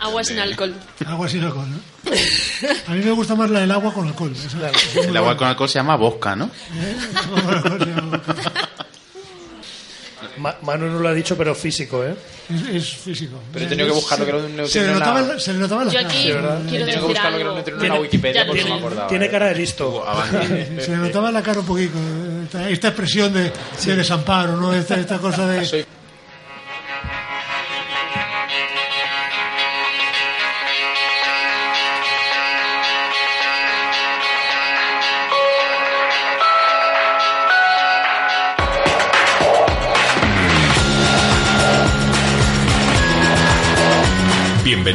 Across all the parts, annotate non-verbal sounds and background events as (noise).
Agua sin alcohol. Agua sin alcohol, ¿no? A mí me gusta más la del agua con alcohol. esa- El agua con alcohol se llama vodka, ¿no? (laughs) Ma- Manu no lo ha dicho, pero físico, ¿eh? Es, es físico. Pero he tenido que buscarlo que era un Se le en notaba, la- en la- se le notaba en las Yo caras. aquí Sí, ¿verdad? quiero He tenido que decir buscarlo que era un algo. neutrino en la Wikipedia porque no tiene- me acordaba. Tiene ¿eh? cara de listo. (laughs) Se le notaba en la cara un poquito. Esta, esta expresión de, de desamparo, ¿no? Esta, esta cosa de... Soy-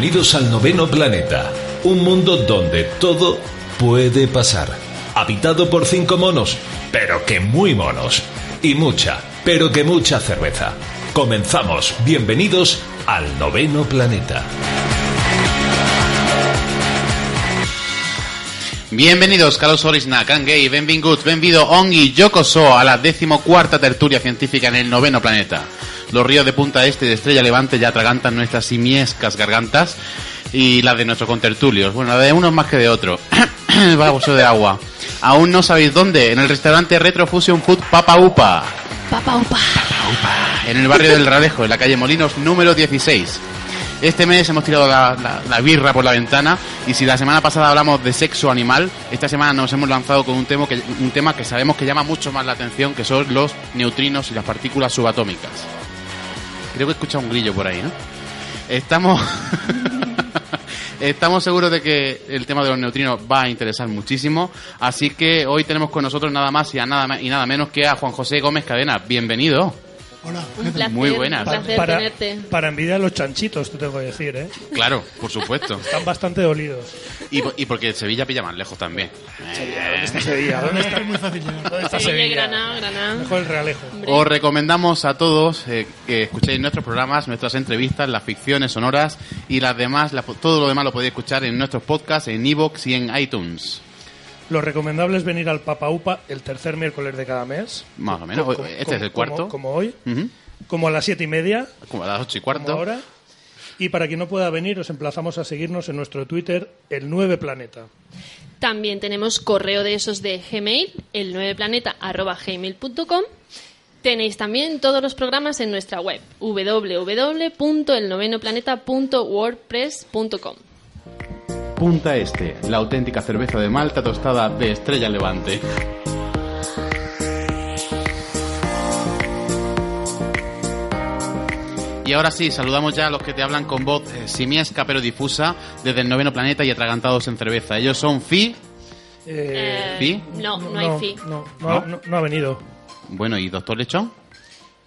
Bienvenidos al noveno planeta, un mundo donde todo puede pasar. Habitado por cinco monos, pero que muy monos. Y mucha, pero que mucha cerveza. Comenzamos, bienvenidos al noveno planeta. Bienvenidos, Carlos Orisna, Kangei, benvinguts, benvido Ongi Yokoso a la decimocuarta tertulia científica en el noveno planeta. Los ríos de Punta Este y de Estrella Levante ya atragantan nuestras simiescas gargantas y las de nuestros contertulios. Bueno, la de unos más que de otros. (coughs) Vaso de agua. Aún no sabéis dónde, en el restaurante Retro Fusion Food Papa Upa. Papa upa. en el barrio del Ralejo, en la calle Molinos número 16. Este mes hemos tirado la, la- la birra por la ventana y si la semana pasada hablamos de sexo animal, esta semana nos hemos lanzado con un tema que, un tema que sabemos que llama mucho más la atención, que son los neutrinos y las partículas subatómicas. Creo que he escuchado un grillo por ahí, ¿no? Estamos... (laughs) Estamos seguros de que el tema de los neutrinos va a interesar muchísimo, así que hoy tenemos con nosotros nada más y, nada, ma- y nada menos que a Juan José Gómez Cadena. Bienvenido. Hola. Un placer, Muy buenas. Un placer Para, tenerte. para envidia a los chanchitos, te tengo que decir, ¿eh? Claro, por supuesto. Están bastante dolidos. Y, y porque Sevilla pilla más lejos también. ¿Dónde está Sevilla? ¿Dónde está, Es muy fácil llegar. dónde está Sevilla y Sevilla? Granada, Granada. Mejor el Realejo. Hombre. Os recomendamos a todos eh, que escuchéis nuestros programas, nuestras entrevistas, las ficciones sonoras y las demás, la- todo lo demás lo podéis escuchar en nuestros podcasts, en iVoox y en iTunes. Lo recomendable es venir al Papa Upa el tercer miércoles de cada mes. Más o menos. Co- Este como- es el cuarto. Como, como hoy. Como a las siete y media, Como a las ocho y como cuarto. ahora. Y para quien no pueda venir, os emplazamos a seguirnos en nuestro Twitter, el 9 Planeta. También tenemos correo de esos de Gmail, el 9planeta.gmail.com. Tenéis también todos los programas en nuestra web, www.elnovenoplaneta.wordpress.com. Punta Este, la auténtica cerveza de Malta tostada de Estrella Levante. Y ahora sí, saludamos ya a los que te hablan con voz eh, simiesca pero difusa desde el noveno planeta y atragantados en cerveza. Ellos son Fi, Eh, Eh, ¿Sí? No, no, hay fi. No, no, no- no ha venido. bueno, y Doctor Lechón.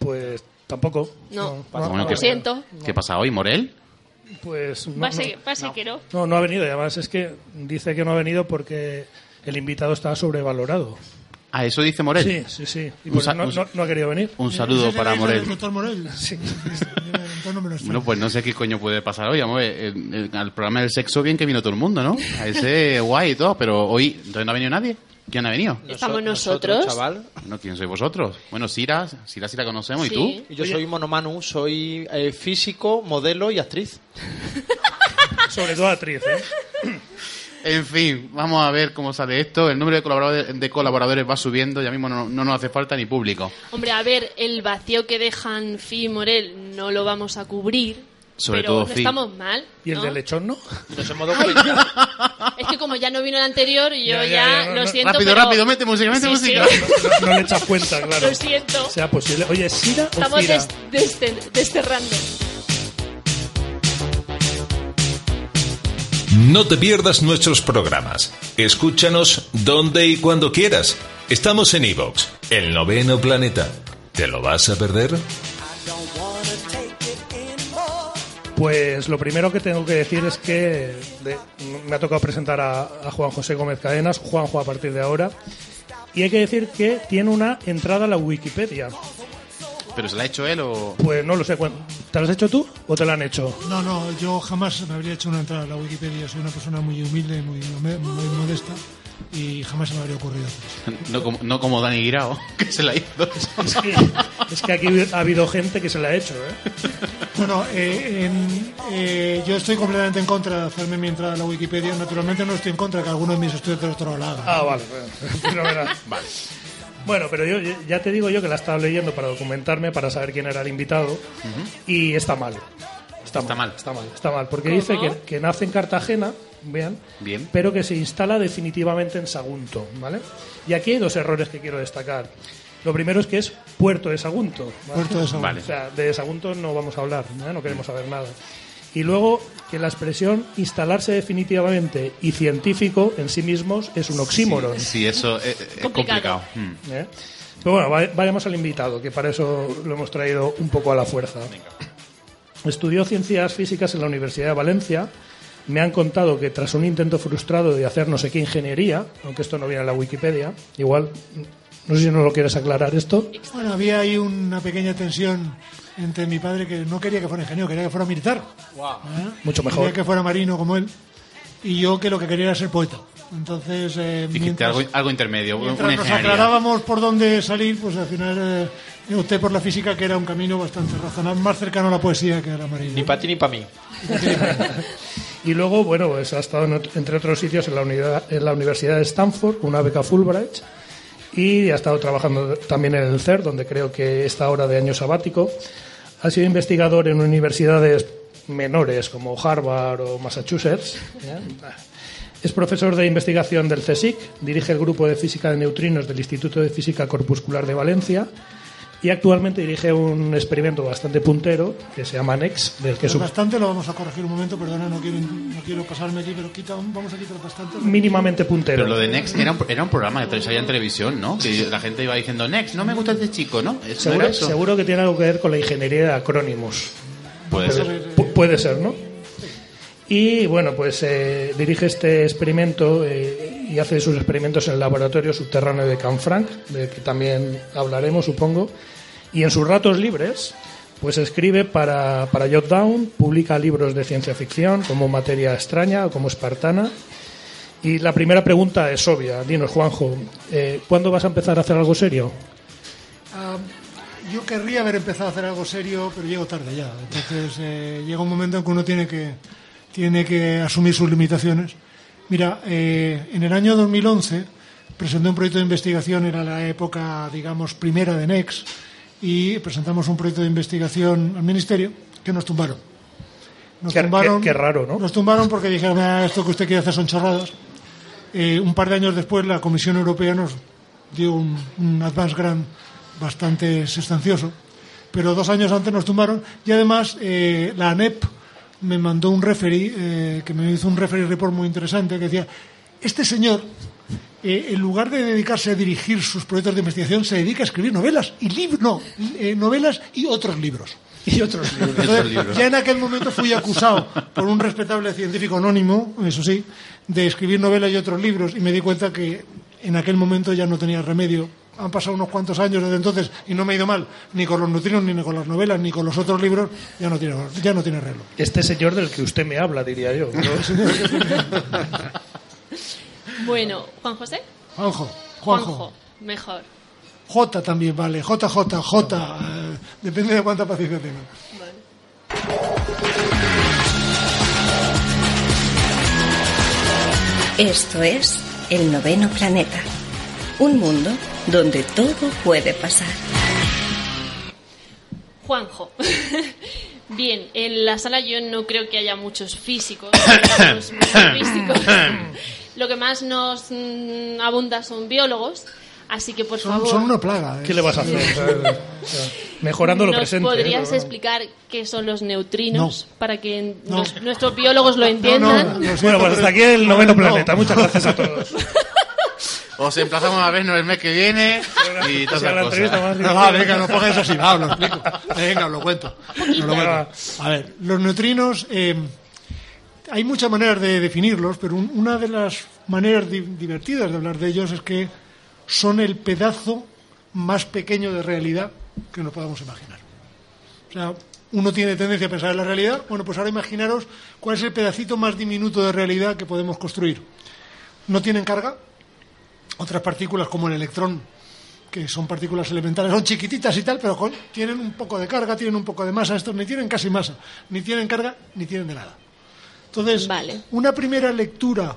Pues tampoco. No. Bueno, Lo ¿qué- siento. ¿Qué pasa hoy, Morel? Pues no, Pase, no. que no. No, no ha venido. Y además es que dice que no ha venido porque el invitado está sobrevalorado. Ah, eso dice Morel. Sí, sí, sí. Y por eso no, no- no ha querido venir. Un saludo ¿Ese para el Morel. doctor Morel? (laughs) Sí. Bueno, pues no sé qué coño puede pasar hoy. Vamos, el- el- al programa del sexo bien que vino todo el mundo, ¿no? A ese (laughs) guay y todo, pero hoy entonces no ha venido nadie. ¿Quién ha venido? Estamos Noso- nosotros. chaval. No, ¿quién sois vosotros? Bueno, Sira, Sira sí la conocemos, Sí. ¿y tú? Y yo soy Monomanu, soy eh, físico, modelo y actriz. (laughs) Sobre todo actriz, ¿eh? En fin, vamos a ver cómo sale esto. El número de colaboradores, de colaboradores va subiendo, ya mismo no, no nos hace falta ni público. Hombre, a ver, el vacío que dejan Fi y Morel no lo vamos a cubrir. Sobre pero todo no estamos mal. ¿Y el ¿no? de lechón no? Nos hemos dado cuenta. Es que como ya no vino el anterior, yo Ya, ya, ya, ya, no, lo no. siento. rápido, pero- rápido, mete música, mete Sí, música. sí. No, no le echas cuenta, (laughs) claro. Lo siento. Sea posible. Oye, ¿Sira o Estamos Cira? des- desterrando. No te pierdas nuestros programas. Escúchanos donde y cuando quieras. Estamos en iVoox, el noveno planeta. ¿Te lo vas a perder? Pues lo primero que tengo que decir es que de- me ha tocado presentar a, a Juan José Gómez Cadenas, Juanjo a partir de ahora, y hay que decir que tiene una entrada a la Wikipedia. ¿Pero se la ha hecho él o...? Pues no lo sé, ¿cuán- ¿te la has hecho tú o te la han hecho? No, no, yo jamás me habría hecho una entrada a la Wikipedia. Soy una persona muy humilde, muy, muy modesta y jamás se me habría ocurrido. hacer eso. No como, no como Dani Guirao, (laughs) que se la hizo. Es que aquí ha habido gente que se la ha hecho, ¿eh? Bueno, eh, en- eh, yo estoy completamente en contra de hacerme mi entrada a la Wikipedia. Naturalmente no estoy en contra de que alguno de mis estudiantes la haga. Ah, vale. bueno, (laughs) fenomenal. Bueno, pero yo ya te digo yo que la estaba leyendo para documentarme, para saber quién era el invitado, y está mal. Está, Está mal. Está mal, está mal. Porque dice que, que nace en Cartagena, vean, Bien. pero que se instala definitivamente en Sagunto, ¿vale? Y aquí hay dos errores que quiero destacar. Lo primero es que es Puerto de Sagunto. ¿vale? Puerto de Sagunto. Vale. O sea, de Sagunto no vamos a hablar, ¿no? No queremos saber nada. Y luego que la expresión instalarse definitivamente y científico en sí mismos es un oxímoron. Sí, eso es, es Complicado. complicado. Mm. ¿eh? Pero bueno, va- vayamos al invitado, que para eso lo hemos traído un poco a la fuerza. Estudió ciencias físicas en la Universidad de Valencia. Me han contado que tras un intento frustrado de hacer no sé qué ingeniería, aunque esto no viene en la Wikipedia, igual, no sé si no lo quieres aclarar esto. Bueno, había ahí una pequeña tensión entre mi padre que no quería que fuera ingeniero, quería que fuera militar. ¿Eh? Mucho mejor. Quería que fuera marino como él. Y yo que lo que quería era ser poeta. Entonces, eh, mientras, algo, algo intermedio, una mientras nos ingeniería. aclarábamos por dónde salir, pues al final eh, opté por la física, que era un camino bastante razonable, más cercano a la poesía que a la marina. Ni para ti ni para mí. (laughs) Y luego, bueno, pues ha estado en entre otros sitios en la, unidad- en la Universidad de Stanford, con una beca Fulbright, y ha estado trabajando también en el CER, donde creo que está ahora de año sabático. Ha sido investigador en universidades menores como Harvard o Massachusetts. ¿eh? Es profesor de investigación del CSIC, dirige el grupo de física de neutrinos del Instituto de Física Corpuscular de Valencia y actualmente dirige un experimento bastante puntero que se llama NEX, del que bastante lo vamos a corregir un momento, perdona, no quiero, no quiero pasarme aquí, pero quita, vamos a quitar bastante. mínimamente puntero. Pero lo de Next era un, era un programa que salía en televisión, ¿no? Que la gente iba diciendo, Next, no me gusta este chico, ¿no? ¿Eso Seguro, seguro que tiene algo que ver con la ingeniería de acrónimos. Puede ser. Pu- puede ser, ¿no? Y bueno, pues eh, dirige este experimento eh, y hace sus experimentos en el laboratorio subterráneo de Canfranc, del que también hablaremos, supongo. Y en sus ratos libres, pues escribe para, para Jotdown, publica libros de ciencia ficción como Materia extraña o como Espartana. Y la primera pregunta es obvia. Dinos, Juanjo, eh, ¿cuándo vas a empezar a hacer algo serio? Ah, yo querría haber empezado a hacer algo serio, pero llego tarde ya. Entonces eh, llega un momento en que uno tiene que, tiene que asumir sus limitaciones. Mira, eh, en el año 2011 presenté un proyecto de investigación, era la época, digamos, primera de NEX, y presentamos un proyecto de investigación al Ministerio que nos tumbaron. Nos Qué- qué- qué raro, ¿no? Nos tumbaron porque dijeron, "Ah, esto que usted quiere hacer son chorradas. Eh, un par de años después la Comisión Europea nos dio un, un advance grant bastante sustancioso, pero dos años antes nos tumbaron y además eh, la ANEP me mandó un referee, eh, que me hizo un referee report muy interesante que decía, este señor, eh, en lugar de dedicarse a dirigir sus proyectos de investigación, se dedica a escribir novelas y libros, no, eh, novelas y otros libros. (laughs) Y otros libros. Entonces, ya en aquel momento fui acusado por un respetable científico anónimo, eso sí, de escribir novelas y otros libros y me di cuenta que en aquel momento ya no tenía remedio. Han pasado unos cuantos años desde entonces y no me ha ido mal, ni con los neutrinos, ni con las novelas, ni con los otros libros, ya no tiene, ya no tiene arreglo. Este señor del que usted me habla, diría yo. ¿no? (laughs) Bueno, Juan José. Juanjo, Juanjo. Juanjo, mejor. J también vale, JJ, J, eh, depende de cuánta paciencia tenga. Esto es El Noveno Planeta. Un mundo donde todo puede pasar. Juanjo. (laughs) Bien, en la sala yo no creo que haya muchos físicos. (coughs) muchos físicos. (laughs) Lo que más nos mm, abunda son biólogos. Así que, por Son, favor, son una plaga. eh. ¿Qué le vas a hacer? Mejorando lo ¿nos presente. podrías ¿eh? explicar qué son los neutrinos No. para que No. nos- nuestros biólogos lo No, no, entiendan? Bueno, pues hasta aquí el noveno No. planeta. Muchas gracias a todos. (laughs) Os emplazamos a vernos el mes que viene y O todas sea, la esas entrevista cosas. No, va, venga, no pongas así, va, lo explico. Venga, os lo cuento. Os lo cuento. A ver, los neutrinos, eh, hay muchas maneras de definirlos, pero un- una de las maneras di- divertidas de hablar de ellos es que son el pedazo más pequeño de realidad que nos podamos imaginar. O sea, uno tiene tendencia a pensar en la realidad. Bueno, pues ahora imaginaros cuál es el pedacito más diminuto de realidad que podemos construir. No tienen carga. Otras partículas como el electrón que son partículas elementales, son chiquititas y tal, pero con- tienen un poco de carga, tienen un poco de masa. Estos ni tienen casi masa, ni tienen carga, ni tienen de nada. Entonces, Vale. una primera lectura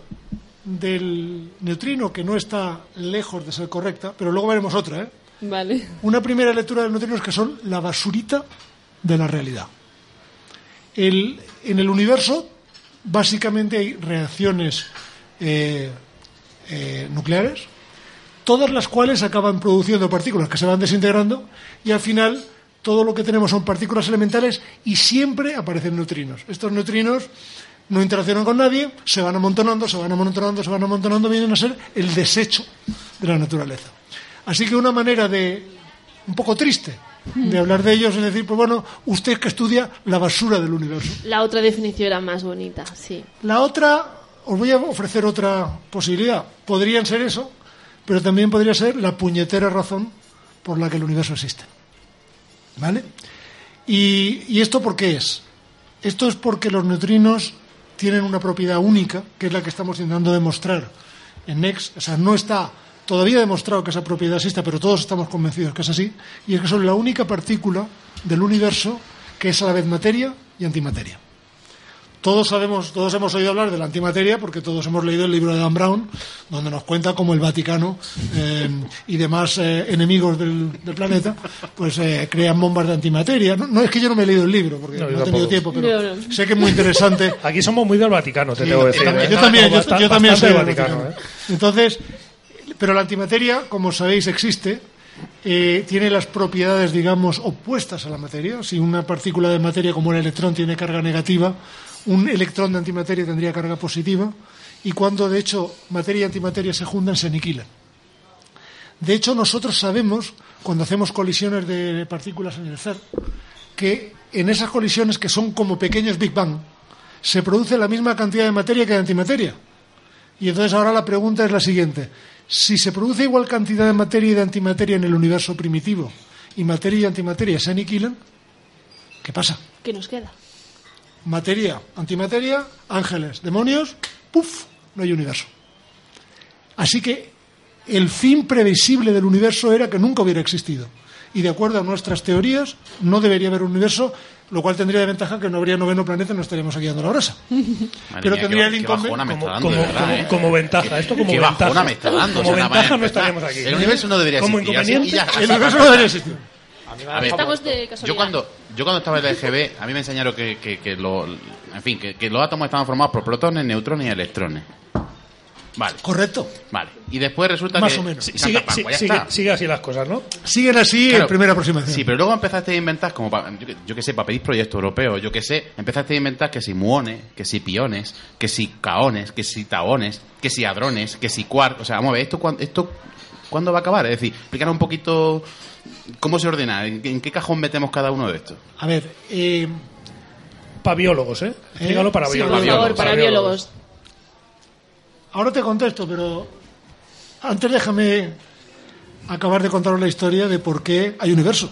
del neutrino que no está lejos de ser correcta, pero luego veremos otra, ¿eh? Vale. Una primera lectura de los neutrinos que son la basurita de la realidad. El- en el universo, básicamente hay reacciones eh, eh, nucleares, todas las cuales acaban produciendo partículas que se van desintegrando y al final todo lo que tenemos son partículas elementales y siempre aparecen neutrinos. Estos neutrinos no interaccionan con nadie, se van amontonando, se van amontonando, se van amontonando, vienen a ser el desecho de la naturaleza. Así que una manera de, un poco triste, de hablar de ellos es decir, pues bueno, usted que estudia la basura del universo. La otra definición era más bonita, sí. La otra, os voy a ofrecer otra posibilidad. Podrían ser eso, pero también podría ser la puñetera razón por la que el universo existe. ¿Vale? ¿Y, esto por qué es? Esto es porque los neutrinos tienen una propiedad única, que es la que estamos intentando demostrar en NEX. O sea, no está todavía demostrado que esa propiedad exista, pero todos estamos convencidos que es así. Y es que son la única partícula del universo que es a la vez materia y antimateria. Todos sabemos, todos hemos oído hablar de la antimateria porque todos hemos leído el libro de Dan Brown, donde nos cuenta cómo el Vaticano eh, y demás eh, enemigos del, del planeta pues eh, crean bombas de antimateria. No, no, es que yo no me he leído el libro porque No, he tenido tampoco. tiempo, pero No, no. sé que es muy interesante. (laughs) Aquí somos muy del Vaticano, te Sí, tengo que yo decir. también, ¿eh? yo también, yo, Bastante- yo también soy del Vaticano. ¿eh? Entonces, pero la antimateria, como sabéis, existe. eh, tiene las propiedades, digamos, opuestas a la materia. Si una partícula de materia como el electrón tiene carga negativa, un electrón de antimateria tendría carga positiva. Y cuando, de hecho, materia y antimateria se juntan, se aniquilan. De hecho, nosotros sabemos, cuando hacemos colisiones de partículas en el CERN, que en esas colisiones, que son como pequeños Big Bang, se produce la misma cantidad de materia que de antimateria. Y entonces ahora la pregunta es la siguiente. Si se produce igual cantidad de materia y de antimateria en el universo primitivo y materia y antimateria se aniquilan, ¿qué pasa? ¿Qué nos queda? Materia, antimateria, ángeles, demonios, ¡puf! No hay universo. Así que el fin previsible del universo era que nunca hubiera existido. Y de acuerdo a nuestras teorías, no debería haber universo, lo cual tendría de ventaja que no habría noveno planeta y no estaríamos aquí dando la brasa. Pero mía, tendría el qué bajona inconven- me está Como, dando, como, de verdad, como- ¿eh? como ventaja, esto como qué ventaja. me está dando. Como o sea, ventaja no estaríamos aquí. El universo no debería Como existir. y inconveniente, ya, El universo no debería existir. A ver, Estamos de casualidad. yo cuando yo cuando estaba en la EGB a mí me enseñaron que, que, que lo, en fin que, que los átomos estaban formados por protones, neutrones y electrones. Vale, Correcto. vale. Y después resulta Más que o menos. Sí, Sigue, tanta sí- pagua, ya sigue- está. sigue así las cosas, ¿no? Siguen así Claro. en primera aproximación. Sí, pero luego empezaste a inventar, como pa- yo, que- yo que sé, para pedir proyectos europeos, yo que sé, empezaste a inventar que si muones, que si piones, que si caones, que si taones, que si hadrones, que si quarks. O sea, vamos a ver, ¿esto, cuán- esto cuándo va a acabar? Es decir, explicar un poquito cómo se ordena, en, qué- en qué cajón metemos cada uno de estos. A ver, eh, Para biólogos, ¿eh? Para Sí, biólogos. por favor, para biólogos. ahora te contesto, pero antes déjame acabar de contaros la historia de por qué hay universo.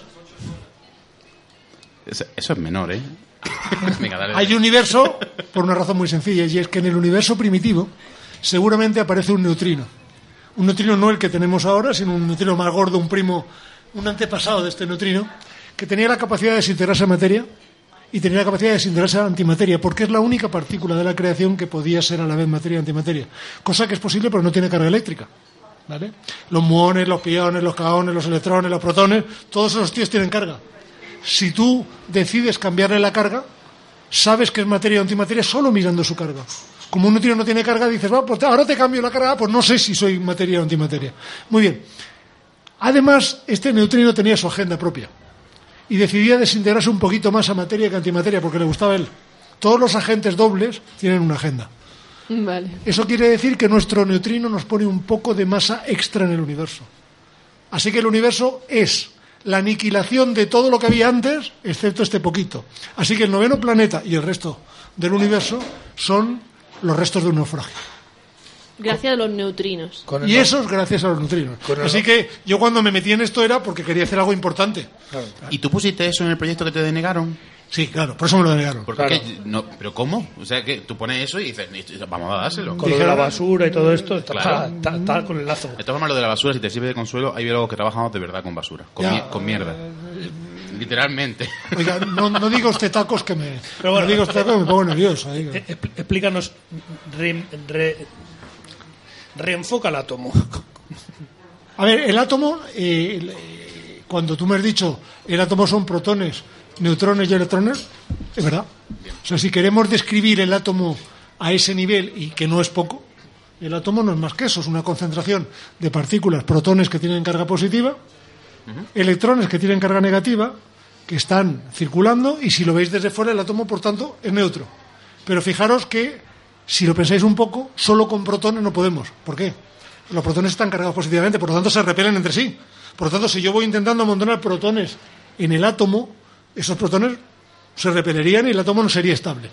Eso, eso es menor, ¿eh? (laughs) Venga, dale. Hay universo por una razón muy sencilla, y es que en el universo primitivo seguramente aparece un neutrino. Un neutrino no el que tenemos ahora, sino un neutrino más gordo, un primo, un antepasado de este neutrino, que tenía la capacidad de desintegrarse a materia y tenía la capacidad de desintegrarse a antimateria, porque es la única partícula de la creación que podía ser a la vez materia y antimateria. Cosa que es posible, pero no tiene carga eléctrica. ¿vale? Los muones, los piones, los caones, los electrones, los protones, todos esos tíos tienen carga. Si tú decides cambiarle la carga, sabes que es materia o antimateria solo mirando su carga. Como un neutrino no tiene carga, dices, va, pues ahora te cambio la carga, pues no sé si soy materia o antimateria. Muy bien. Además, este neutrino tenía su agenda propia y decidía desintegrarse un poquito más a materia que a antimateria porque le gustaba a él. Todos los agentes dobles tienen una agenda. Vale. Eso quiere decir que nuestro neutrino nos pone un poco de masa extra en el universo. Así que el universo es la aniquilación de todo lo que había antes, excepto este poquito. Así que el noveno planeta y el resto del universo son los restos de un naufragio. Gracias a los neutrinos. Con Y eso es gracias a los neutrinos. Así que yo cuando me metí en esto era porque quería hacer algo importante. ¿Y tú pusiste eso en el proyecto que te denegaron? Sí, claro, por eso me lo denegaron. Porque Claro. que no, ¿Pero cómo? O sea, que tú pones eso y dices, vamos a dárselo. Con lo de la basura y todo esto, está, Claro. está- está con el lazo. De todas formas, lo de la basura, si te sirve de consuelo, hay biólogos que trabajamos de verdad con basura, con, mi- con mierda. Literalmente. Oiga, no, no digo usted tacos que me. Pero bueno. no digo usted tacos que me pongo nervioso. Eh, expl- Explícanos, re- re- reenfoca el átomo. A ver, el átomo, eh, eh, cuando tú me has dicho el átomo son protones, neutrones y electrones, es verdad. O sea, si queremos describir el átomo a ese nivel, y que no es poco, el átomo no es más que eso, es una concentración de partículas, protones que tienen carga positiva, electrones que tienen carga negativa, que están circulando, y si lo veis desde fuera, el átomo, por tanto, es neutro. Pero fijaros que, si lo pensáis un poco, solo con protones no podemos. ¿Por qué? Los protones están cargados positivamente, por lo tanto se repelen entre sí. Por lo tanto, si yo voy intentando amontonar protones en el átomo, esos protones se repelerían y el átomo no sería estable.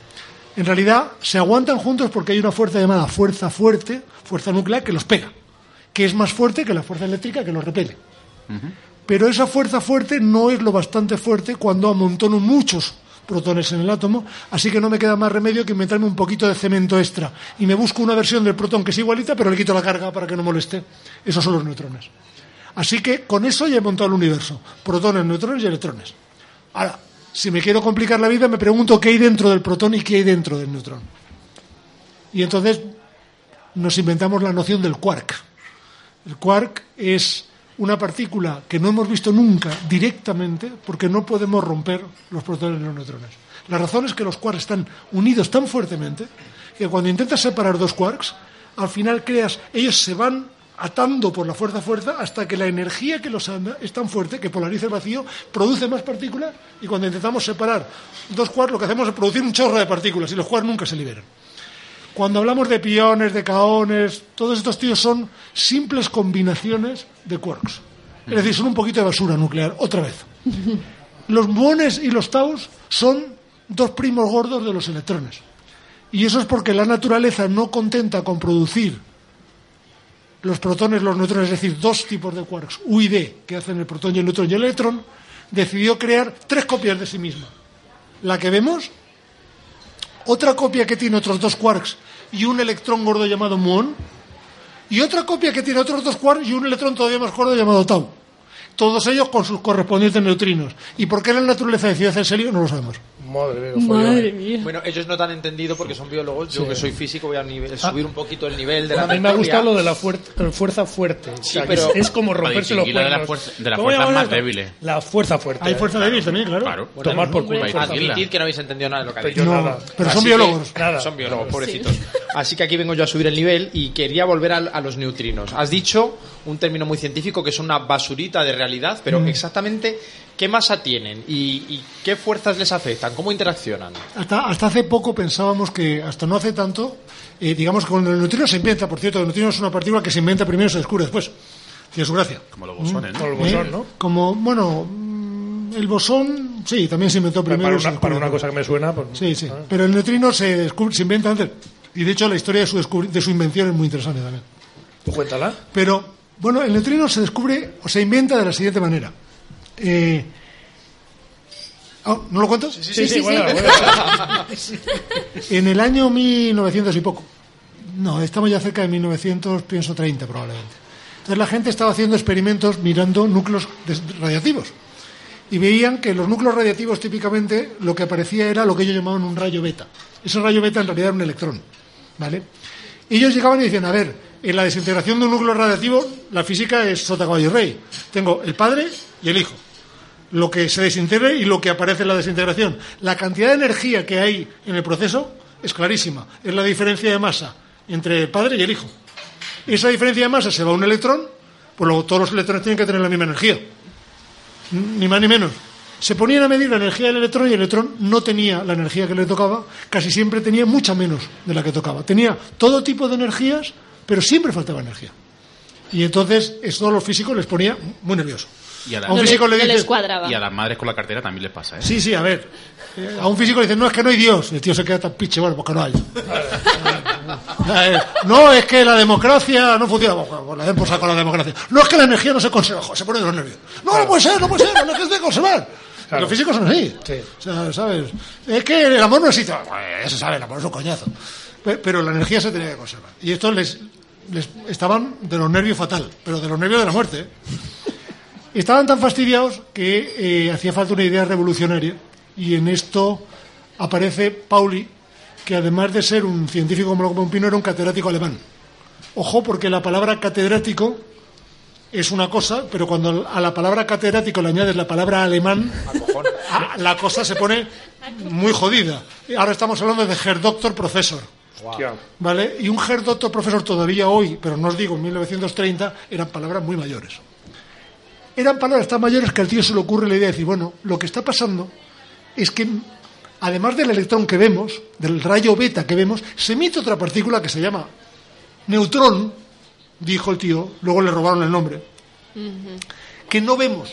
En realidad, se aguantan juntos porque hay una fuerza llamada fuerza fuerte, fuerza nuclear, que los pega, que es más fuerte que la fuerza eléctrica que los repele. Pero esa fuerza fuerte no es lo bastante fuerte cuando amontono muchos protones en el átomo, así que no me queda más remedio que inventarme un poquito de cemento extra. Y me busco una versión del protón que es igualita, pero le quito la carga para que no moleste. Esos son los neutrones. Así que con eso ya he montado el universo. Protones, neutrones y electrones. Ahora, si me quiero complicar la vida, me pregunto qué hay dentro del protón y qué hay dentro del neutrón. Y entonces nos inventamos la noción del quark. El quark es una partícula que no hemos visto nunca directamente porque no podemos romper los protones y los neutrones. La razón es que los quarks están unidos tan fuertemente que cuando intentas separar dos quarks, al final creas, ellos se van atando por la fuerza fuerza hasta que la energía que los anda es tan fuerte que polariza el vacío, produce más partículas y cuando intentamos separar dos quarks lo que hacemos es producir un chorro de partículas y los quarks nunca se liberan. Cuando hablamos de piones, de caones, todos estos tíos son simples combinaciones de quarks. Es decir, son un poquito de basura nuclear, otra vez. (laughs) Los muones y los taus son dos primos gordos de los electrones. Y eso es porque la naturaleza no contenta con producir los protones, los neutrones, es decir, dos tipos de quarks, U y D, que hacen el protón y el neutrón y el electrón, decidió crear tres copias de sí misma. La que vemos, otra copia que tiene otros dos quarks y un electrón gordo llamado muón, y otra copia que tiene otros dos quarks y un electrón todavía más gordo llamado tau. Todos ellos con sus correspondientes neutrinos. ¿Y por qué la naturaleza decidió hacer serio? No lo sabemos. Madre mía. Madre. Bueno, ellos no te han entendido porque son biólogos. Yo que soy físico voy a nivel- subir un poquito el nivel de la A mí me ha gustado lo de la fuer- fuerza fuerte. O sea, que pero- es, es como romperse los la de la cuernos. fuerza- de las ¿Cómo fuerzas llamamos más débiles. La fuerza fuerte. Hay fuerza débil también, claro. Claro. Tomar por culo. Admitid que no habéis entendido nada de lo que Yo dicho. No, nada. pero son biólogos. que- Nada. Son biólogos, pobrecitos. Así que aquí vengo yo a subir el nivel y quería volver a, a los neutrinos. Has dicho un término muy científico que es una basurita de realidad, Mm. pero exactamente qué masa tienen y, y qué fuerzas les afectan, cómo interaccionan. Hasta, hasta hace poco pensábamos que, hasta no hace tanto, eh, digamos que cuando el neutrino se inventa, por cierto, el neutrino es una partícula que se inventa primero y se descubre después. Tiene su gracia. Como los bosones, Como ¿no? el bosón, ¿Eh? ¿no? Como, bueno, mm, el bosón, sí, también se inventó primero. Para una, para una cosa que me suena, pues, Sí, sí. ah. Pero el neutrino se, descubre- se inventa antes. Y de hecho la historia de su, de su invención es muy interesante también. Pues cuéntala. Pero, bueno, el neutrino se descubre o se inventa de la siguiente manera. Eh, oh, ¿No lo cuento? Sí, sí, sí, sí. bueno, bueno. (laughs) En el año 1900 y poco. No, estamos ya cerca de 1900, pienso 30 probablemente. Entonces la gente estaba haciendo experimentos mirando núcleos radiactivos. Y veían que los núcleos radiactivos típicamente lo que aparecía era lo que ellos llamaban un rayo beta. Ese rayo beta en realidad era un electrón. ¿Vale? Y ellos llegaban y decían, a ver, en la desintegración de un núcleo radiactivo, la física es sota caballo y rey. Tengo el padre y el hijo lo que se desintegre y lo que aparece en la desintegración. La cantidad de energía que hay en el proceso es clarísima. Es la diferencia de masa entre el padre y el hijo. Esa diferencia de masa se va a un electrón, pues luego todos los electrones tienen que tener la misma energía. Ni más ni menos. Se ponían a medir la energía del electrón y el electrón no tenía la energía que le tocaba, casi siempre tenía mucha menos de la que tocaba. Tenía todo tipo de energías, pero siempre faltaba energía. Y entonces esto a los físicos les ponía muy nervioso. Y a, la- A un No, físico le, le dices- y a las madres con la cartera también les pasa, ¿eh? Sí, sí, a ver. eh, a un físico le dicen, no, es que no hay Dios. Y el tío se queda tan pinche, bueno, porque no hay. (laughs) Eh, no, es que la democracia no funciona. Bueno, la den por saco la democracia. No, es que la energía no se conserva. Joder, se pone de los nervios. No, no puede ser, no puede ser, la energía se debe conservar. Claro. Los físicos son así. Sí. O sea, ¿sabes? Es que el amor no existe. Bueno, ya se sabe, el amor es un coñazo. Pe- Pero la energía se tenía que conservar. Y estos les, les estaban de los nervios fatal, pero de los nervios de la muerte. ¿eh? Estaban tan fastidiados que eh, hacía falta una idea revolucionaria y en esto aparece Pauli, que además de ser un científico como Loco Pompino era un catedrático alemán. Ojo, porque la palabra catedrático es una cosa, pero cuando a la palabra catedrático le añades la palabra alemán, a- la cosa se pone muy jodida. Ahora estamos hablando de Herr Doctor Professor. ¿Vale? Y un Herr Doctor Professor todavía hoy, pero no os digo en 1930, eran palabras muy mayores. Eran palabras tan mayores que al tío se le ocurre la idea de decir, bueno, lo que está pasando es que además del electrón que vemos, del rayo beta que vemos, se emite otra partícula que se llama neutrón, dijo el tío, luego le robaron el nombre, que no vemos.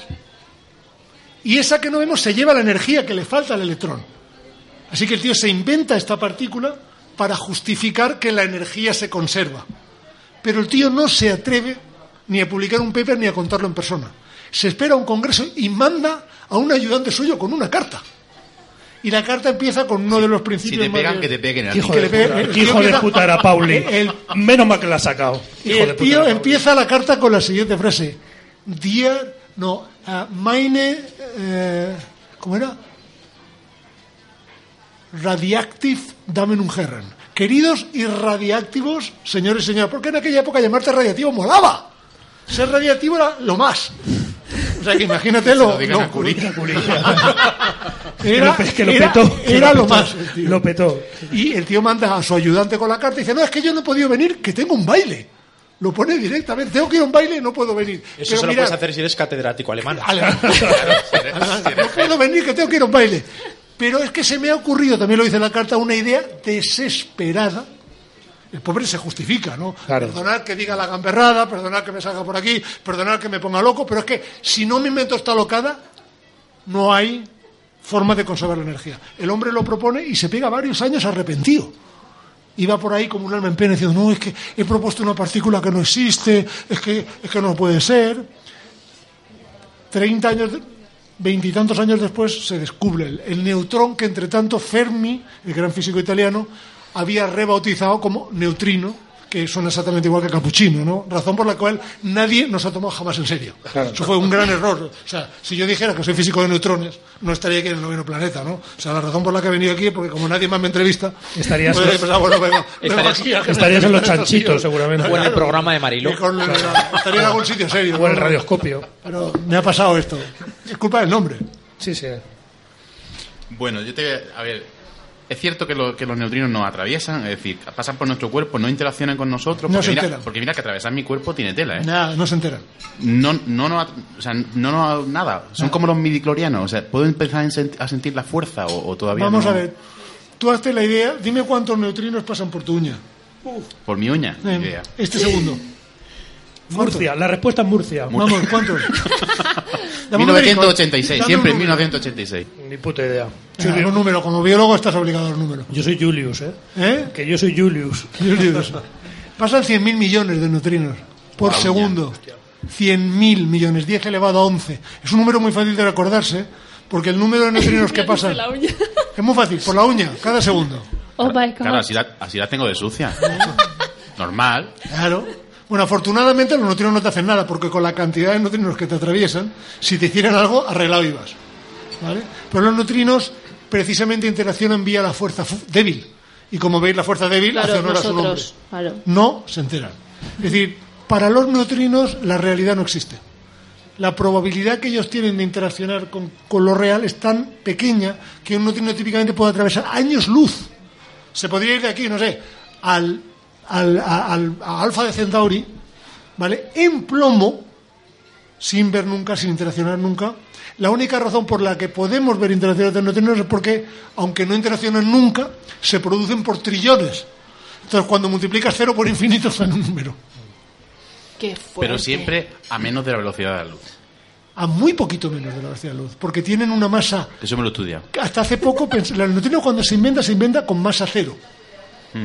Y esa que no vemos se lleva la energía que le falta al electrón. Así que el tío se inventa esta partícula para justificar que la energía se conserva. Pero el tío no se atreve ni a publicar un paper ni a contarlo en persona. Se espera a un congreso y manda a un ayudante suyo con una carta. Y la carta empieza con uno de los Si principios te pegan, que te peguen. a Hijo ti. que de, le puta. el Hijo de puta era (laughs) Pauli. el- Menos mal que la ha sacado. Hijo de el puta tío empieza la carta con la siguiente frase. Dear, no, uh, meine, eh, ¿cómo era? Radiactive Damen und Herren. Queridos y radiactivos, señores y señoras, porque en aquella época llamarte radiactivo molaba. Ser radiactivo era lo más. O sea que imagínate lo, Curie. era, lo- que lo era- petó, que era lo lo petó. más. Lo petó. Y el tío manda a su ayudante con la carta y dice, no, es que yo no he podido venir, que tengo un baile. Lo pone directamente, tengo que ir a un baile y no puedo venir. Eso Pero se lo mirad, puedes hacer si eres catedrático alemán. no puedo venir, que tengo que ir a un baile. Pero es que se me ha ocurrido, también lo dice en la carta, una idea desesperada. El pobre se justifica, ¿no? Claro. Perdonad que diga la gamberrada, perdonad que me salga por aquí, perdonad que me ponga loco, pero es que si no me invento esta locada, no hay forma de conservar la energía. El hombre lo propone y se pega varios años arrepentido. Iba por ahí como un alma en pena diciendo, no, es que he propuesto una partícula que no existe, es que, es que no puede ser. Treinta años, de- veintitantos años después se descubre el, neutrón que entre tanto Fermi, el gran físico italiano, había rebautizado como neutrino, que suena exactamente igual que capuchino, ¿no? Razón por la cual nadie nos ha tomado jamás en serio. Eso fue un gran error. O sea, si yo dijera que soy físico de neutrones, no estaría aquí en el noveno planeta, ¿no? O sea, la razón por la que he venido aquí es porque como nadie más me entrevista, Estarías- pues bueno, (laughs) en los chanchitos, tíos. seguramente. O en el Claro. programa de el- estaría en algún sitio serio. O el ¿no? radioscopio. Pero me ha pasado esto. Es culpa del nombre. Sí, sí. Bueno, yo te. A ver. Es cierto que, lo- que los neutrinos nos atraviesan, es decir, pasan por nuestro cuerpo, no interaccionan con nosotros. No porque, se mira, enteran. porque mira que atravesar mi cuerpo tiene tela, ¿eh? Nada, no se enteran. No, no, no, o sea, no, no, nada. Son como los midiclorianos. O sea, ¿puedo empezar a sent- a sentir la fuerza o, o todavía Vamos no? a ver. Tú hazte la idea, dime cuántos neutrinos pasan por tu uña. Por mi uña. Eh, idea. Este segundo. Murcia. La respuesta es Murcia. Vamos, ¿cuántos? (laughs) Dame un numérico. 1986, Dame siempre en número. 1986. Ni puta idea. Venga, un número. Como biólogo estás obligado a un número. Yo soy Julius, ¿eh? ¿Eh? Que yo soy Julius. (laughs) Dios. Pasan 100.000 millones de neutrinos por Guau, segundo. 100.000 millones, 10 elevado a 11. Es un número muy fácil de recordarse, porque el número de neutrinos que (laughs) pasan La uña. es muy fácil, por la uña, cada segundo. Oh my god. Claro, así la, así la tengo de sucia. Normal. Claro. Bueno, afortunadamente los neutrinos no te hacen nada, porque con la cantidad de neutrinos que te atraviesan, si te hicieran algo, arreglado ibas. ¿Vale? Pero los neutrinos precisamente interaccionan vía la fuerza fu- débil. Y como veis, la fuerza débil Claro, hace honor a su nombre. Claro. No se enteran. Es decir, para los neutrinos la realidad no existe. La probabilidad que ellos tienen de interaccionar con, con lo real es tan pequeña que un neutrino típicamente puede atravesar años luz. Se podría ir de aquí, no sé, al, al, a- al- a Alfa de Centauri, ¿vale? En plomo, sin ver nunca, sin interaccionar nunca. La única razón por la que podemos ver interacciones de neutrinos es porque, aunque no interaccionan nunca, se producen por trillones. Entonces, cuando multiplicas cero por infinito, (laughs) sale un número. Qué fuerte. Pero siempre a menos de la velocidad de la luz. a muy poquito menos de la velocidad de la luz, porque tienen una masa Eso me lo he estudiado. hasta hace poco (laughs) el neutrino cuando se inventa se inventa con masa cero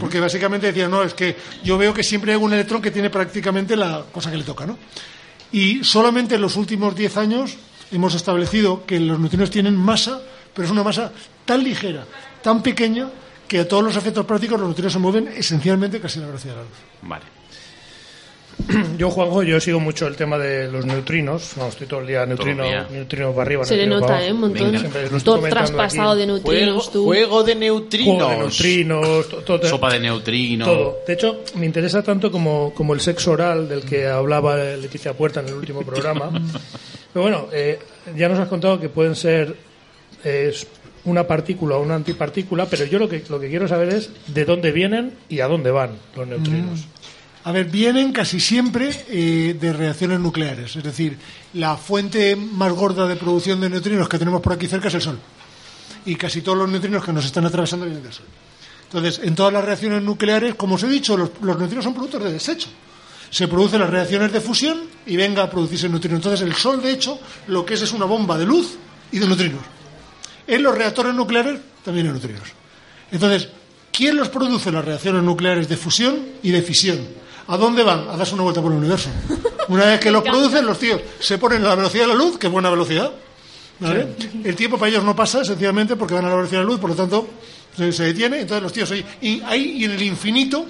porque básicamente decían no es que yo veo que siempre hay un electrón que tiene prácticamente la cosa que le toca no y solamente en los últimos 10 años hemos establecido que los neutrinos tienen masa pero es una masa tan ligera tan pequeña que a todos los efectos prácticos los neutrinos se mueven esencialmente casi a la velocidad de la luz. Vale. (clears throat) Yo, Juanjo, yo sigo mucho el tema de los neutrinos. No, estoy todo el día neutrino, día. neutrino para arriba. Se le neutrino para nota, abajo. ¿eh? Un montón. Venga. Siempre lo estoy Todo comentando traspasado aquí. de neutrinos, Juego, tú. juego de neutrinos. Juego de neutrinos, to- Sopa de neutrino. todo. De hecho, me interesa tanto como, como el sexo oral del que hablaba Leticia Puerta en el último (laughs) programa. Pero bueno, eh, ya nos has contado que pueden ser eh, una partícula o una antipartícula, pero yo lo que, lo que quiero saber es de dónde vienen y a dónde van los neutrinos. A ver, vienen casi siempre eh, de reacciones nucleares. Es decir, la fuente más gorda de producción de neutrinos que tenemos por aquí cerca es el Sol. Y casi todos los neutrinos que nos están atravesando vienen del Sol. Entonces, en todas las reacciones nucleares, como os he dicho, los, los neutrinos son productos de desecho. Se producen las reacciones de fusión y venga a producirse el neutrino. Entonces, el Sol, de hecho, lo que es es una bomba de luz y de neutrinos. En los reactores nucleares también hay neutrinos. Entonces, ¿quién los produce las reacciones nucleares de fusión y de fisión? ¿A dónde van? A darse una vuelta por el universo. Una vez que los producen, los tíos se ponen a la velocidad de la luz, que es buena velocidad. ¿vale? El tiempo para ellos no pasa, sencillamente porque van a la velocidad de la luz, por lo tanto se, se detiene. Entonces los tíos ahí, y ahí en el infinito,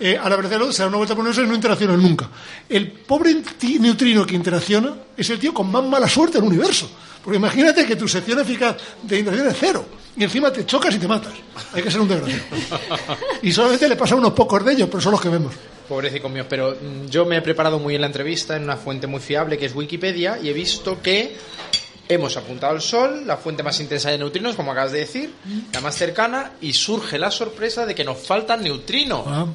eh, a la velocidad de la luz, se dan una vuelta por el universo y no interaccionan nunca. El pobre neutrino que interacciona es el tío con más mala suerte del universo. Porque imagínate que tu sección eficaz de interacción es cero. Y encima te chocas y te matas. Hay que ser un desgraciado. (laughs) Y solamente le pasa a unos pocos de ellos, pero son los que vemos. Pobrecito mío, pero mm, yo me he preparado muy bien la entrevista en una fuente muy fiable que es Wikipedia y he visto que hemos apuntado al Sol, la fuente más intensa de neutrinos, como acabas de decir, la más cercana, y surge la sorpresa de que nos faltan neutrinos. Ah.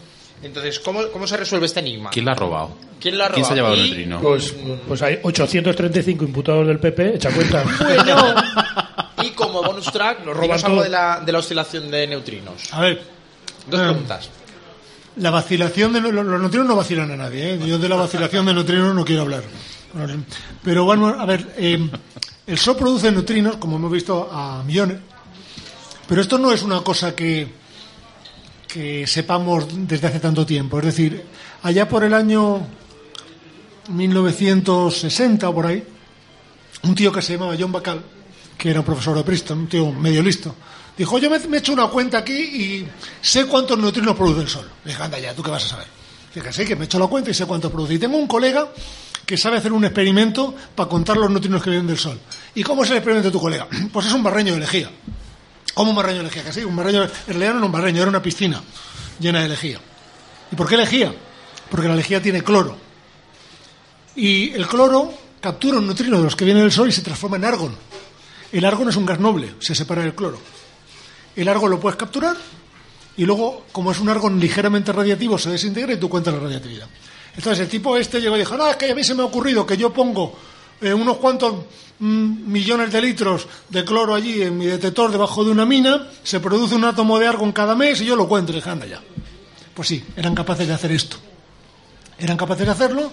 Entonces, ¿cómo, ¿cómo se resuelve este enigma? ¿Quién la ha robado? ¿Quién la ha ¿Quién se ha robado? llevado el Y- neutrino? Pues, pues hay 835 imputados del PP, echa cuenta. (laughs) Y como bonus track, nos roban algo de la, de la oscilación de neutrinos. A ver, Dos preguntas. La vacilación de los, neutrinos no vacilan a nadie. ¿eh? Yo de la vacilación de neutrinos no quiero hablar. Pero bueno, a ver, eh, el Sol produce neutrinos, como hemos visto, a millones. Pero esto no es una cosa que, que sepamos desde hace tanto tiempo. Es decir, allá por el año 1960 o por ahí, un tío que se llamaba John Bacall, que era un profesor de Princeton, un tío medio listo, dijo, yo me, he hecho una cuenta aquí y sé cuántos neutrinos produce el Sol. Le dije, anda ya, ¿tú qué vas a saber? Dije, sí, que me he hecho la cuenta y sé cuántos produce. Y tengo un colega que sabe hacer un experimento para contar los neutrinos que vienen del Sol. ¿Y cómo es el experimento de tu colega? (clears throat) Pues es un barreño de lejía. ¿Cómo un barreño de lejía? Que sí, un barreño, en realidad no era un barreño, era una piscina llena de lejía. ¿Y por qué lejía? Porque la lejía tiene cloro. Y el cloro captura un neutrino de los que vienen del Sol y se transforma en argón. El argón es un gas noble, se separa del cloro. El argón lo puedes capturar y luego, como es un argón ligeramente radiativo, se desintegra y tú cuentas la radiatividad. Entonces el tipo este llegó y dijo, no, es que a mí se me ha ocurrido que yo pongo eh, unos cuantos mm, millones de litros de cloro allí en mi detector debajo de una mina, se produce un átomo de argón cada mes y yo lo cuento y dije, anda ya. Pues sí, eran capaces de hacer esto. Eran capaces de hacerlo,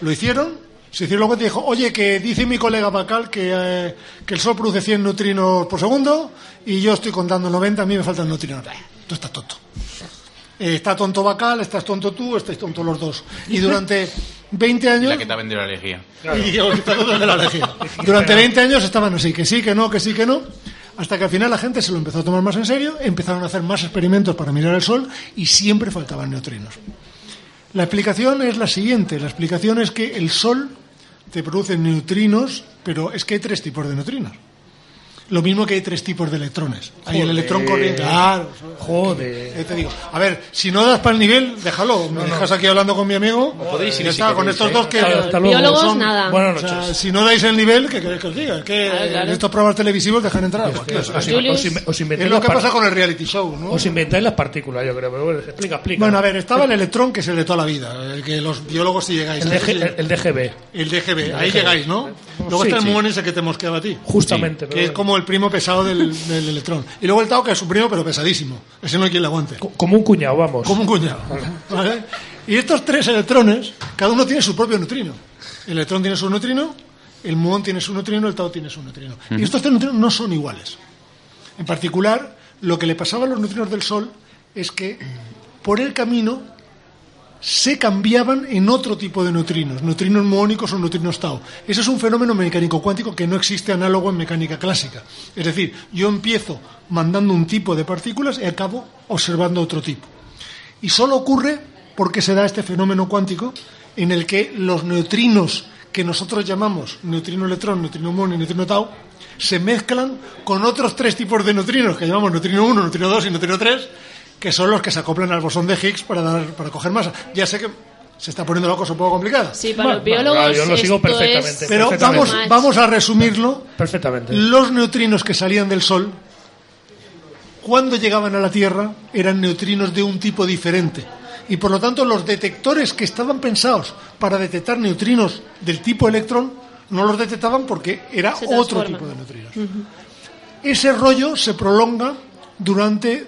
lo hicieron, que te dijo, oye, que dice mi colega Bacal que, eh, que el Sol produce 100 neutrinos por segundo y yo estoy contando 90, a mí me faltan neutrinos. Eh, tú estás tonto. Eh, está tonto Bacal, estás tonto tú, estáis tontos los dos. Y durante (laughs) 20 Y años... la que te ha vendido la lejía. Y yo, la. (laughs) Durante 20 años estaban así, que sí, que no, que sí, que no. Hasta que al final la gente se lo empezó a tomar más en serio, empezaron a hacer más experimentos para mirar el Sol y siempre faltaban neutrinos. La explicación es la siguiente. La explicación es que el Sol te produce neutrinos, pero es que hay tres tipos de neutrinos. Lo mismo que hay tres tipos de electrones. Hay el electrón corriente. Claro. Joder. Te digo, a ver, si no das para el nivel, déjalo. Me dejas aquí hablando con mi amigo. podéis Ya si está, con queréis, estos ¿eh? dos que Hasta- hasta luego. Biólogos, son- nada. Buenas o sea, noches. si no dais el nivel, ¿qué queréis que os diga? Es que Claro, claro. en estos programas televisivos dejan entrar. Os, os- os os Es inventáis lo las que pasa con el reality show, ¿no? os inventáis las partículas, yo creo. Pero bueno, explica, explica. Bueno, a ver, estaba el electrón, que es el de toda la vida, el que los biólogos si llegáis. el, ¿no? DG el, el DGB. El DGB, ahí DGB. llegáis, ¿no? Luego Sí, está el sí. muón ese que te mosqueaba a ti. Justamente. Que es como el primo pesado del, del electrón. Y luego el Tao, que es su primo, pero pesadísimo. Ese no hay quien le aguante. co- Como un cuñado, vamos. Como un cuñado. ¿vale? Y estos tres electrones, cada uno tiene su propio neutrino. El electrón tiene su neutrino, el muón tiene su neutrino, el tau tiene su neutrino. Y estos tres neutrinos no son iguales. En particular, lo que le pasaba a los neutrinos del Sol es que por el camino se cambiaban en otro tipo de neutrinos, neutrinos muónicos o neutrinos tau. Ese es un fenómeno mecánico cuántico que no existe análogo en mecánica clásica. Es decir, yo empiezo mandando un tipo de partículas y acabo observando otro tipo. Y solo ocurre porque se da este fenómeno cuántico en el que los neutrinos que nosotros llamamos neutrino electrón, neutrino muón y neutrino tau se mezclan con otros tres tipos de neutrinos que llamamos neutrino 1, neutrino 2 y neutrino 3 que son los que se acoplan al bosón de Higgs para, dar, para coger masa. Ya sé que se está poniendo la cosa un poco complicada. Sí, para los Bueno, biólogos. yo lo sigo perfectamente. es- Pero perfectamente. vamos, vamos a resumirlo. Perfectamente. Los neutrinos que salían del Sol, cuando llegaban a la Tierra, eran neutrinos de un tipo diferente. Y por lo tanto, los detectores que estaban pensados para detectar neutrinos del tipo electrón, no los detectaban porque era otro tipo de neutrinos. Ese rollo se prolonga durante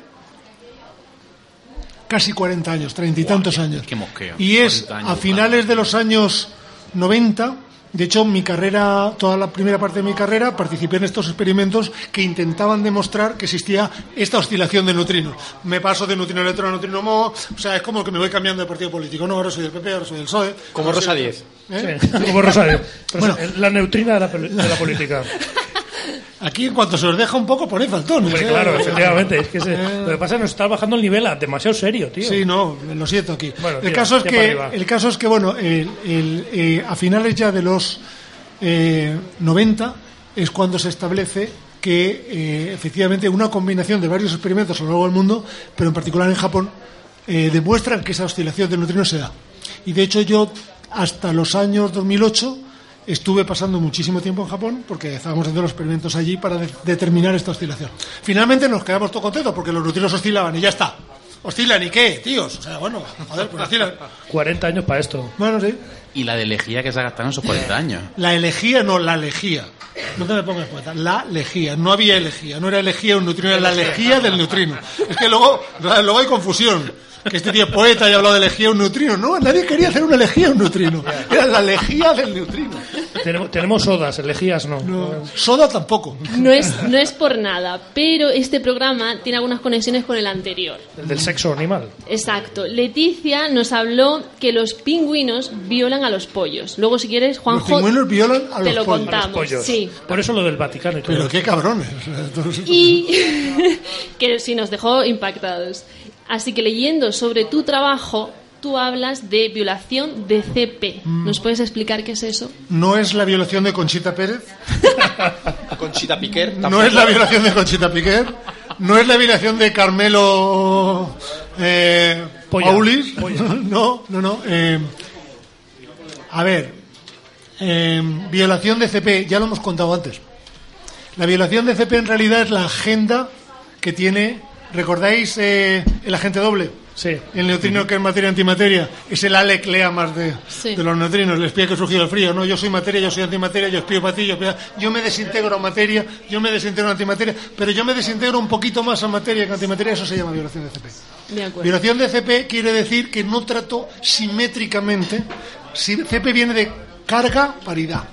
casi 40 años, treinta y tantos años. qué mosqueo. Y es 40 años a finales de los años 90, de hecho mi carrera, toda la primera parte de mi carrera, participé en estos experimentos que intentaban demostrar que existía esta oscilación de neutrinos. Me paso de neutrino electrón a neutrino mo, o sea, es como que me voy cambiando de partido político, no, ahora soy del PP, ahora soy del PSOE. Como Rosa 10. ¿Eh? Sí, como Rosario. Bueno. la neutrina de la, de la política. Aquí en cuanto se os deja un poco ponéis. Hombre, ¿eh? claro, efectivamente. Es que se- lo que pasa es que nos está bajando el nivel a demasiado serio, tío. Sí, no, lo siento aquí. Bueno, el, tira, caso es que, el caso es que, bueno, el- el, eh, a finales ya de los eh, 90 es cuando se establece que eh, efectivamente una combinación de varios experimentos a lo largo del mundo, pero en particular en Japón, eh, demuestran que esa oscilación de neutrinos se da. Y de hecho yo hasta los años 2008 estuve pasando muchísimo tiempo en Japón porque estábamos haciendo los experimentos allí para de- determinar esta oscilación. Finalmente nos quedamos todos contentos porque los neutrinos oscilaban y ya está. ¿Oscilan y qué, tíos? O sea, bueno, joder, pues oscilan. 40 años para esto. Bueno, sí. Y la de lejía que se ha gastado en esos 40 años. La elegía, no, la elegía. No te me pongas cuenta. La lejía. No había elegía. No era elegía un neutrino, era la lejía del neutrino. Es que luego, luego hay confusión. Que este tío es poeta y ha hablado de elegía un neutrino. No, nadie quería hacer una elegía un neutrino. Era la lejía del neutrino. Tenemos, tenemos sodas, elegías no. No, soda tampoco. No es, no es por nada, pero este programa tiene algunas conexiones con el anterior. El del sexo animal. Exacto. Leticia nos habló que los pingüinos violan a los pollos. Luego, si quieres, Los Juanjo, pingüinos violan a te los lo pollos. contamos. Pollos. Sí. Por eso lo del Vaticano y todo. Pero qué cabrones. Y (laughs) que sí nos dejó impactados. Así que leyendo sobre tu trabajo, tú hablas de violación de CP. Mm. ¿Nos puedes explicar qué es eso? No es la violación de Conchita Pérez. (laughs) Conchita Piquer. No es la violación de Conchita Piquer. No es la violación de Carmelo eh, Polla. Paulis. Polla. (laughs) No, no, no. eh, a ver, eh, violación de CP, ya lo hemos contado antes. La violación de CP en realidad es la agenda que tiene, ¿recordáis eh, el agente doble? Sí. El neutrino que es materia antimateria es el Alec Lea más de, Sí. de los neutrinos, el espía que surgió del frío. No, yo soy materia, yo soy antimateria, yo espío para ti, yo, espío- yo me desintegro a materia, yo me desintegro a antimateria, pero yo me desintegro un poquito más a materia que a antimateria, eso se llama violación de CP. De acuerdo. Violación de CP quiere decir que no trato simétricamente. Si CP viene de carga paridad,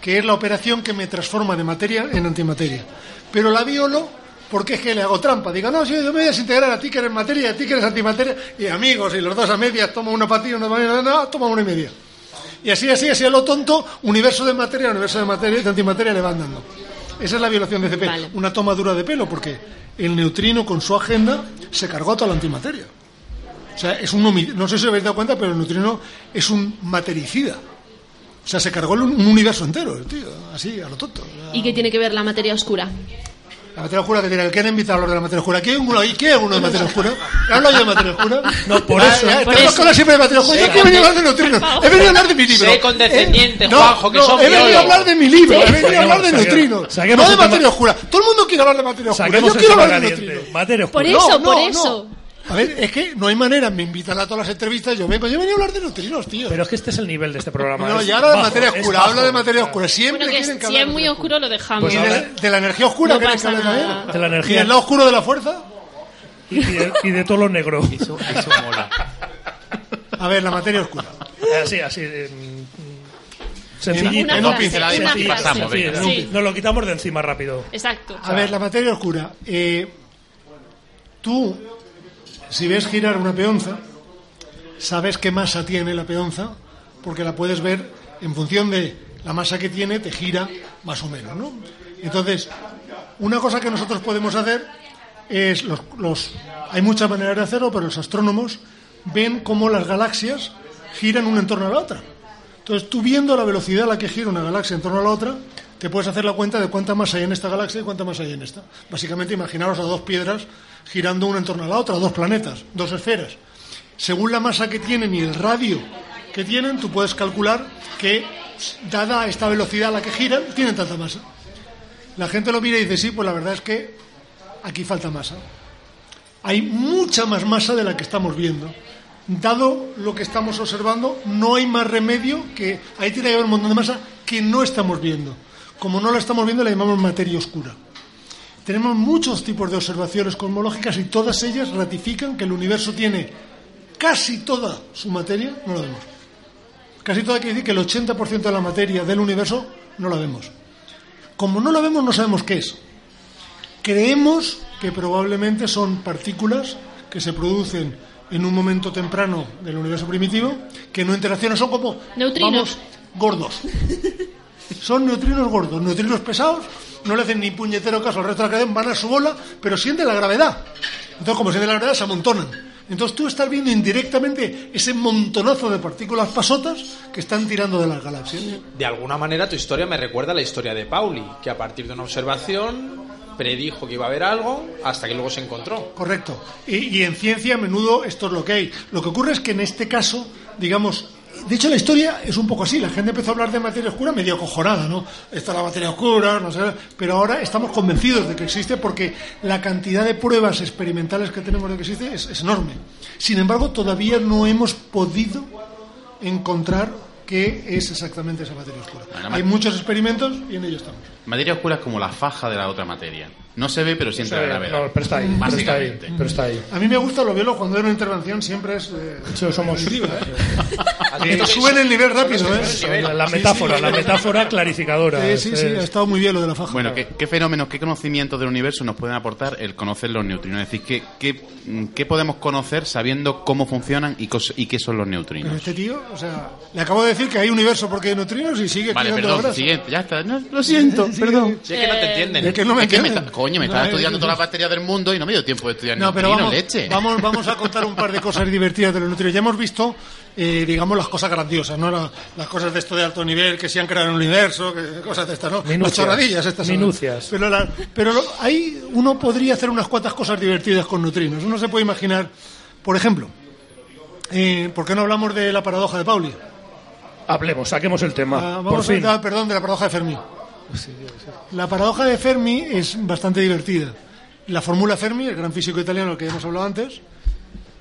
que es la operación que me transforma de materia en antimateria. Pero la violo porque es que le hago trampa. Digo, no, sí, yo me voy a desintegrar a ti que eres materia, a ti que eres antimateria, y amigos, y los dos a medias, toma una para ti, para mí, no, toma una y media. Y así, así, así a lo tonto, universo de materia, universo de materia, de antimateria le van dando. Esa es la violación de CP. Vale. Una toma dura de pelo, porque el neutrino con su agenda se cargó a toda la antimateria. O sea, es un no sé si os habéis dado cuenta, pero el neutrino es un matericida. O sea, se cargó un universo entero, el tío, así, a lo tonto. ¿Y qué tiene que ver la materia oscura? La materia oscura que tiene, el que han invitado a hablar de la materia oscura. ¿Quién uno ahí? ¿Quién uno de materia oscura? ¿He hablado yo de materia oscura? No, por Ah, eso. que hablar siempre de materia oscura. Yo he venido a hablar de neutrinos. He venido a hablar de mi libro. Sé condescendiente, Eh, no, Juanjo, que no, son He venido a hablar de mi libro. He venido a hablar de neutrinos. No de materia oscura. Todo el mundo quiere hablar de materia oscura. Yo quiero hablar de neutrinos. Materia Por eso, por eso. A ver, es que no hay manera. Me invitan a todas las entrevistas. Yo vengo. Yo venía a hablar de neutrinos, tío. Pero es que este es el nivel de este programa. No, es y ahora de materia oscura. Habla de materia oscura. Siempre Bueno, que quieren que si es muy oscuro lo dejamos. Pues ¿Y ahora- de, de la energía oscura No que nada. De la ¿Y energía del lado oscuro de la fuerza? y, y de, y de todo lo negro. Eso, eso mola. A ver, la materia oscura. Así, así. eh, Sencillito. Una En pinceladas una y pasamos, Sí. Nos lo quitamos de encima rápido. Exacto. A ver, la materia oscura. Eh, tú, si ves girar una peonza, sabes qué masa tiene la peonza, porque la puedes ver en función de la masa que tiene, te gira más o menos, ¿no? Entonces, una cosa que nosotros podemos hacer es los, los hay muchas maneras de hacerlo, pero los astrónomos ven cómo las galaxias giran una en torno a la otra. Entonces, tú viendo la velocidad a la que gira una galaxia en torno a la otra, te puedes hacer la cuenta de cuánta masa hay en esta galaxia y cuánta masa hay en esta. Básicamente, imaginaros a dos piedras girando una en torno a la otra, dos planetas, dos esferas. Según la masa que tienen y el radio que tienen, tú puedes calcular que, dada esta velocidad a la que giran, tienen tanta masa. La gente lo mira y dice, sí, pues la verdad es que aquí falta masa. Hay mucha más masa de la que estamos viendo. Dado lo que estamos observando, no hay más remedio que ahí tiene que haber un montón de masa que no estamos viendo. Como no la estamos viendo, la llamamos materia oscura. Tenemos muchos tipos de observaciones cosmológicas y todas ellas ratifican que el universo tiene casi toda su materia, no la vemos. Casi toda quiere decir que el 80% de la materia del universo no la vemos. Como no la vemos, no sabemos qué es. Creemos que probablemente son partículas que se producen en un momento temprano del universo primitivo, que no interaccionan, son como Neutrinos. vamos, gordos. (laughs) Son neutrinos gordos, neutrinos pesados, no le hacen ni puñetero caso al resto de la cadena, van a su bola, pero sienten la gravedad. Entonces, como sienten la gravedad, se amontonan. Entonces tú estás viendo indirectamente ese montonazo de partículas pasotas que están tirando de las galaxias. De alguna manera tu historia me recuerda a la historia de Pauli, que a partir de una observación predijo que iba a haber algo hasta que luego se encontró. Correcto. Y, y en ciencia a menudo esto es lo que hay. Lo que ocurre es que en este caso, digamos, de hecho la historia es un poco así. La gente empezó a hablar de materia oscura medio cojonada, ¿no? Esta es la materia oscura, no sé. Pero ahora estamos convencidos de que existe porque la cantidad de pruebas experimentales que tenemos de que existe es, es enorme. Sin embargo, todavía no hemos podido encontrar qué es exactamente esa materia oscura. Bueno, Hay muchos experimentos y en ello estamos. Materia oscura es como la faja de la otra materia. No se ve, pero siente la gravedad. No, pero está ahí. Pero está ahí. Pero está ahí. A mí me gusta los biólogos cuando hay una intervención siempre es... eh, (laughs) Sí, somos Que suben el nivel rápido, ¿eh? la, la metáfora, la metáfora clarificadora. Sí, sí, sí, Es- ha estado muy bien lo de la faja. Bueno, ¿qué, qué fenómenos, qué conocimientos del universo nos pueden aportar el conocer los neutrinos? Es decir, ¿qué, qué, qué podemos conocer sabiendo cómo funcionan y, cos- y qué son los Pero neutrinos? este tío, o sea, le acabo de decir que hay universo porque hay neutrinos y sigue Vale, perdón, siguiente, ya está. No, lo siento, (laughs) Sí, perdón. Si es que no te entienden. Es que no me es que me entienden. Coño, me No, estaba es- estudiando todas las bacterias del mundo y no me dio tiempo de estudiar No, pero vamos, leche. vamos, vamos a contar un par de cosas divertidas de los neutrinos. Ya hemos visto, eh, digamos, las cosas grandiosas, ¿no? La- las cosas de esto de alto nivel, que se han creado en el universo, que- cosas de estas, ¿no? Minucias. Las chorradillas estas. Minucias. Pero, la- pero lo- ahí uno podría hacer unas cuantas cosas divertidas con neutrinos. Uno se puede imaginar, por ejemplo, eh, ¿por qué no hablamos de la paradoja de Pauli? Hablemos, saquemos el tema. Ah, por vamos a fin. hablar, perdón, de la paradoja de Fermi. La paradoja de Fermi es bastante divertida. La fórmula Fermi, el gran físico italiano del que hemos hablado antes,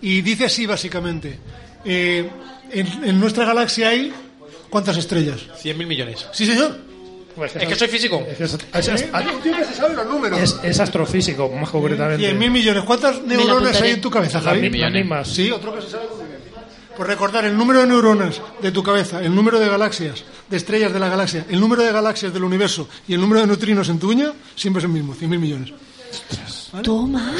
y dice así básicamente: eh, en, en nuestra galaxia hay ¿cuántas estrellas? 100.000 millones. Sí, señor. Pues Es que soy físico. es, es- es- es-. Un tío que se sabe los números. es- es astrofísico, más concretamente. 100.000 millones. ¿Cuántas neuronas hay en tu cabeza, Javi? las mismas. Sí, otro que se sabe. Pues recordar el número de neuronas de tu cabeza, el número de galaxias, de estrellas de la galaxia, el número de galaxias del universo y el número de neutrinos en tu uña, siempre es el mismo, 100.000 millones. Toma.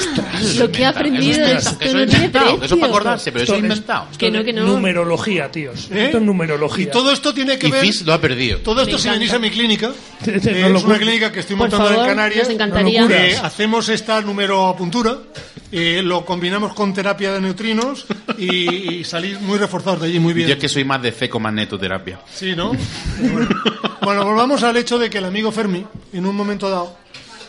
Lo que he aprendido Eso es esto inventado, que eso no es tiene inventado, que eso es para acordarse, pero eso es inventado. Que no, que no. Numerología, tíos. ¿Eh? Esto es numerología. Y todo esto tiene que Y ver. Fis lo ha perdido. Todo esto Me si venís a mi clínica, (laughs) eh, lo es una clínica que estoy Por montando favor, en Canarias. nos encantaría. Eh, hacemos esta número apuntura, eh, lo combinamos con terapia de neutrinos y, y salís muy reforzados de allí, muy bien. Yo es que soy más de fecomagnetoterapia. Sí, ¿no? Bueno. Bueno, volvamos al hecho de que el amigo Fermi, en un momento dado,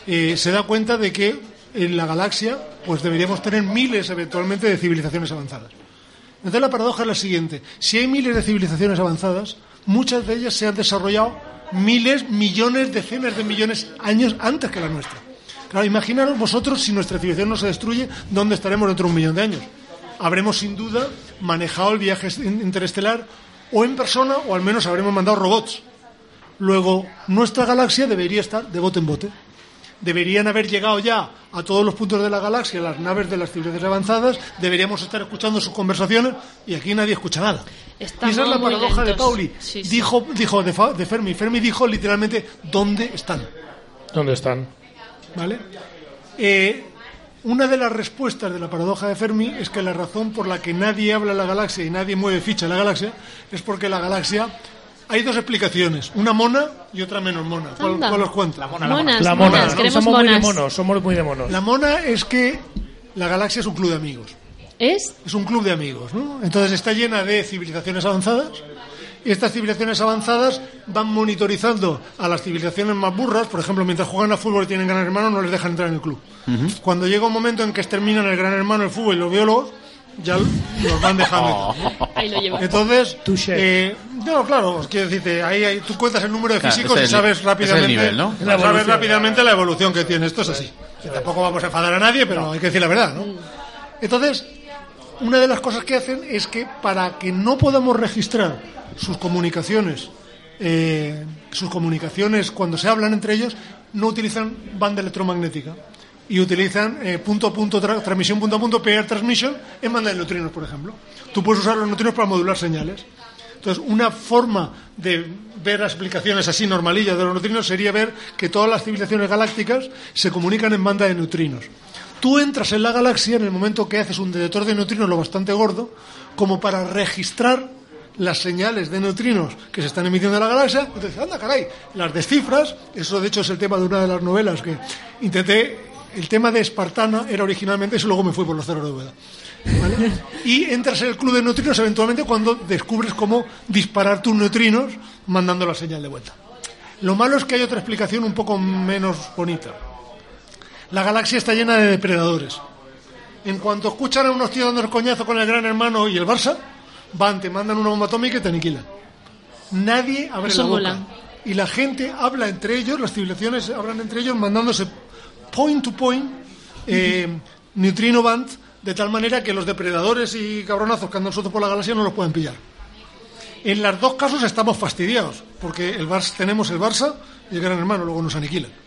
eh, se da cuenta de que en la galaxia pues deberíamos tener miles eventualmente de civilizaciones avanzadas. Entonces la paradoja es la siguiente. Si hay miles de civilizaciones avanzadas, muchas de ellas se han desarrollado miles, millones, decenas de millones años antes que la nuestra. Claro, imaginaros vosotros si nuestra civilización no se destruye, ¿dónde estaremos dentro de un millón de años? Habremos sin duda manejado el viaje interestelar o en persona o al menos habremos mandado robots. Luego, nuestra galaxia debería estar de bote en bote. Deberían haber llegado ya a todos los puntos de la galaxia, las naves de las civilizaciones avanzadas, deberíamos estar escuchando sus conversaciones y aquí nadie escucha nada. Estamos y esa es la paradoja de. Pauli. Sí, sí. Dijo, dijo de Fermi. Fermi dijo literalmente dónde están. ¿Dónde están? ¿Vale? Eh, una de las respuestas de la paradoja de Fermi es que la razón por la que nadie habla en la galaxia y nadie mueve ficha en la galaxia es porque la galaxia hay dos explicaciones, una mona y otra menos mona. ¿Cuál, Anda. cuál os cuento? La mona, Monas, La mona. monas, queremos somos muy de monos, somos muy de monos. La mona es que la galaxia es un club de amigos. ¿Es? Es un club de amigos, ¿no? Entonces está llena de civilizaciones avanzadas y estas civilizaciones avanzadas van monitorizando a las civilizaciones más burras, por ejemplo, mientras juegan a fútbol y tienen gran hermano, no les dejan entrar en el club. Cuando llega un momento en que exterminan el gran hermano, el fútbol y los biólogos, ya los van dejando. (laughs) Ahí lo. Entonces, Touché. eh, no, claro, os quiero decirte, ahí, ahí tú cuentas el número de Claro, físicos y el- sabes es el rápidamente, nivel, ¿no? La sabes evolución. rápidamente la evolución que tiene. Esto es así. Que tampoco vamos a enfadar a nadie, pero hay que decir la verdad, ¿no? Entonces, una de las cosas que hacen es que para que no podamos registrar sus comunicaciones, eh, sus comunicaciones cuando se hablan entre ellos, no utilizan banda electromagnética y utilizan eh, punto a punto, tra- transmisión punto a punto, peer transmission en banda de neutrinos, por ejemplo. Tú puedes usar los neutrinos para modular señales. Entonces, una forma de ver las explicaciones así normalillas de los neutrinos sería ver que todas las civilizaciones galácticas se comunican en banda de neutrinos. Tú entras en la galaxia en el momento que haces un detector de neutrinos lo bastante gordo, como para registrar las señales de neutrinos que se están emitiendo en la galaxia. Entonces, anda, caray, las descifras. Eso, de hecho, es el tema de una de las novelas que intenté. El tema de Espartana era originalmente eso, luego me fui por los ceros de Úbeda. ¿vale? (laughs) Y entras en el club de neutrinos eventualmente cuando descubres cómo disparar tus neutrinos mandando la señal de vuelta. Lo malo es que hay otra explicación un poco menos bonita. La galaxia está llena de depredadores. En cuanto escuchan a unos tíos dando el coñazo con el Gran Hermano y el Barça, van, te mandan una bomba atómica y te aniquilan. Nadie abre Eso la boca. mola. Y la gente habla entre ellos, las civilizaciones hablan entre ellos mandándose point to point eh, neutrino band de tal manera que los depredadores y cabronazos que andan sueltos por la galaxia no los pueden pillar. En los dos casos estamos fastidiados, porque el Barça, tenemos el Barça y el Gran Hermano, luego nos aniquilan. (laughs)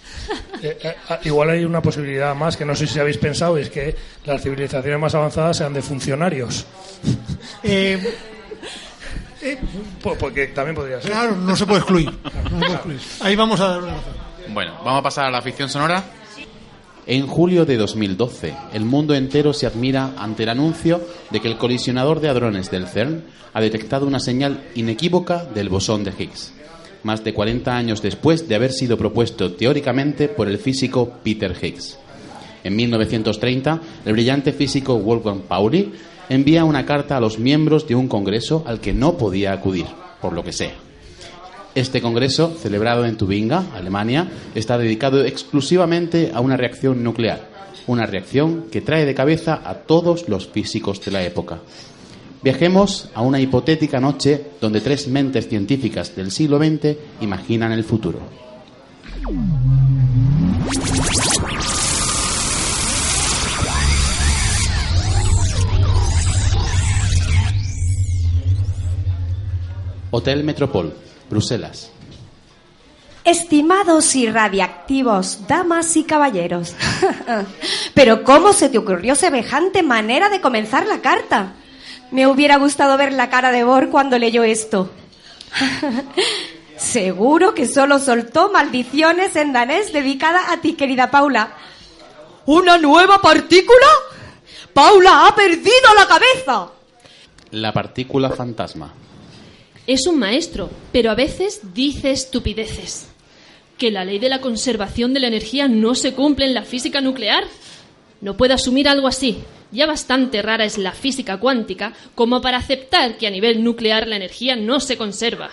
Eh, eh, ah, igual hay una posibilidad más que no sé si habéis pensado, es que las civilizaciones más avanzadas sean de funcionarios. (laughs) Eh, Po- Porque también podría ser. claro, no se puede excluir. No se puede (laughs) excluir. Ahí vamos a dar una razón. Bueno, vamos a pasar a la ficción sonora. En julio de 2012, el mundo entero se admira ante el anuncio de que el colisionador de hadrones del CERN ha detectado una señal inequívoca del bosón de Higgs, más de 40 años después de haber sido propuesto teóricamente por el físico Peter Higgs. En 1930, el brillante físico Wolfgang Pauli envía una carta a los miembros de un congreso al que no podía acudir, por lo que sea. Este congreso, celebrado en Tubinga, Alemania, está dedicado exclusivamente a una reacción nuclear, una reacción que trae de cabeza a todos los físicos de la época. Viajemos a una hipotética noche donde tres mentes científicas del siglo XX imaginan el futuro. Hotel Metropol, Bruselas. Estimados y radiactivos, damas y caballeros. (laughs) Pero ¿cómo se te ocurrió semejante manera de comenzar la carta? Me hubiera gustado ver la cara de Bor cuando leyó esto. (laughs) Seguro que solo soltó maldiciones en danés dedicada a ti, querida Paula. ¿Una nueva partícula? Paula ha perdido la cabeza. La partícula fantasma. Es un maestro, pero a veces dice estupideces. Que la ley de la conservación de la energía no se cumple en la física nuclear. No puedo asumir algo así. Ya bastante rara es la física cuántica como para aceptar que a nivel nuclear la energía no se conserva.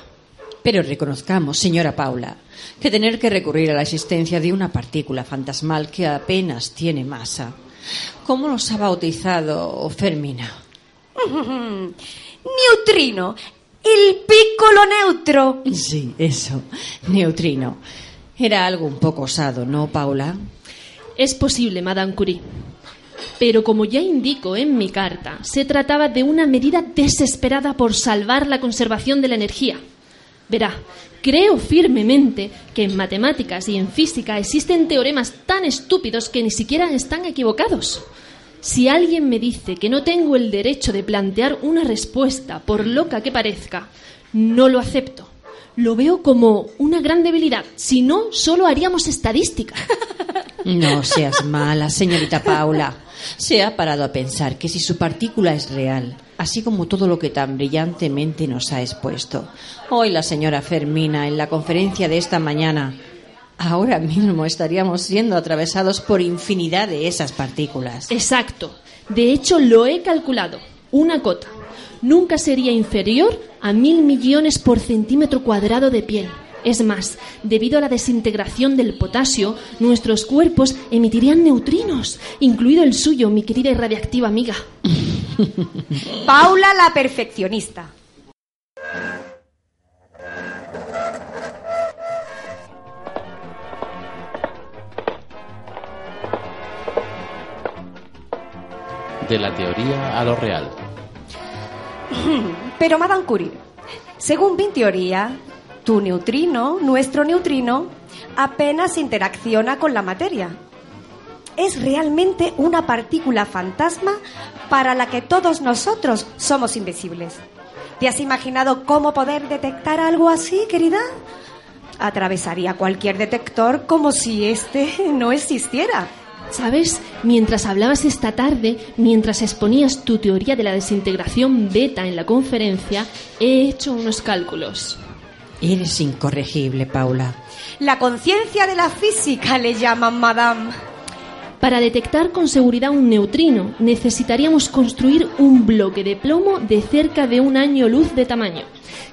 Pero reconozcamos, señora Paula, que tener que recurrir a la existencia de una partícula fantasmal que apenas tiene masa, ¿cómo los ha bautizado Fermina? (laughs) Neutrino. El piccolo neutro. Sí, eso, neutrino. Era algo un poco osado, ¿no, Paula? Es posible, Madame Curie. Pero como ya indico en mi carta, se trataba de una medida desesperada por salvar la conservación de la energía. Verá, creo firmemente que en matemáticas y en física existen teoremas tan estúpidos que ni siquiera están equivocados. Si alguien me dice que no tengo el derecho de plantear una respuesta, por loca que parezca, no lo acepto. Lo veo como una gran debilidad. Si no, solo haríamos estadística. (laughs) No seas mala, señorita Paula. Se ha parado a pensar que si su partícula es real, así como todo lo que tan brillantemente nos ha expuesto, hoy la señora Fermina en la conferencia de esta mañana, ahora mismo estaríamos siendo atravesados por infinidad de esas partículas. Exacto. De hecho, lo he calculado. Una cota. Nunca sería inferior a mil millones por centímetro cuadrado de piel. Es más, debido a la desintegración del potasio, nuestros cuerpos emitirían neutrinos, incluido el suyo, mi querida y radiactiva amiga. (laughs) Paula la perfeccionista. De la teoría a lo real. (clears throat) Pero Madame Curie, según mi teoría, tu neutrino, nuestro neutrino, apenas interacciona con la materia. Es realmente una partícula fantasma para la que todos nosotros somos invisibles. ¿Te has imaginado cómo poder detectar algo así, querida? Atravesaría cualquier detector como si este (laughs) no existiera. ¿Sabes? Mientras hablabas esta tarde, mientras exponías tu teoría de la desintegración beta en la conferencia, he hecho unos cálculos. Eres incorregible, Paula. La conciencia de la física le llaman, madame. Para detectar con seguridad un neutrino necesitaríamos construir un bloque de plomo de cerca de un año luz de tamaño.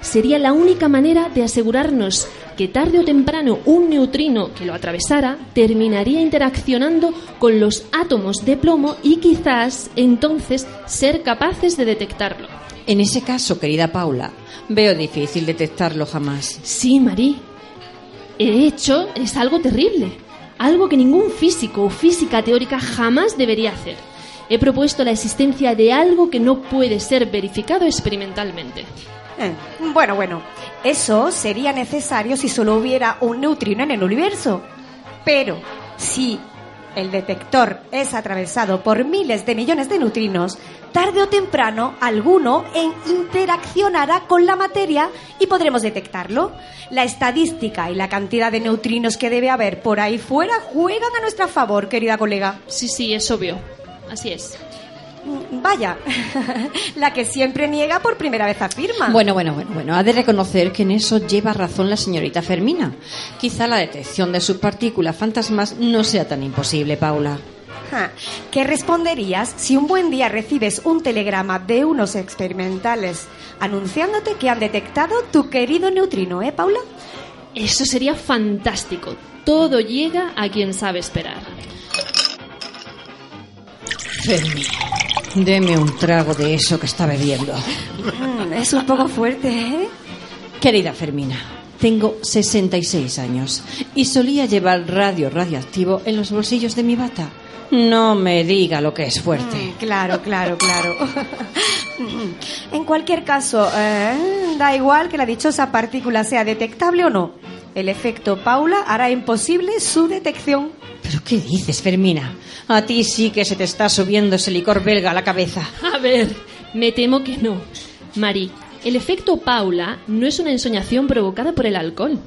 Sería la única manera de asegurarnos que tarde o temprano un neutrino que lo atravesara terminaría interaccionando con los átomos de plomo y quizás entonces ser capaces de detectarlo. En ese caso, querida Paula, veo difícil detectarlo jamás. Sí, Marí. He hecho es algo terrible, algo que ningún físico o física teórica jamás debería hacer. He propuesto la existencia de algo que no puede ser verificado experimentalmente. Eh, bueno, bueno, eso sería necesario si solo hubiera un neutrino en el universo. Pero si el detector es atravesado por miles de millones de neutrinos, tarde o temprano alguno en- interaccionará con la materia y podremos detectarlo. La estadística y la cantidad de neutrinos que debe haber por ahí fuera juegan a nuestro favor, querida colega. Sí, sí, es obvio. Así es. Mm, Vaya, (laughs) la que siempre niega por primera vez afirma. Bueno, bueno, bueno, bueno. Ha de reconocer que en eso lleva razón la señorita Fermina. Quizá la detección de sus partículas fantasmas no sea tan imposible, Paula. ¿Qué responderías si un buen día recibes un telegrama de unos experimentales anunciándote que han detectado tu querido neutrino, eh, Paula? Eso sería fantástico. Todo llega a quien sabe esperar. Fermina, deme un trago de eso que está bebiendo. Mm, es un poco fuerte, ¿eh? Querida Fermina, tengo 66 años y solía llevar radio radioactivo en los bolsillos de mi bata. No me diga lo que es fuerte. Mm, Claro, claro, claro. (laughs) Mm, en cualquier caso, eh, da igual que la dichosa partícula sea detectable o no. El efecto Paula hará imposible su detección. ¿Pero qué dices, Fermina? A ti sí que se te está subiendo ese licor belga a la cabeza. A ver, me temo que no. Mari, el efecto Paula no es una ensoñación provocada por el alcohol.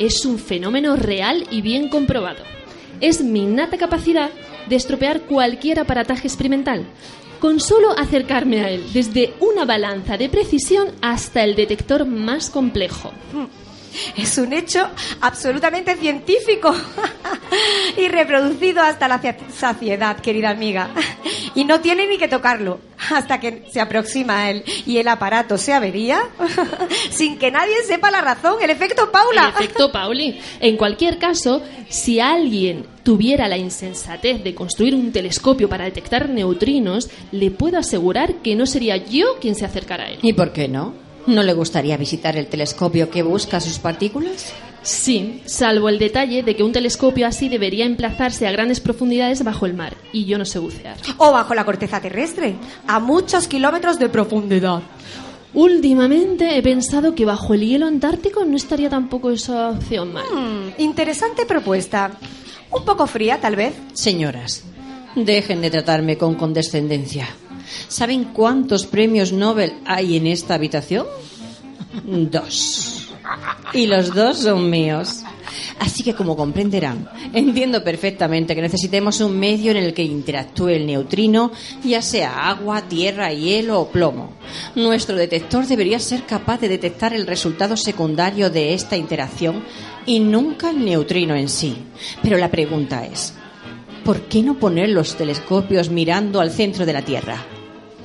Es un fenómeno real y bien comprobado. Es mi innata capacidad de estropear cualquier aparataje experimental, con solo acercarme a él, desde una balanza de precisión hasta el detector más complejo. Es un hecho absolutamente científico (laughs) y reproducido hasta la saciedad, querida amiga. Y no tiene ni que tocarlo hasta que se aproxima a él y el aparato se avería (laughs) sin que nadie sepa la razón. El efecto Paula. El efecto Pauli. En cualquier caso, si alguien tuviera la insensatez de construir un telescopio para detectar neutrinos, le puedo asegurar que no sería yo quien se acercara a él. ¿Y por qué no? ¿No le gustaría visitar el telescopio que busca sus partículas? Sí, salvo el detalle de que un telescopio así debería emplazarse a grandes profundidades bajo el mar, y yo no sé bucear. O bajo la corteza terrestre, a muchos kilómetros de profundidad. Últimamente he pensado que bajo el hielo antártico no estaría tampoco esa opción mal. Hmm, interesante propuesta. Un poco fría, tal vez. Señoras, dejen de tratarme con condescendencia. ¿Saben cuántos premios Nobel hay en esta habitación? Dos. Y los dos son míos. Así que, como comprenderán, entiendo perfectamente que necesitemos un medio en el que interactúe el neutrino, ya sea agua, tierra, hielo o plomo. Nuestro detector debería ser capaz de detectar el resultado secundario de esta interacción y nunca el neutrino en sí. Pero la pregunta es, ¿por qué no poner los telescopios mirando al centro de la Tierra?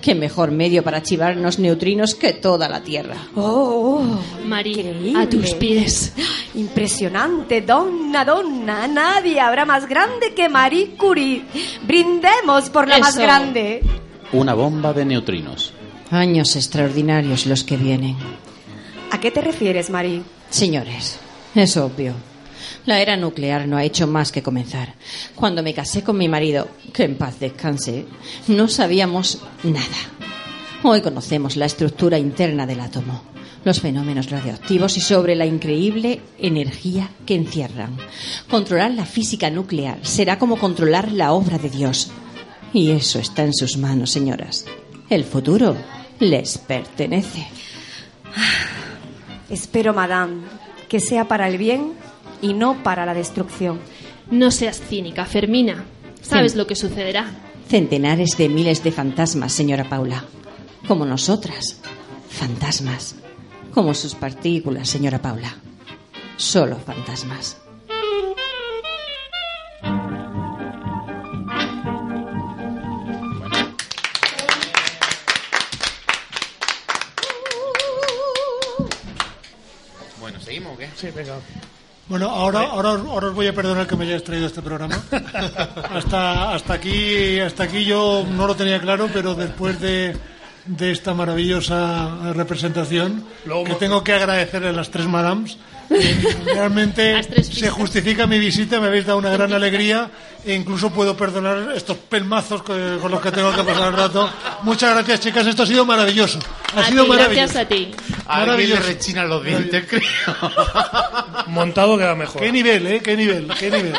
¿Qué mejor medio para archivarnos neutrinos que toda la Tierra? Oh, María, increíble. a tus pies. Impresionante, donna, donna. Nadie habrá más grande que Marie Curie. Brindemos por la más grande. Una bomba de neutrinos. Años extraordinarios los que vienen. ¿A qué te refieres, Marie? Señores, es obvio. La era nuclear no ha hecho más que comenzar. Cuando me casé con mi marido, que en paz descanse, no sabíamos nada. Hoy conocemos la estructura interna del átomo, los fenómenos radioactivos y sobre la increíble energía que encierran. Controlar la física nuclear será como controlar la obra de Dios. Y eso está en sus manos, señoras. El futuro les pertenece. Espero, madame, que sea para el bien y no para la destrucción. No seas cínica, Fermina. ¿Sabes lo que sucederá? Centenares de miles de fantasmas, señora Paula. Como nosotras. Fantasmas. Como sus partículas, señora Paula. Solo fantasmas. Bueno, ¿seguimos o qué? Sí, venga. Bueno, ahora, ahora, os- ahora os voy a perdonar que me hayáis traído este programa. (laughs) Hasta, hasta, aquí, hasta aquí yo no lo tenía claro, pero después de, de esta maravillosa representación, Luego- que tengo que agradecerle a las tres madams, realmente se justifica mi visita, me habéis dado una gran alegría e incluso puedo perdonar estos pelmazos que- con los que tengo que pasar el rato. Muchas gracias, chicas, esto ha sido maravilloso. Ha A sido ti, maravilloso. gracias a ti. Alguien le Maravilloso. rechinan los dientes, creo. Montado queda mejor. Qué nivel, ¿eh? Qué nivel, qué nivel.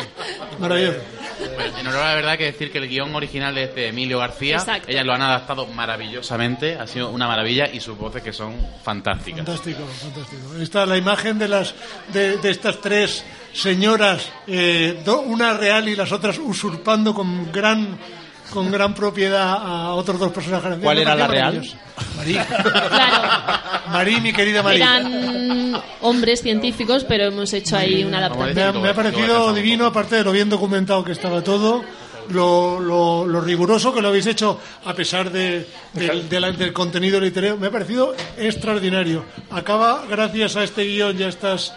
Maravilloso. Pues, en honor a la verdad hay que decir que el guion original de este Emilio García, Exacto. ellas lo han adaptado maravillosamente, ha sido una maravilla y sus voces que son fantásticas. Fantástico, fantástico. Está la imagen de las de, de estas tres señoras, eh, do- una real y las otras usurpando con gran con gran propiedad a otros dos personajes. ¿Cuál Me era la real? Marí, Claro, Marí, mi querida Marí. eran hombres científicos, pero hemos hecho ahí una adaptación. Me ha, me parecido divino, aparte de lo bien documentado que estaba todo, lo, lo- lo riguroso que lo habéis hecho a pesar de- del, de la- del contenido literario. Me ha parecido extraordinario. Acaba, gracias a este guion y a estas,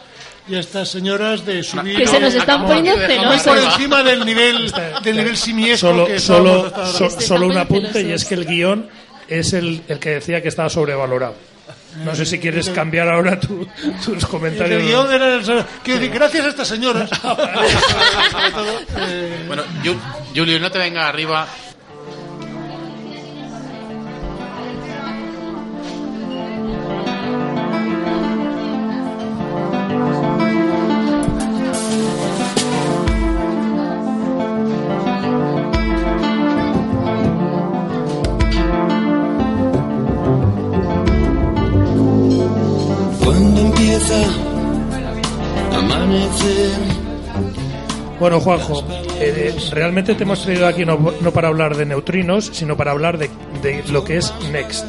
y a estas señoras, de subir Que se nos están poniendo celosos. por encima del nivel, del nivel simiesco Solo, que solo, so- solo un apunte y es que el guion es el, el que decía que estaba sobrevalorado. No sé si quieres cambiar ahora tu- tus El comentarios. guion era el- quiero decir, gracias a estas señoras. (laughs) Eh, Bueno, Ju- Julio, no te vengas arriba. Empieza a amanecer. Bueno, Juanjo, eh, realmente te hemos traído aquí no, no para hablar de neutrinos, sino para hablar de, de lo que es NEXT.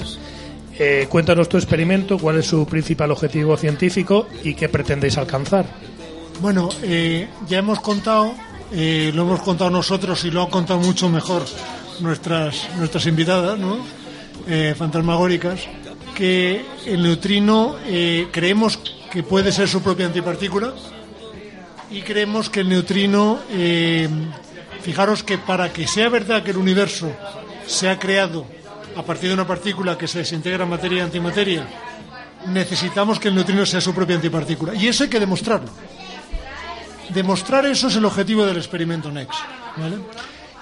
Eh, cuéntanos tu experimento, cuál es su principal objetivo científico y qué pretendéis alcanzar. Bueno, eh, ya hemos contado, eh, lo hemos contado nosotros y lo han contado mucho mejor nuestras, nuestras invitadas, ¿no? Eh, fantasmagóricas, que el neutrino eh, creemos que puede ser su propia antipartícula y creemos que el neutrino, eh, fijaros que para que sea verdad que el universo se ha creado a partir de una partícula que se desintegra en materia y antimateria, necesitamos que el neutrino sea su propia antipartícula. Y eso hay que demostrarlo. Demostrar eso es el objetivo del experimento NEX. ¿vale?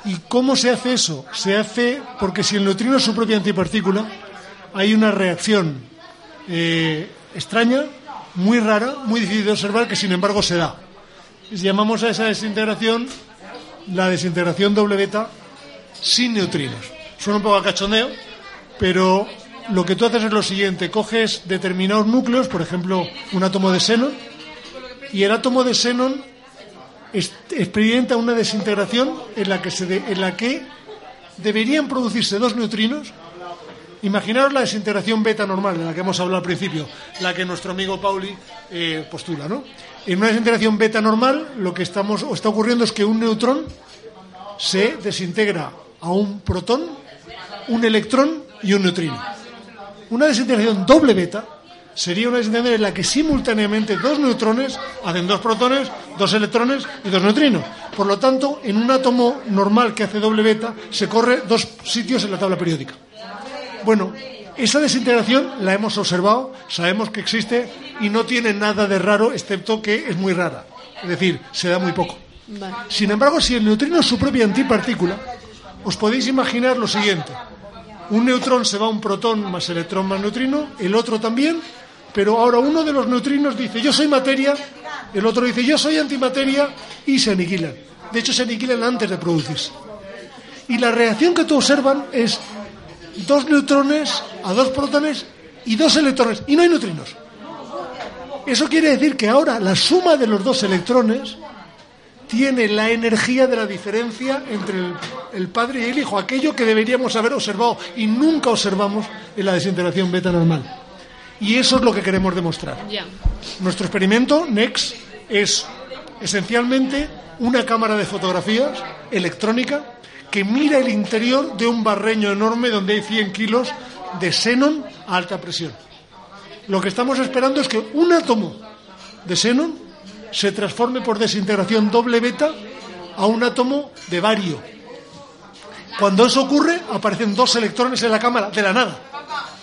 ¿Y cómo se hace eso? Se hace porque si el neutrino es su propia antipartícula, hay una reacción eh, extraña, muy rara, muy difícil de observar, que sin embargo se da. Llamamos a esa desintegración la desintegración doble beta sin neutrinos. Suena un poco a cachondeo, pero lo que tú haces es lo siguiente, coges determinados núcleos, por ejemplo, un átomo de xenón, y el átomo de xenón experimenta una desintegración en la que, se de- en la que deberían producirse dos neutrinos. Imaginaros la desintegración beta normal, de la que hemos hablado al principio, la que nuestro amigo Pauli eh, postula, ¿no? En una desintegración beta normal, lo que está ocurriendo es que un neutrón se desintegra a un protón, un electrón y un neutrino. Una desintegración doble beta sería una desintegración en la que simultáneamente dos neutrones hacen dos protones, dos electrones y dos neutrinos. Por lo tanto, en un átomo normal que hace doble beta se corre dos sitios en la tabla periódica. Bueno, esa desintegración la hemos observado, sabemos que existe y no tiene nada de raro, excepto que es muy rara. Es decir, se da muy poco. Vale. Sin embargo, si el neutrino es su propia antipartícula, os podéis imaginar lo siguiente. Un neutrón se va a un protón más electrón más neutrino, el otro también, pero ahora uno de los neutrinos dice yo soy materia, el otro dice yo soy antimateria y se aniquilan. De hecho, se aniquilan antes de producirse. Y la reacción que tú observan es dos neutrones a dos protones y dos electrones, y no hay neutrinos. Eso quiere decir que ahora la suma de los dos electrones tiene la energía de la diferencia entre el, el padre y el hijo, aquello que deberíamos haber observado y nunca observamos en la desintegración beta normal. Y eso es lo que queremos demostrar. Nuestro experimento, NEX, es esencialmente una cámara de fotografías electrónica que mira el interior de un barreño enorme donde hay 100 kilos de xenón a alta presión. Lo que estamos esperando es que un átomo de xenón se transforme por desintegración doble beta a un átomo de bario. Cuando eso ocurre, aparecen dos electrones en la cámara, de la nada.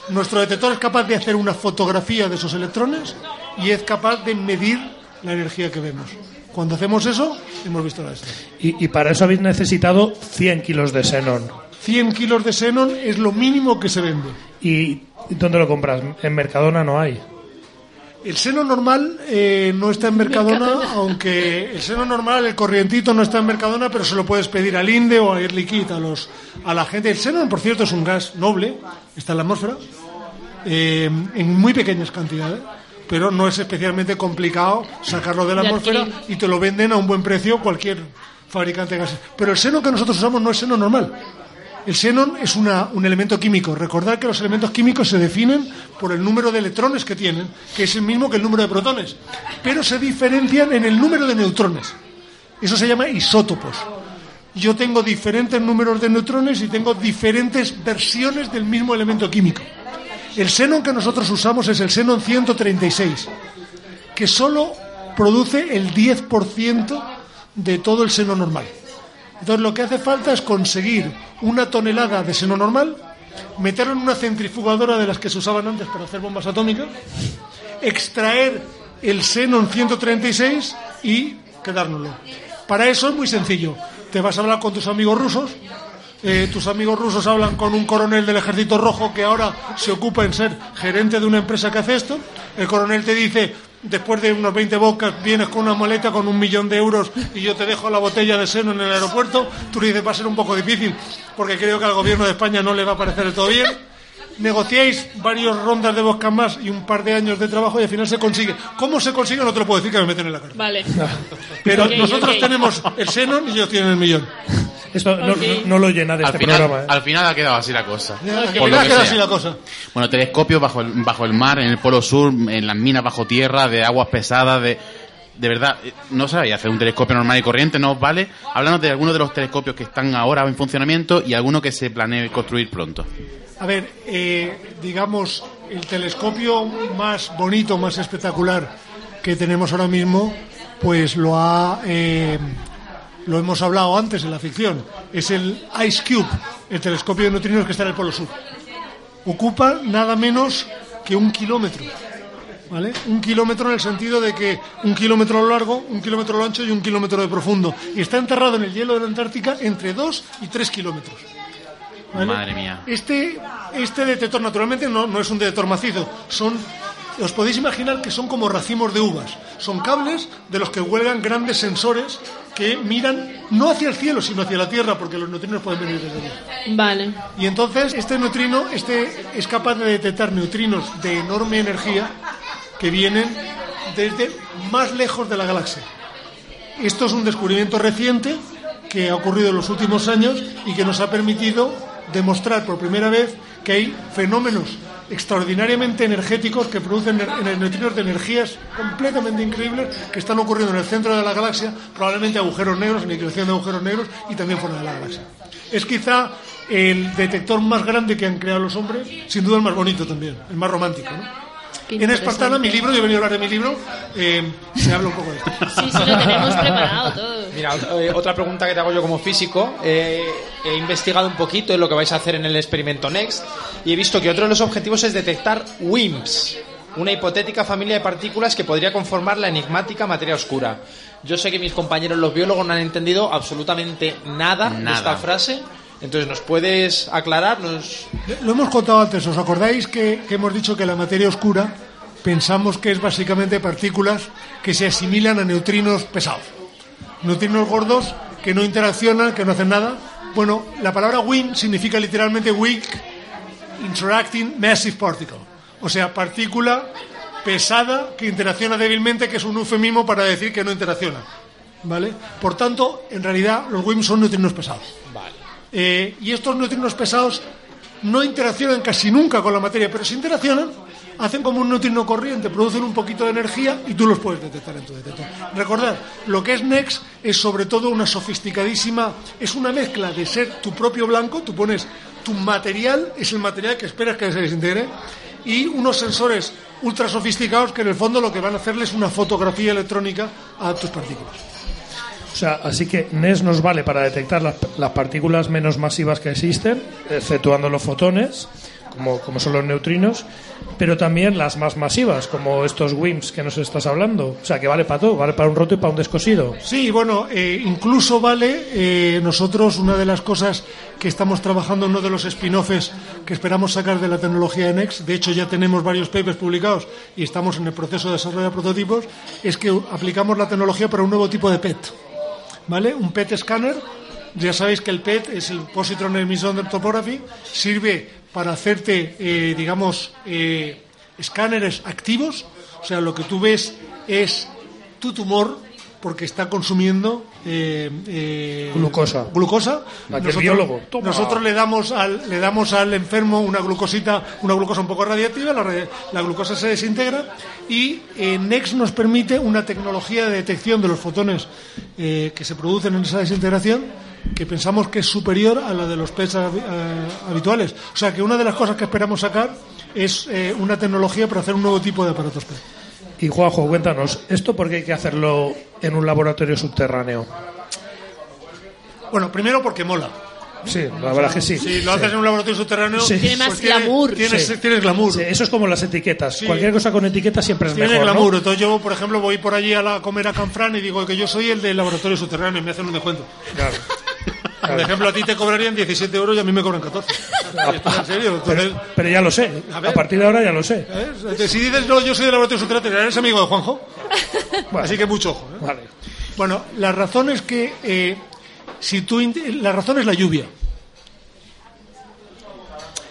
Nuestro detector es capaz de hacer una fotografía de esos electrones y es capaz de medir la energía que vemos. Cuando hacemos eso, hemos visto la estrella. Y, y para eso habéis necesitado 100 kilos de xenón. 100 kilos de xenón es lo mínimo que se vende. ¿Y dónde lo compras? En Mercadona no hay. El seno normal eh, no está en Mercadona, Mercadona. aunque el seno normal, el corrientito, no está en Mercadona, pero se lo puedes pedir al INDE o a Air Liquid, a, los, a la gente. El seno, por cierto, es un gas noble, está en la atmósfera, eh, en muy pequeñas cantidades, pero no es especialmente complicado sacarlo de la atmósfera y te lo venden a un buen precio cualquier fabricante de gases. Pero el seno que nosotros usamos no es seno normal. El xenón es una- un elemento químico. Recordad que los elementos químicos se definen por el número de electrones que tienen, que es el mismo que el número de protones, pero se diferencian en el número de neutrones. Eso se llama isótopos. Yo tengo diferentes números de neutrones y tengo diferentes versiones del mismo elemento químico. El xenón que nosotros usamos es el xenón 136, que solo produce el 10% de todo el seno normal. Entonces lo que hace falta es conseguir una tonelada de seno normal, meterlo en una centrifugadora de las que se usaban antes para hacer bombas atómicas, extraer el xenon 136 y quedárnoslo. Para eso es muy sencillo. Te vas a hablar con tus amigos rusos, eh, tus amigos rusos hablan con un coronel del ejército rojo que ahora se ocupa en ser gerente de una empresa que hace esto. El coronel te dice, después de unos 20 bocas, vienes con una maleta con un millón de euros y yo te dejo la botella de seno en el aeropuerto. Tú le dices, va a ser un poco difícil porque creo que al gobierno de España no le va a parecer del todo bien. Negociáis varias rondas de boscas más y un par de años de trabajo y al final se consigue. ¿Cómo se consigue? No te lo puedo decir que me meten en la cara. Vale. Pero nosotros tenemos el xenon y ellos tienen el millón. Esto no, Ok. no- no lo llena de Al este final, programa. ¿eh? al final ha quedado así la cosa. Por lo que sea. así la cosa. Bueno, telescopios bajo el, bajo el mar, en el polo sur, en las minas bajo tierra, de aguas pesadas, de... De verdad, no sabéis hacer un telescopio normal y corriente, ¿no os vale? Háblanos de algunos de los telescopios que están ahora en funcionamiento y alguno que se planee construir pronto. A ver, eh, digamos, el telescopio más bonito, más espectacular que tenemos ahora mismo, pues lo ha, eh, lo hemos hablado antes en la ficción. Es el Ice Cube, el telescopio de neutrinos que está en el Polo Sur. Ocupa nada menos que un kilómetro. ¿Vale? Un kilómetro en el sentido de que un kilómetro a lo largo, un kilómetro a lo ancho y un kilómetro de profundo. Y está enterrado en el hielo de la Antártica entre dos y tres kilómetros. ¿vale? Madre mía. Este, este detector naturalmente no, no es un detector macizo, son os podéis imaginar que son como racimos de uvas. Son cables de los que huelgan grandes sensores que miran no hacia el cielo, sino hacia la Tierra, porque los neutrinos pueden venir desde allí. Vale. Y entonces este neutrino este es capaz de detectar neutrinos de enorme energía que vienen desde más lejos de la galaxia. Esto es un descubrimiento reciente que ha ocurrido en los últimos años y que nos ha permitido demostrar por primera vez que hay fenómenos extraordinariamente energéticos que producen neutrinos de energías completamente increíbles que están ocurriendo en el centro de la galaxia, probablemente agujeros negros, en creación de agujeros negros y también fuera de la galaxia. Es quizá el detector más grande que han creado los hombres, sin duda el más bonito también, el más romántico. Qué En Espartana, mi libro, yo he venido a hablar de mi libro, eh, se habla un poco de esto. Sí, sí, lo tenemos preparado todo. Mira, eh, otra pregunta que te hago yo como físico. eh, he investigado un poquito en lo que vais a hacer en el experimento Next y he visto que otro de los objetivos es detectar WIMPs, una hipotética familia de partículas que podría conformar la enigmática materia oscura. Yo sé que mis compañeros los biólogos no han entendido absolutamente nada, de Nada. esta frase. Entonces, ¿nos puedes aclarar? Nos... Lo hemos contado antes, ¿os acordáis que, que hemos dicho que la materia oscura pensamos que es básicamente partículas que se asimilan a neutrinos pesados? Neutrinos gordos que no interaccionan, que no hacen nada. Bueno, la palabra WIN significa literalmente Weak Interacting Massive Particle, o sea, partícula pesada que interacciona débilmente, que es un eufemismo para decir que no interacciona. ¿Vale? Por tanto, en realidad, los WIMP son neutrinos pesados. Eh, y estos neutrinos pesados no interaccionan casi nunca con la materia, pero si interaccionan, hacen como un neutrino corriente, producen un poquito de energía y tú los puedes detectar en tu detector. Recordad, lo que es NEX es sobre todo una sofisticadísima, es una mezcla de ser tu propio blanco, tú pones tu material, es el material que esperas que se desintegre, y unos sensores ultra sofisticados que en el fondo lo que van a hacerle es una fotografía electrónica a tus partículas. O sea, así que NES nos vale para detectar las, las partículas menos masivas que existen, exceptuando los fotones, como, como son los neutrinos, pero también las más masivas, como estos WIMPs que nos estás hablando. O sea, que vale para todo, vale para un roto y para un descosido. Sí, bueno, eh, incluso vale, eh, nosotros una de las cosas que estamos trabajando uno de los spin-offs que esperamos sacar de la tecnología de Next, de hecho ya tenemos varios papers publicados y estamos en el proceso de desarrollo de prototipos, es que aplicamos la tecnología para un nuevo tipo de PET, ¿vale? Un PET scanner, ya sabéis que el PET es el Positron Emission Topography, sirve para hacerte, eh, digamos, eh, escáneres activos, o sea, lo que tú ves es tu tumor porque está consumiendo eh, eh, Glucosa. glucosa. Biólogo. Nosotros le damos al le damos al enfermo una glucosita, una glucosa un poco radiactiva, la, la glucosa se desintegra y eh, Next nos permite una tecnología de detección de los fotones eh, que se producen en esa desintegración que pensamos que es superior a la de los PETs habi- eh, habituales. O sea que una de las cosas que esperamos sacar es una tecnología para hacer un nuevo tipo de aparatos PET. Y Juanjo, cuéntanos, ¿esto por qué hay que hacerlo en un laboratorio subterráneo? Bueno, primero porque mola. Sí, la verdad que sí. Si lo haces en un laboratorio subterráneo, Sí. Tiene más pues tiene- glamour. Tienes, Sí. tienes glamour. Sí, eso es como las etiquetas. Sí. Cualquier cosa con etiqueta siempre es Tiene mejor. ¿no? glamour. Entonces yo, por ejemplo, voy por allí a, la, a comer a Canfrán y digo que yo soy el del laboratorio subterráneo y me hacen un descuento. Claro. Por ejemplo, a ti te cobrarían 17 euros y a mí me cobran 14. Esto es en serio. Pero ya lo sé. A partir de ahora ya lo sé. ¿eh? Si dices, no, yo soy del laboratorio subterráneo, eres amigo de Juanjo. Así que mucho ojo. ¿eh? Vale. Bueno, la razón es que eh, si tú la razón es la lluvia.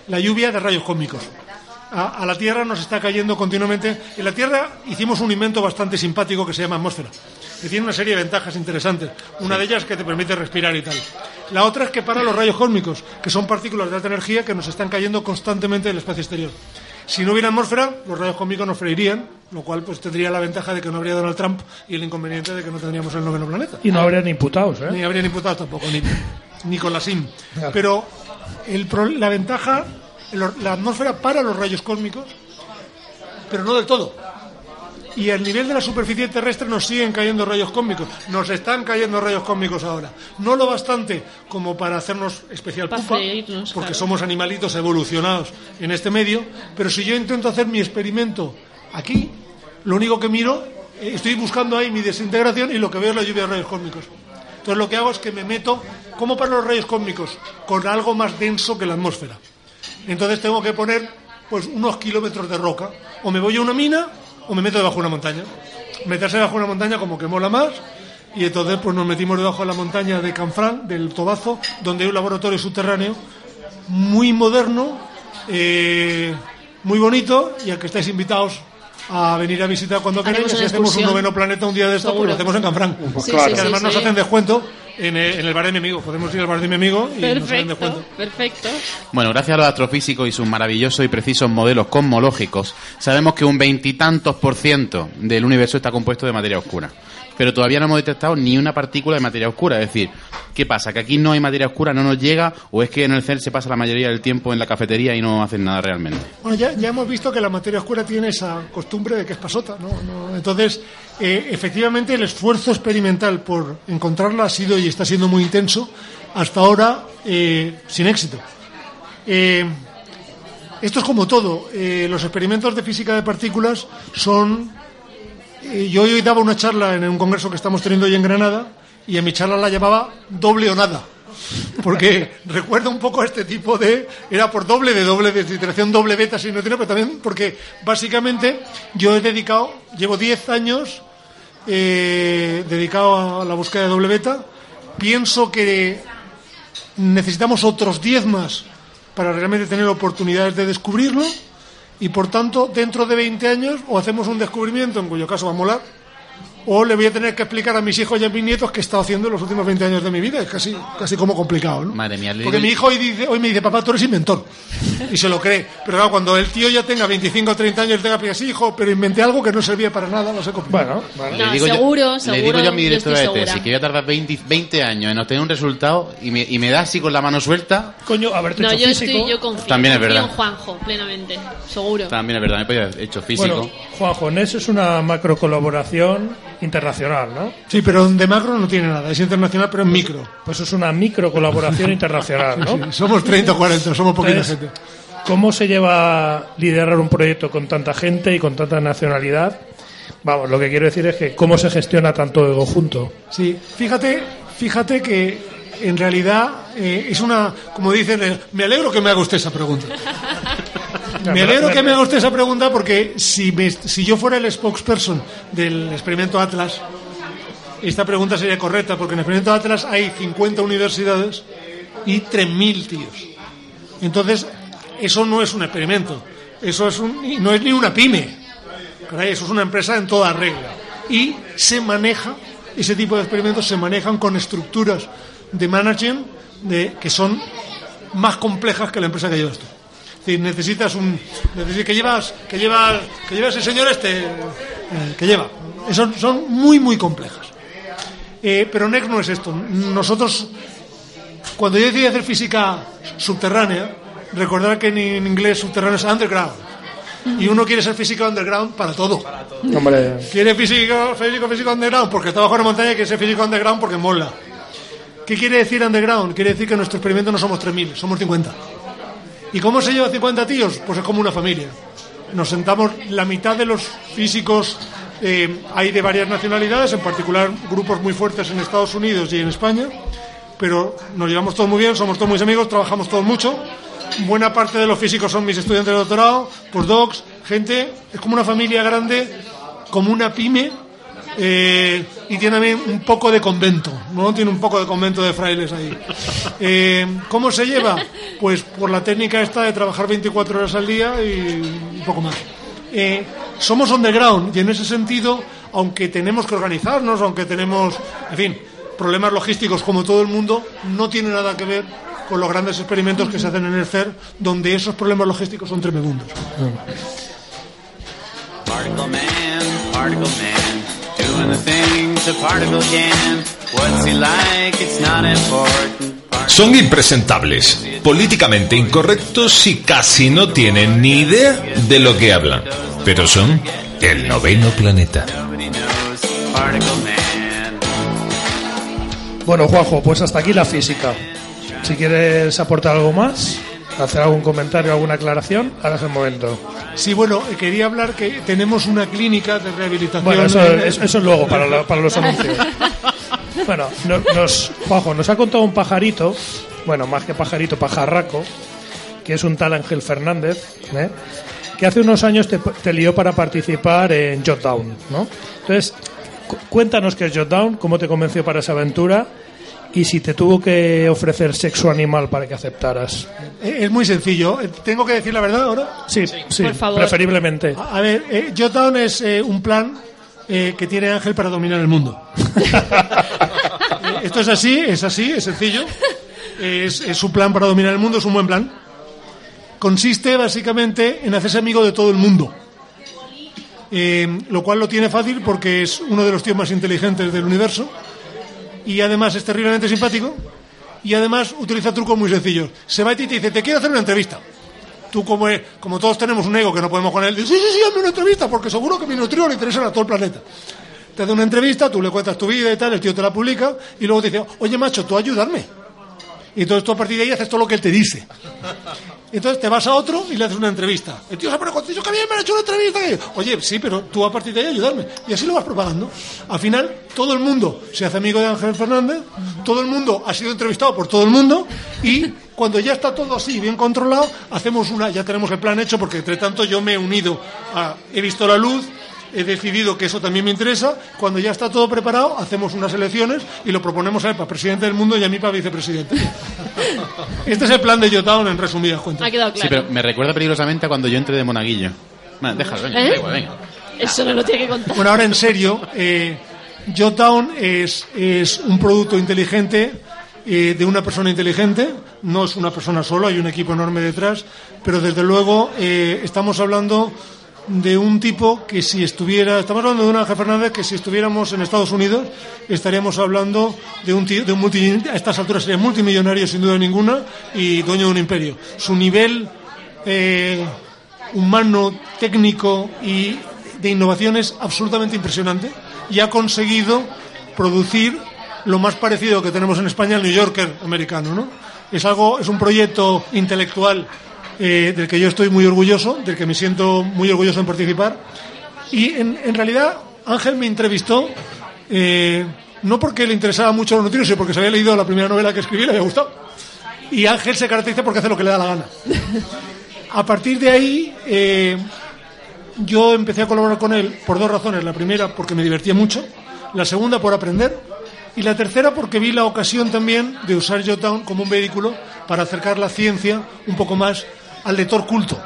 La lluvia de rayos cósmicos. A, a la Tierra nos está cayendo continuamente. En la Tierra hicimos un invento bastante simpático que se llama atmósfera, que tiene una serie de ventajas interesantes. Una de ellas es que te permite respirar y tal. La otra es que para los rayos cósmicos, que son partículas de alta energía que nos están cayendo constantemente del espacio exterior. Si no hubiera atmósfera, los rayos cósmicos nos freirían, lo cual pues tendría la ventaja de que no habría Donald Trump y el inconveniente de que no tendríamos el noveno planeta. Y no habrían imputados, ¿eh? Ni habrían imputado tampoco, ni, ni con la SIM. Claro. Pero el la ventaja, la atmósfera para los rayos cósmicos, pero no del todo. Y al nivel de la superficie terrestre nos siguen cayendo rayos cósmicos. Nos están cayendo rayos cósmicos ahora. No lo bastante como para hacernos especial freírnos, porque claro. somos animalitos evolucionados en este medio. Pero si yo intento hacer mi experimento aquí, lo único que miro, eh, estoy buscando ahí mi desintegración y lo que veo es la lluvia de rayos cósmicos. Entonces lo que hago es que me meto, como para los rayos cósmicos, con algo más denso que la atmósfera. Entonces tengo que poner pues unos kilómetros de roca. O me voy a una mina o me meto debajo de una montaña. Meterse debajo de una montaña como que mola más. Y entonces pues nos metimos debajo de la montaña de Canfrán, del Tobazo, donde hay un laboratorio subterráneo muy moderno, eh, muy bonito y al que estáis invitados a venir a visitar cuando queráis. Y hacemos un noveno planeta un día de esto, pues lo hacemos en Canfrán. Sí, claro. sí, Y además sí, nos hacen descuento en el, en el bar de mi amigo. Podemos ir al bar de mi amigo y nos hacen Perfecto, descuento. perfecto. Bueno, gracias a los astrofísicos y sus maravillosos y precisos modelos cosmológicos, sabemos que un veintitantos por ciento del universo está compuesto de materia oscura. Pero todavía no hemos detectado ni una partícula de materia oscura. Es decir, ¿qué pasa? ¿Que aquí no hay materia oscura, no nos llega? ¿O es que en el CERN se pasa la mayoría del tiempo en la cafetería y no hacen nada realmente? Bueno, ya, hemos visto que la materia oscura tiene esa costumbre de que es pasota, ¿no? No, entonces, eh, efectivamente, el esfuerzo experimental por encontrarla ha sido y está siendo muy intenso, hasta ahora eh, sin éxito. Eh, esto es como todo. los experimentos de física de partículas son. Eh, yo hoy daba una charla en un congreso que estamos teniendo hoy en Granada y en mi charla la llamaba doble o nada. Porque (laughs) recuerda un poco a este tipo de. Era por doble de doble, de iteración doble beta sin neutrino, pero también porque básicamente yo he dedicado, llevo 10 años eh, dedicado a la búsqueda de doble beta. Pienso que necesitamos otros 10 más para realmente tener oportunidades de descubrirlo y por tanto dentro de 20 años o hacemos un descubrimiento en cuyo caso va a molar o le voy a tener que explicar a mis hijos y a mis nietos qué he estado haciendo en los últimos 20 años de mi vida es casi casi como complicado ¿no? Madre mía, le porque mi hijo hoy, dice, hoy me dice papá tú eres inventor y se lo cree pero claro cuando el tío ya tenga 25 o 30 años tenga que sí hijo pero inventé algo que no servía para nada no sé Bueno, No, digo yo- seguro, le seguro, digo yo a mi directora de tesis que voy a tardar 20, 20 años en obtener un resultado y me, y me da así con la mano suelta. Coño, haberte No, hecho yo físico. estoy, yo confío, También es confío verdad. en Juanjo, plenamente, seguro. También es verdad, me podía haber hecho físico. Bueno, Juanjo, NES es una macro colaboración internacional, ¿no? sí pero de macro no tiene nada es internacional pero en micro Pues es una micro colaboración (laughs) internacional, ¿no? Sí, somos 30 o 40 somos poquita Entonces, gente ¿Cómo se lleva a liderar un proyecto con tanta gente y con tanta nacionalidad? Vamos, lo que quiero decir es que cómo se gestiona tanto ego junto. Sí, fíjate, fíjate que en realidad eh, es una, como dicen, eh, me alegro que me haga usted esa pregunta. (laughs) Me alegro que me haga usted esa pregunta porque si, me- si yo fuera el spokesperson del experimento Atlas, esta pregunta sería correcta porque en el experimento Atlas hay 50 universidades y 3.000 tíos. Entonces, eso no es un experimento, eso es un, no es ni una pyme. Eso es una empresa en toda regla. Y se maneja, ese tipo de experimentos se manejan con estructuras de management de, que son más complejas que la empresa que llevas tú. Es decir, necesitas un. necesitas- que llevas, que llevas, que llevas el señor este, eh, que lleva. Son, son muy, muy complejas. Eh, pero NEC no es esto. Nosotros, cuando yo decidí hacer física subterránea, recordar que en, en inglés subterráneo es underground. Y uno quiere ser físico underground para todo. Hombre, Quiere físico, físico, físico underground porque está bajo una montaña y quiere ser físico underground porque mola. ¿Qué quiere decir underground? Quiere decir que en nuestro experimento no somos 3.000, somos 50. ¿Y cómo se lleva 50 tíos? Pues es como una familia. Nos sentamos, la mitad de los físicos eh, hay de varias nacionalidades, en particular grupos muy fuertes en Estados Unidos y en España, pero nos llevamos todos muy bien, somos todos muy amigos, trabajamos todos mucho. Buena parte de los físicos son mis estudiantes de doctorado, postdocs, gente, es como una familia grande, como una pyme, eh, y tiene también un poco de convento, ¿no? Tiene un poco de convento de frailes ahí. Eh, ¿Cómo se lleva? Pues por la técnica esta de trabajar 24 horas al día y poco más. Eh, somos underground y en ese sentido, aunque tenemos que organizarnos, aunque tenemos, en fin, problemas logísticos como todo el mundo, no tiene nada que ver con los grandes experimentos que se hacen en el CER, donde esos problemas logísticos son tremendos. Particle doing the things a particle can. What's he like? It's not important. Son impresentables, políticamente incorrectos y casi no tienen ni idea de lo que hablan. Pero son el noveno planeta. Bueno, Juanjo, pues hasta aquí la física. Si quieres aportar algo más, hacer algún comentario, alguna aclaración, ahora es el momento. Sí, bueno, eh, quería hablar que tenemos una clínica de rehabilitación. Bueno, eso, en- eso- eso es luego, para, la- para los anuncios. Bueno, no- nos, Juanjo, nos ha contado un pajarito, bueno, más que pajarito, pajarraco, que es un tal Ángel Fernández, ¿eh? que hace unos años te, te lió para participar en Jotdown, ¿no? Entonces, cu- cuéntanos qué es Jotdown, cómo te convenció para esa aventura y si te tuvo que ofrecer sexo animal para que aceptaras. Eh, Es muy sencillo. Eh, ¿Tengo que decir la verdad ahora? Sí, sí, Por favor. preferiblemente. A a ver, eh, Jotdown es eh, un plan eh, que tiene Ángel para dominar el mundo. (laughs) Esto es así, es así, es sencillo. Es, es su plan para dominar el mundo, es un buen plan. Consiste básicamente en hacerse amigo de todo el mundo. Eh, lo cual lo tiene fácil porque es uno de los tíos más inteligentes del universo. Y además es terriblemente simpático. Y además utiliza trucos muy sencillos. Se va y te dice, te quiero hacer una entrevista tú como, es- como todos tenemos un ego que no podemos con él, dices, sí, sí, sí, hazme una entrevista porque seguro que mi nutrición le interesa a todo el planeta. Te hace una entrevista, tú le cuentas tu vida y tal, el tío te la publica y luego te dice, oye macho, tú ayudarme. Y entonces tú a partir de ahí haces todo lo que él te dice. Entonces te vas a otro y le haces una entrevista. El tío se pone contento, que bien me han hecho una entrevista. Oye, sí, pero tú a partir de ahí ayudarme. Y así lo vas propagando. Al final, todo el mundo se hace amigo de Ángel Fernández, todo el mundo ha sido entrevistado por todo el mundo y cuando ya está todo así bien controlado, hacemos una, ya tenemos el plan hecho porque entre tanto yo me he unido a, he visto la luz, he decidido que eso también me interesa. Cuando ya está todo preparado, hacemos unas elecciones y lo proponemos a él para presidente del mundo y a mí para vicepresidente. (laughs) Este es el plan de Yotown en resumidas cuentas. Ha quedado Sí, claro. pero me recuerda peligrosamente a cuando yo entré de monaguillo. Bueno, déjalo, venga, ¿Eh? venga. Eso no lo tiene que contar. Bueno, ahora en serio, eh, Jotown es, es un producto inteligente eh, de una persona inteligente, no es una persona solo, hay un equipo enorme detrás, pero desde luego eh, estamos hablando de un tipo que si estuviera, estamos hablando de un Ángel Fernández que si estuviéramos en Estados Unidos estaríamos hablando de un, de un multi, a estas alturas sería multimillonario sin duda ninguna y dueño de un imperio. Su nivel eh, humano, técnico y de innovación es absolutamente impresionante y ha conseguido producir lo más parecido que tenemos en España al New Yorker americano, ¿no? Es algo, es un proyecto intelectual eh, del que yo estoy muy orgulloso, del que me siento muy orgulloso en participar. Y en, realidad Ángel me entrevistó eh, no porque le interesaba mucho los neutrinos, sino porque se había leído la primera novela que escribí y le había gustado. Y Ángel se caracteriza porque hace lo que le da la gana. A partir de ahí, eh, yo empecé a colaborar con él por dos razones. La primera, porque me divertía mucho. La segunda, por aprender. Y la tercera, porque vi la ocasión también de usar Jotown como un vehículo para acercar la ciencia un poco más al lector culto,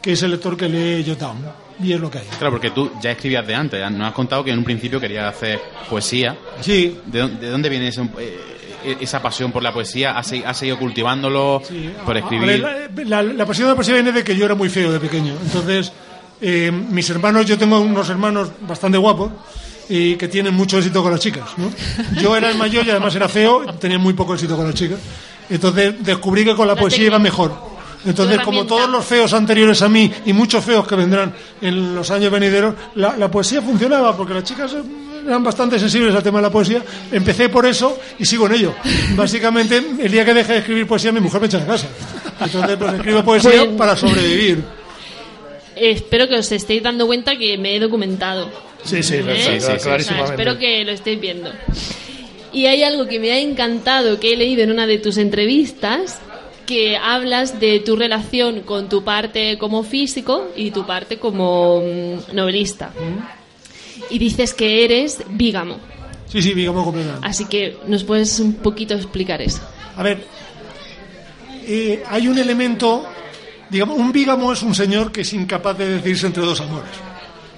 que es el lector que lee Jotown. Y es lo que hay. Claro, porque tú ya escribías de antes. ya Nos has contado que en un principio querías hacer poesía. Sí. ¿De, dónde- de dónde viene ese, eh, esa pasión por la poesía? ¿Has, has seguido cultivándolo por A escribir? ver, la, la- la pasión de la poesía viene de que yo era muy feo de pequeño. Entonces, eh, mis hermanos, yo tengo unos hermanos bastante guapos y que tienen mucho éxito con las chicas. ¿no? (laughs) Yo era el mayor y además era feo, tenía muy poco éxito con las chicas. Entonces descubrí que con la, poesía iba mejor. Entonces, como todos los feos anteriores a mí y muchos feos que vendrán en los años venideros, la, la poesía funcionaba porque las chicas eran bastante sensibles al tema de la poesía. Empecé por eso y sigo en ello. Básicamente, el día que dejé de escribir poesía, mi mujer me echa de casa. Entonces, pues escribo poesía Bueno. para sobrevivir. Espero que os estéis dando cuenta que me he documentado. Sí, sí, ¿Eh? sí, sí, sí. O sea, clarísimamente. espero que lo estéis viendo. Y hay algo que me ha encantado que he leído en una de tus entrevistas, que hablas de tu relación con tu parte como físico y tu parte como mm, novelista. Y dices que eres bígamo. Sí, sí, digamos completamente. Así que nos puedes un poquito explicar eso. A ver, eh, hay un elemento, digamos, un bígamo es un señor que es incapaz de decidirse entre dos amores.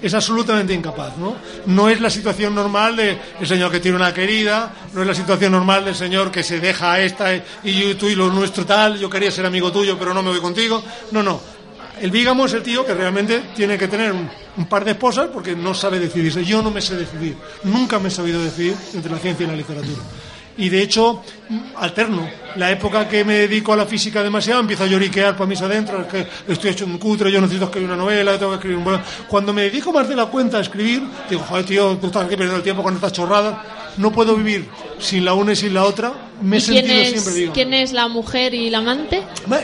Es absolutamente incapaz, ¿no? No es la situación normal del señor que tiene una querida, no es la situación normal del señor que se deja a esta y yo, tú y lo nuestro tal, yo quería ser amigo tuyo pero no me voy contigo. No, no. El bígamo es el tío que realmente tiene que tener un, un par de esposas porque no sabe decidirse. Yo no me sé decidir. Nunca me he sabido decidir entre la ciencia y la literatura. Y de hecho, alterno. La época que me dedico a la física demasiado, empiezo a lloriquear para mis adentro, es que estoy hecho un cutre, yo necesito escribir una novela, tengo que escribir un poema. Cuando me dedico más de la cuenta a escribir, digo, joder, tío, tú estás aquí perdiendo el tiempo con estas chorradas. No puedo vivir sin la una y sin la otra. Me he ¿Y quién sentido es, siempre bígamo. quién es la mujer y la amante? Va,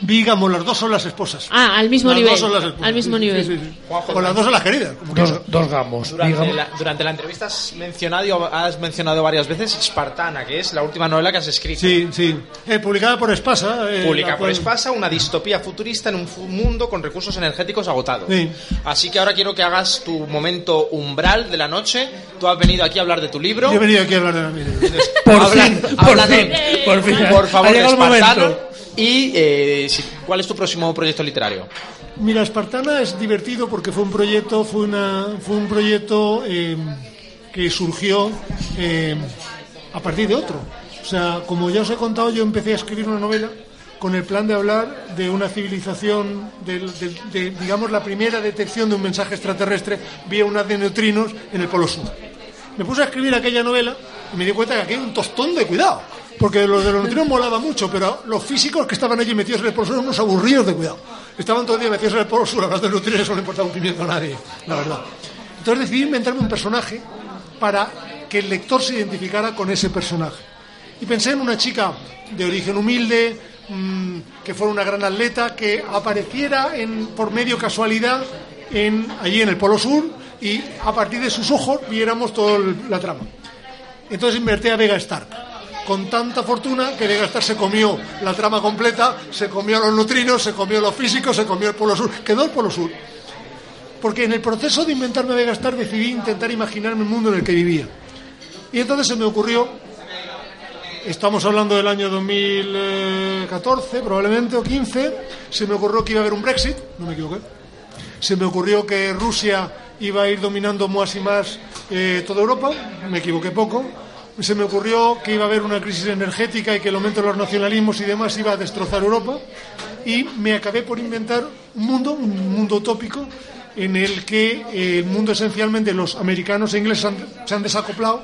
Vígamo, las dos son las esposas. Ah, al mismo Las nivel. dos son las esposas. Al mismo Sí, nivel. sí, sí. O las dos son las queridas. como Dos, dos gamos. Durante digamos. la, durante la entrevista has mencionado, has mencionado varias veces Espartana, que es la última novela que has escrito. Sí, sí. Eh, publicada por Espasa. eh, Publica la por cual- Espasa una distopía futurista en un mundo con recursos energéticos agotados. Sí. Así que ahora quiero que hagas tu momento umbral de la noche. Tú has venido aquí a hablar de tu libro. Yo he venido aquí a hablar de la mía. Por Habla- fin, habla por de- fin, por fin. Por favor, Ha llegado el momento. Y eh, ¿cuál es tu próximo proyecto literario? Mira, Espartana es divertido porque fue un proyecto, fue una, fue un proyecto eh, que surgió eh, a partir de otro. O sea, como ya os he contado, yo empecé a escribir una novela con el plan de hablar de una civilización, del- de, digamos, la primera detección de un mensaje extraterrestre vía un haz de neutrinos en el Polo Sur. Me puse a escribir aquella novela y me di cuenta que aquí hay un tostón de cuidado. Porque los de los neutrinos molaba mucho, pero los físicos que estaban allí metidos en el Polo Sur eran unos aburridos de cuidado. Estaban todo el día metidos en el Polo Sur, hablando de neutrinos, eso no le importaba un pimiento a nadie, la verdad. Entonces decidí inventarme un personaje para que el lector se identificara con ese personaje. Y pensé en una chica de origen humilde, mm, que fuera una gran atleta, que apareciera por medio casualidad allí en el Polo Sur y a partir de sus ojos viéramos toda la trama. Entonces invertí a Vega Stark. Con tanta fortuna que Vega Stark se comió la trama completa, se comió los neutrinos, se comió los físicos, se comió el Polo Sur. Quedó el Polo Sur. Porque en el proceso de inventarme Vega Stark decidí intentar imaginarme el mundo en el que vivía. Y entonces se me ocurrió, estamos hablando del año 2014 probablemente, o 15, se me ocurrió que iba a haber un Brexit, no me equivoqué. Se me ocurrió que Rusia iba a ir dominando más y más eh, toda Europa, me equivoqué poco. Se me ocurrió que iba a haber una crisis energética y que el aumento de los nacionalismos y demás iba a destrozar Europa. Y me acabé por inventar un mundo, un mundo utópico, en el que eh, el mundo esencialmente los americanos e ingleses han- se han desacoplado.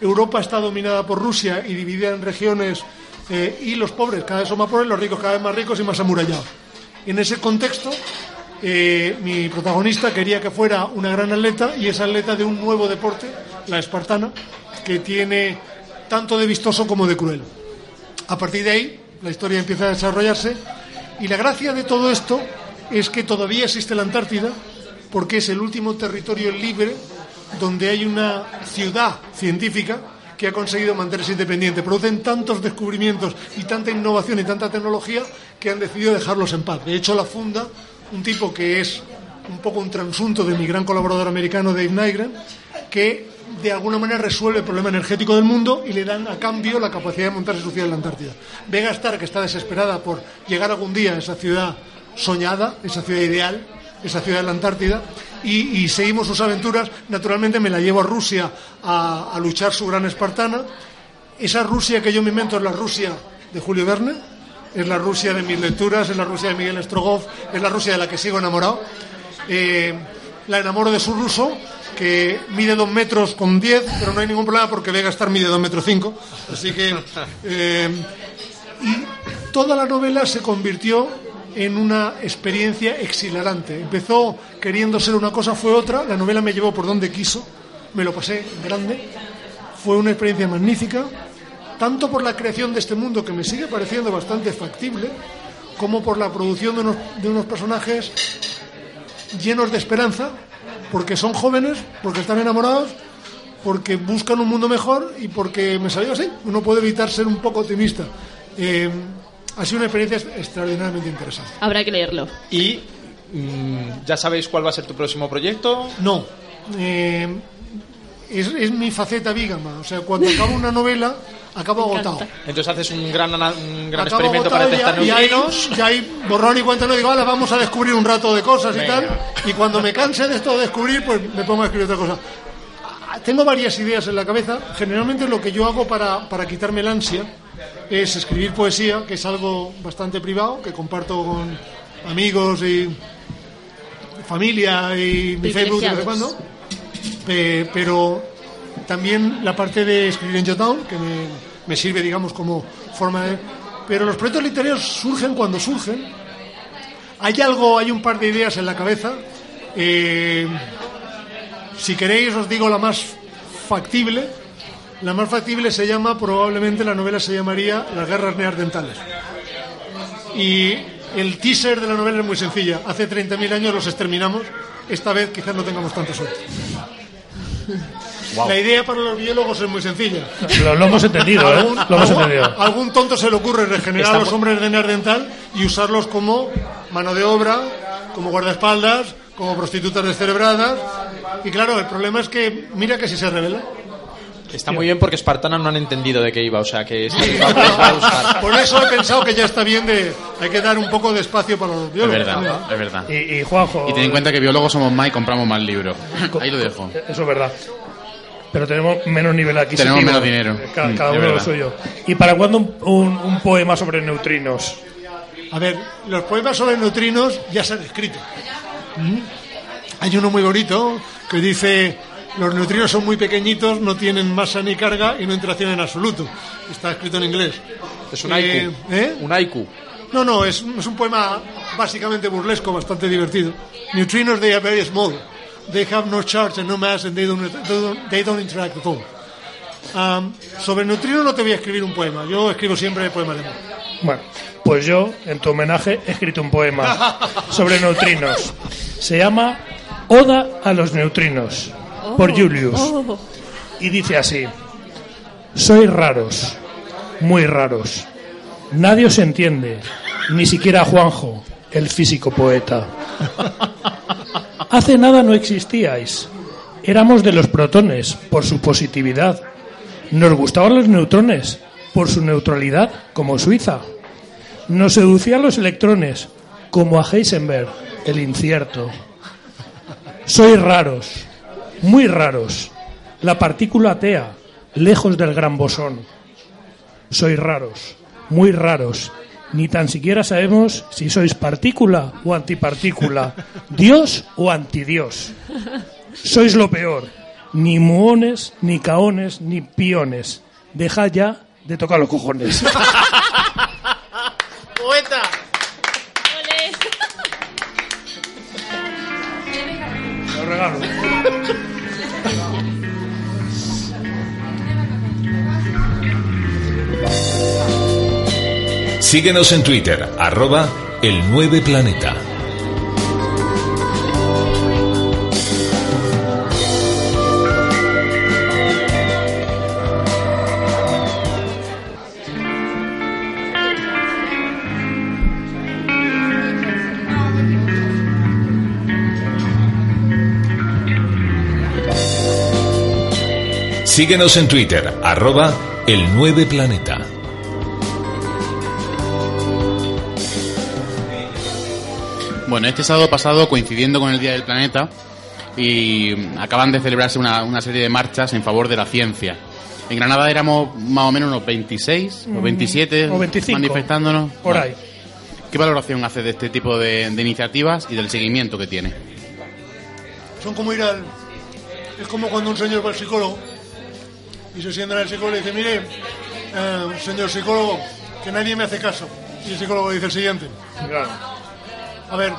Europa está dominada por Rusia y dividida en regiones eh, y los pobres cada vez son más pobres, los ricos cada vez más ricos y más amurallados. En ese contexto, eh, mi protagonista quería que fuera una gran atleta y es atleta de un nuevo deporte, la espartana, que tiene tanto de vistoso como de cruel. A partir de ahí, la historia empieza a desarrollarse y la gracia de todo esto es que todavía existe la Antártida porque es el último territorio libre donde hay una ciudad científica que ha conseguido mantenerse independiente. Producen tantos descubrimientos y tanta innovación y tanta tecnología que han decidido dejarlos en paz. De hecho, la funda un tipo que es un poco un transunto de mi gran colaborador americano Dave Nygren, que de alguna manera resuelve el problema energético del mundo y le dan a cambio la capacidad de montarse su ciudad en la Antártida. Vega Star, que está desesperada por llegar algún día a esa ciudad soñada, esa ciudad ideal, esa ciudad de la Antártida, y, seguimos sus aventuras. Naturalmente me la llevo a Rusia a, a luchar su gran espartana. Esa Rusia que yo me invento es la Rusia de Julio Verne, es la Rusia de mis lecturas, es la Rusia de Miguel Strogoff, es la Rusia de la que sigo enamorado. Eh, la enamoro de su ruso, que mide dos metros con diez, pero no hay ningún problema porque Vega Star mide dos metros cinco. Así que. (laughs) eh, y toda la novela se convirtió en una experiencia exhilarante. Empezó queriendo ser una cosa, fue otra. La novela me llevó por donde quiso, me lo pasé grande. Fue una experiencia magnífica, tanto por la creación de este mundo que me sigue pareciendo bastante factible, como por la producción de unos, de unos personajes llenos de esperanza, porque son jóvenes, porque están enamorados, porque buscan un mundo mejor y porque me salió así. Uno puede evitar ser un poco optimista. Eh, ha sido una experiencia extraordinariamente interesante. Habrá que leerlo. Y mm, ya sabéis cuál va a ser tu próximo proyecto. No. Eh, es, es mi faceta vígama. O sea, cuando acabo una novela, acabo agotado. Entonces haces un gran, un gran Acabo experimento para agotado detectar ya, y hay, ya hay borrón y cuenta no digo, vale, vamos a descubrir un rato de cosas y Venga. tal. Y cuando me canse de esto de descubrir, pues me pongo a escribir otra cosa. Ah, Tengo varias ideas en la cabeza. Generalmente lo que yo hago para, para quitarme el ansia es escribir poesía, que es algo bastante privado, que comparto con amigos y familia y mi Facebook de vez en cuando. Eh, pero también la parte de escribir en Jotdown, que me, me sirve, digamos, como forma de... Pero los proyectos literarios surgen cuando surgen. Hay algo, hay un par de ideas en la cabeza. Eh, si queréis, os digo la más factible. La más factible se llama, probablemente la novela se llamaría Las guerras neandertales. Y el teaser de la novela es muy sencilla. Hace 30.000 años los exterminamos. Esta vez quizás no tengamos tanta suerte. La idea para los biólogos es muy sencilla. Lo, lo hemos entendido, ¿eh? Lo hemos algún- entendido. algún tonto se le ocurre regenerar a Estamos- los hombres de Neandertal y usarlos como mano de obra, como guardaespaldas, como prostitutas descerebradas. Y claro, el problema es que, mira que si se revela. Está muy bien porque Espartana no han entendido de qué iba, o sea que es que (laughs) va a. Por eso he pensado que ya está bien de. Hay que dar un poco de espacio para los Es biólogos. verdad, es verdad. Y, y Juanjo. Y ten en cuenta que biólogos somos más y compramos más libros. Ahí lo dejo. Eso es verdad. Pero tenemos menos nivel adquisitivo. Tenemos menos dinero. Mm, Cada, es uno lo suyo. ¿Y para cuándo un, un- un poema sobre neutrinos? A ver, los poemas sobre neutrinos ya se han escrito. ¿Mm? Hay uno muy bonito que dice: Los neutrinos son muy pequeñitos, no tienen masa ni carga y no interaccionan en absoluto. Está escrito en inglés. Es un Eh, haiku. ¿eh? Un haiku. No, no, es, un- es un poema básicamente burlesco, bastante divertido. Neutrinos, they are very small. They have no charge and no mass and they don't, they don't, they don't interact at all. Um, sobre neutrinos no te voy a escribir un poema. Yo escribo siempre poemas de amor. Bueno, pues yo, en tu homenaje, he escrito un poema (laughs) sobre neutrinos. Se llama Oda a los neutrinos, por Julius. Oh. Y dice así: Sois raros, muy raros. Nadie os entiende, ni siquiera Juanjo, el físico poeta. (laughs) Hace nada no existíais. Éramos de los protones, por su positividad. Nos gustaban los neutrones, por su neutralidad, como Suiza. Nos seducían los electrones, como a Heisenberg, el incierto. Sois raros, muy raros. La partícula atea, lejos del gran bosón. Sois raros, muy raros. Ni tan siquiera sabemos si sois partícula o antipartícula, Dios o antidios. Sois lo peor. Ni muones, ni caones, ni piones. Dejad ya de tocar los cojones. (laughs) ¡Poeta! Síguenos en Twitter, arroba el 9 Planeta. Síguenos en Twitter, arroba el 9 Planeta. Bueno, este sábado pasado, coincidiendo con el Día del Planeta, y acaban de celebrarse una, una serie de marchas en favor de la ciencia. En Granada éramos más o menos unos 26 o 27 o 25, manifestándonos. por Bueno, ahí. ¿Qué valoración hace de este tipo de, de iniciativas y del seguimiento que tiene? Son como ir al. Es como cuando un señor va al psicólogo y se sienta en el psicólogo y dice: Mire, eh, señor psicólogo, que nadie me hace caso. Y el psicólogo dice el siguiente: A ver,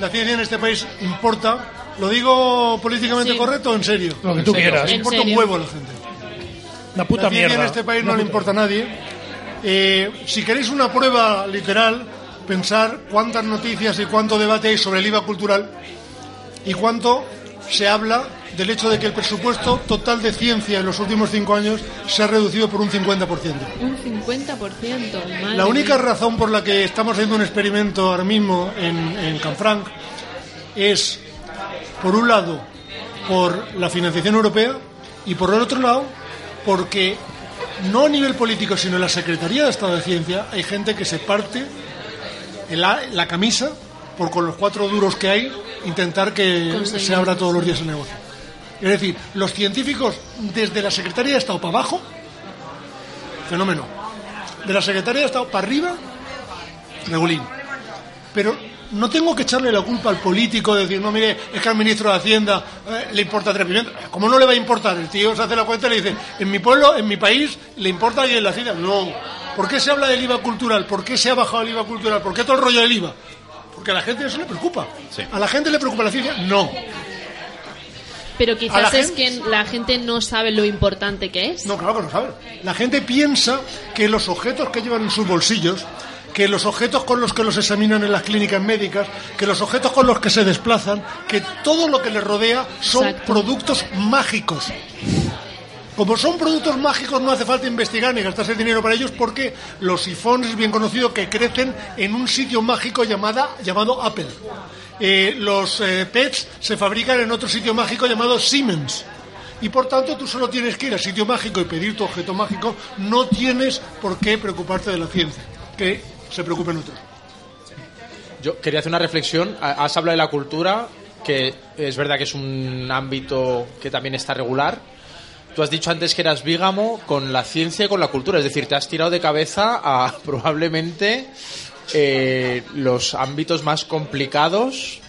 la ciencia en este país importa. ¿Lo digo políticamente Sí. correcto o en serio? Lo que tú quieras. importa un huevo a la gente. La puta la ciencia mierda. en este país no le importa a nadie. Eh, si queréis una prueba literal, pensar cuántas noticias y cuánto debate hay sobre el IVA cultural y cuánto se habla del hecho de que el presupuesto total de ciencia en los últimos cinco años se ha reducido por un 50%. Un 50%. madre La única razón por la que estamos haciendo un experimento ahora mismo en, en Canfranc es, por un lado, por la financiación europea y por el otro lado, porque no a nivel político, sino en la Secretaría de Estado de Ciencia, hay gente que se parte la, la camisa por con los cuatro duros que hay intentar que se abra todos los días el negocio. Es decir, los científicos desde la Secretaría de Estado para abajo, fenómeno. De la Secretaría de Estado para arriba, regulín. Pero no tengo que echarle la culpa al político de decir, no, mire, es que al ministro de Hacienda eh, le importa tres pimientos. ¿Cómo no le va a importar? El tío se hace la cuenta y le dice, en mi pueblo, en mi país, le importa y en la Hacienda. No. ¿Por qué se habla del IVA cultural? ¿Por qué se ha bajado el IVA cultural? ¿Por qué todo el rollo del IVA? Porque a la gente eso le preocupa. Sí. ¿A la gente le preocupa la ciencia? No. Pero quizás es gente- que la gente no sabe lo importante que es. No, claro que no sabe. La gente piensa que los objetos que llevan en sus bolsillos, que los objetos con los que los examinan en las clínicas médicas, que los objetos con los que se desplazan, que todo lo que les rodea son Exacto. productos mágicos. Como son productos mágicos no hace falta investigar ni gastarse dinero para ellos porque los iPhones es bien conocido que crecen en un sitio mágico llamada, llamado Apple. Eh, los eh, pets se fabrican en otro sitio mágico llamado Siemens. Y por tanto tú solo tienes que ir al sitio mágico y pedir tu objeto mágico, no tienes por qué preocuparte de la ciencia, que se preocupen otros. Yo quería hacer una reflexión. Ha- Has hablado de la cultura, que es verdad que es un ámbito que también está regular. Tú has dicho antes que eras vígamo con la ciencia y con la cultura, es decir, te has tirado de cabeza a (laughs) probablemente eh, los ámbitos más complicados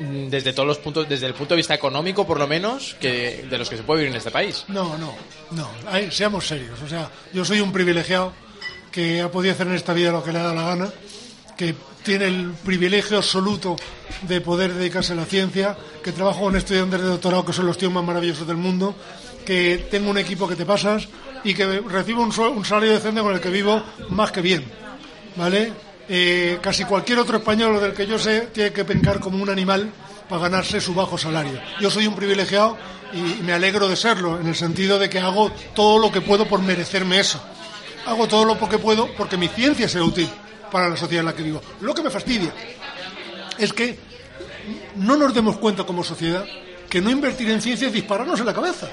mm, desde todos los puntos, desde el punto de vista económico por lo menos, que de los que se puede vivir en este país. No, no, no. Seamos serios. O sea, yo soy un privilegiado que ha podido hacer en esta vida lo que le da la gana, que tiene el privilegio absoluto de poder dedicarse a la ciencia, que trabajo con estudiantes de doctorado que son los tíos más maravillosos del mundo, que tengo un equipo que te pasas y que recibo un, un salario decente con el que vivo más que bien. ¿Vale? Eh, casi cualquier otro español del que yo sé tiene que pencar como un animal para ganarse su bajo salario. Yo soy un privilegiado y me alegro de serlo, en el sentido de que hago todo lo que puedo por merecerme eso. Hago todo lo que puedo porque mi ciencia sea útil para la sociedad en la que vivo. Lo que me fastidia es que no nos demos cuenta como sociedad que no invertir en ciencia es dispararnos en la cabeza.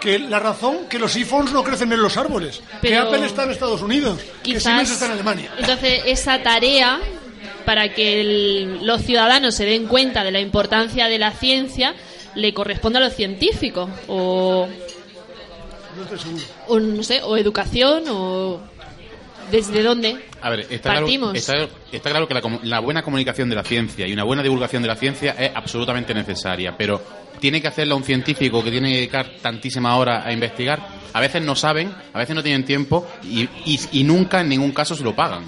Que la razón que los iPhones no crecen en los árboles, que Apple está en Estados Unidos, que Siemens está en Alemania. Entonces, esa tarea, para que el- los ciudadanos se den cuenta de la importancia de la ciencia, le corresponde a los científicos. O, No estoy seguro. o no sé, o educación, o. ¿Desde dónde? A ver, está claro, Partimos. está, está claro que la, la buena comunicación de la ciencia y una buena divulgación de la ciencia es absolutamente necesaria, pero tiene que hacerla un científico que tiene que dedicar tantísima hora a investigar. A veces no saben, a veces no tienen tiempo y, y- y nunca en ningún caso se lo pagan.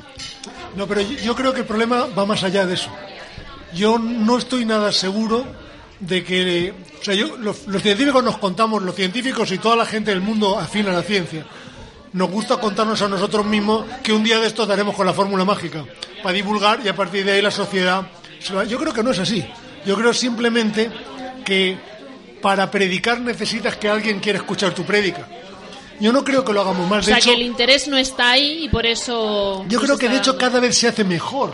No, pero yo, creo que el problema va más allá de eso. Yo no estoy nada seguro de que... O sea, yo, los, los científicos nos contamos, los científicos y toda la gente del mundo afín a la ciencia, nos gusta contarnos a nosotros mismos que un día de estos daremos con la fórmula mágica para divulgar y a partir de ahí la sociedad... Yo creo que no es así. Yo creo simplemente que para predicar necesitas que alguien quiera escuchar tu prédica. Yo no creo que lo hagamos O más. De sea, hecho, que el interés no está ahí y por eso. yo creo se que de hecho cada vez se hace mejor.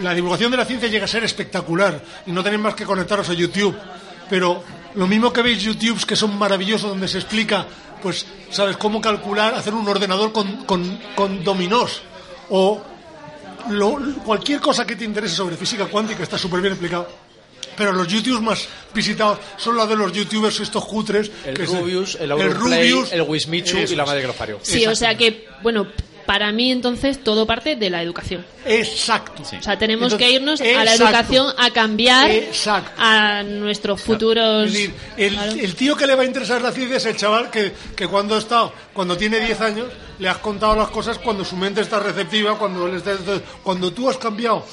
La divulgación de la ciencia llega a ser espectacular y no tenéis más que conectaros a YouTube. Pero lo mismo que veis YouTubes que son maravillosos donde se explica, pues, ¿sabes? Cómo calcular, hacer un ordenador con, con, con dominós. O lo- cualquier cosa que te interese sobre física cuántica está súper bien explicado. Pero los YouTubes más visitados son los de los YouTubers estos cutres. El Rubius, el Auronplay, Rubius, el Wismichu y la madre que lo parió. Sí, o sea que, bueno, para mí entonces todo parte de la educación. Exacto. O sea, tenemos Entonces, que irnos a la educación a cambiar Exacto. a nuestros futuros. Es decir, el, el tío que le va a interesar la ciencia es el chaval que, que cuando está, cuando tiene 10 años, le has contado las cosas cuando su mente está receptiva, cuando él está, entonces, cuando tú has cambiado,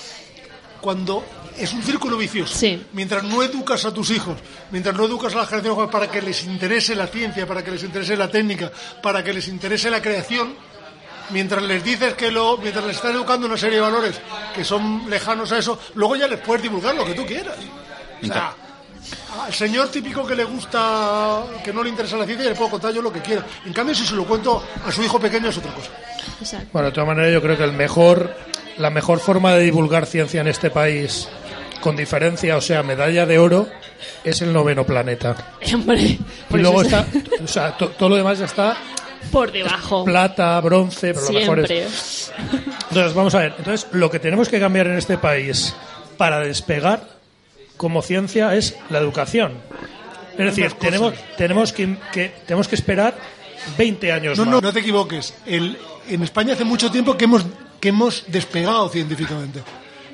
cuando es un círculo vicioso. Sí. Mientras no educas a tus hijos, mientras no educas a las generaciones jóvenes para que les interese la ciencia, para que les interese la técnica, para que les interese la creación, mientras les dices que lo, mientras les estás educando una serie de valores que son lejanos a eso, luego ya les puedes divulgar lo que tú quieras. O sea, al señor típico que le gusta, que no le interesa la ciencia, le puedo contar yo lo que quiera. En cambio, si se lo cuento a su hijo pequeño es otra cosa. Exacto. Bueno, de todas maneras, yo creo que el mejor, la mejor forma de divulgar ciencia en este país, con diferencia, o sea, medalla de oro, es el noveno planeta. (laughs) Hombre, Y por luego está, o sea, to- todo lo demás ya está por debajo. plata, bronce, pero lo mejor Siempre. es. Entonces, vamos a ver. Entonces, lo que tenemos que cambiar en este país para despegar como ciencia es la educación. Es decir, tenemos, tenemos, que, que- tenemos que esperar 20 años No, más. no, no te equivoques. El- en España hace mucho tiempo que hemos, que hemos despegado científicamente.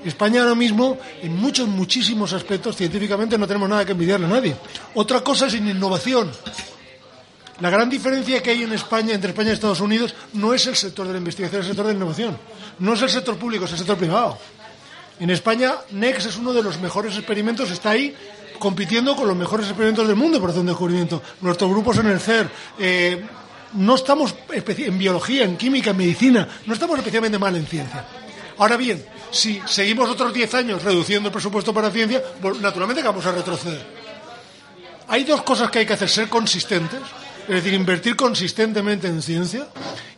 España ahora mismo, en muchos, muchísimos aspectos, científicamente no tenemos nada que envidiarle a nadie. Otra cosa es en innovación. La gran diferencia que hay en España, entre España y Estados Unidos, no es el sector de la investigación, es el sector de la innovación. No es el sector público, es el sector privado. En España, NEX es uno de los mejores experimentos, está ahí compitiendo con los mejores experimentos del mundo por hacer un descubrimiento. Nuestros grupos en el CER, eh, no estamos en biología, en química, en medicina, no estamos especialmente mal en ciencia. Ahora bien, si seguimos otros 10 años reduciendo el presupuesto para ciencia, naturalmente vamos a retroceder. Hay dos cosas que hay que hacer, ser consistentes, es decir, invertir consistentemente en ciencia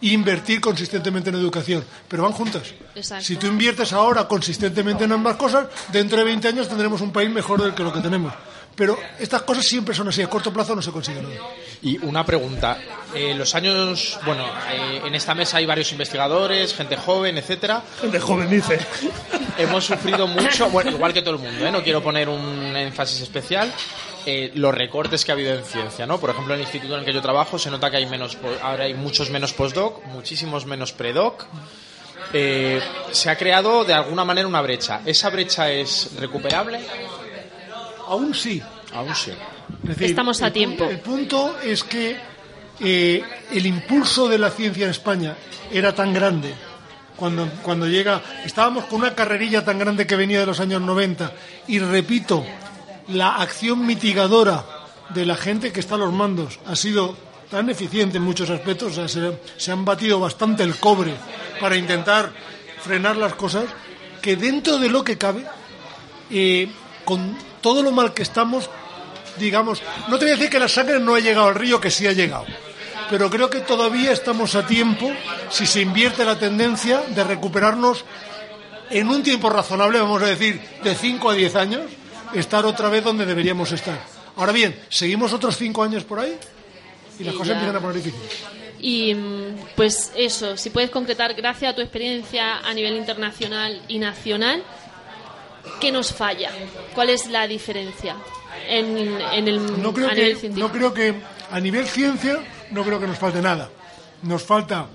e invertir consistentemente en educación, pero van juntas. Exacto. Si tú inviertes ahora consistentemente en ambas cosas, dentro de 20 años tendremos un país mejor del que lo que tenemos. Pero estas cosas siempre son así, a corto plazo no se consigue nada. Y una pregunta. Eh, los años, bueno, eh, en esta mesa hay varios investigadores, gente joven, etcétera. Gente joven dice. Hemos sufrido mucho, bueno, igual que todo el mundo, ¿eh? no quiero poner un énfasis especial, eh, los recortes que ha habido en ciencia, ¿no? Por ejemplo, en el instituto en el que yo trabajo se nota que hay menos, ahora hay muchos menos postdoc, muchísimos menos predoc. Eh, se ha creado de alguna manera una brecha. ¿Esa brecha es recuperable? Aún sí. Aún sí. Es decir, Estamos a el tiempo. El punto es que eh, el impulso de la ciencia en España era tan grande. Cuando, cuando llega, estábamos con una carrerilla tan grande que venía de los años 90 y repito, la acción mitigadora de la gente que está a los mandos ha sido tan eficiente en muchos aspectos, o sea, se, han batido bastante el cobre para intentar frenar las cosas, que dentro de lo que cabe, eh, con todo lo mal que estamos, digamos, no te voy a decir que la sangre no ha llegado al río, que sí ha llegado, pero creo que todavía estamos a tiempo, si se invierte la tendencia, de recuperarnos en un tiempo razonable, vamos a decir, de 5 a 10 años, estar otra vez donde deberíamos estar. Ahora bien, seguimos otros 5 años por ahí y las Y cosas ya. empiezan a poner difíciles. Y mm, pues eso, si puedes concretar, gracias a tu experiencia a nivel internacional y nacional, ¿qué nos falla? ¿Cuál es la diferencia en, en el, no creo a nivel que científico? no creo que a nivel ciencia no creo que nos falte nada nos falta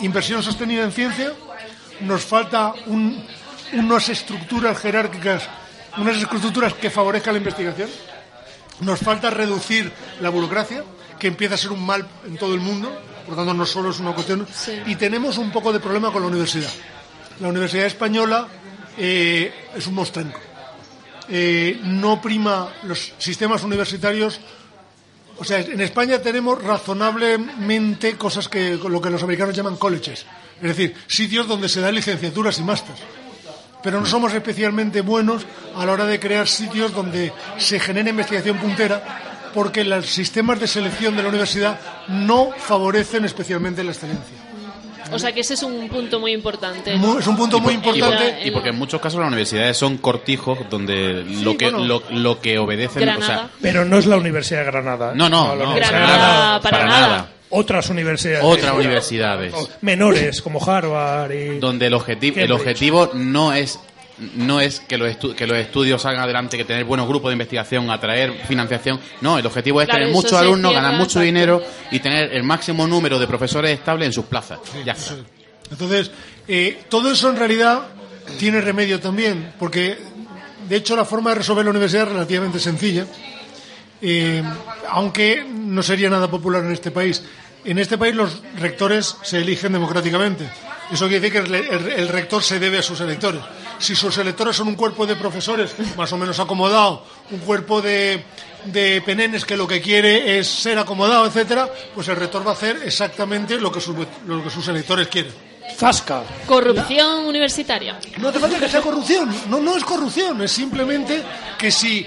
inversión sostenida en ciencia nos falta un- unas estructuras jerárquicas unas estructuras que favorezcan la investigación nos falta reducir la burocracia que empieza a ser un mal en todo el mundo por tanto no solo es una cuestión Sí. y tenemos un poco de problema con la universidad la universidad española eh, es un mostrenco eh, no prima los sistemas universitarios. O sea, en España tenemos razonablemente cosas que lo que los americanos llaman colleges, es decir, sitios donde se dan licenciaturas y másters. Pero no somos especialmente buenos a la hora de crear sitios donde se genere investigación puntera, porque los sistemas de selección de la universidad no favorecen especialmente la excelencia. O sea que ese es un punto muy importante. Es un punto muy Y por- importante. Y porque en muchos casos las universidades son cortijos donde lo que bueno. lo, lo que obedecen, o Granada. sea, Pero no es la Universidad de Granada. ¿eh? No, no, la no. Universidad de Granada, para nada. Otras universidades. otras universidades Menores, como Harvard y... donde el objetivo el objetivo no es no es que los, estu- que los estudios salgan adelante, que tener buenos grupos de investigación, atraer financiación. No, el objetivo es Claro, tener muchos alumnos, cierra, ganar mucho exacto. dinero y tener el máximo número de profesores estables en sus plazas. ya está. Entonces, eh, todo eso en realidad tiene remedio también, porque de hecho la forma de resolver la universidad es relativamente sencilla, eh, aunque no sería nada popular en este país. En este país los rectores se eligen democráticamente. Eso quiere decir que el, el- el rector se debe a sus electores. Si sus electores son un cuerpo de profesores más o menos acomodado, un cuerpo de, de penenes que lo que quiere es ser acomodado, etcétera, pues el rector va a hacer exactamente lo que sus, lo que sus electores quieren. Zasca. Corrupción universitaria. No hace falta que sea corrupción. No, no es corrupción. Es simplemente que si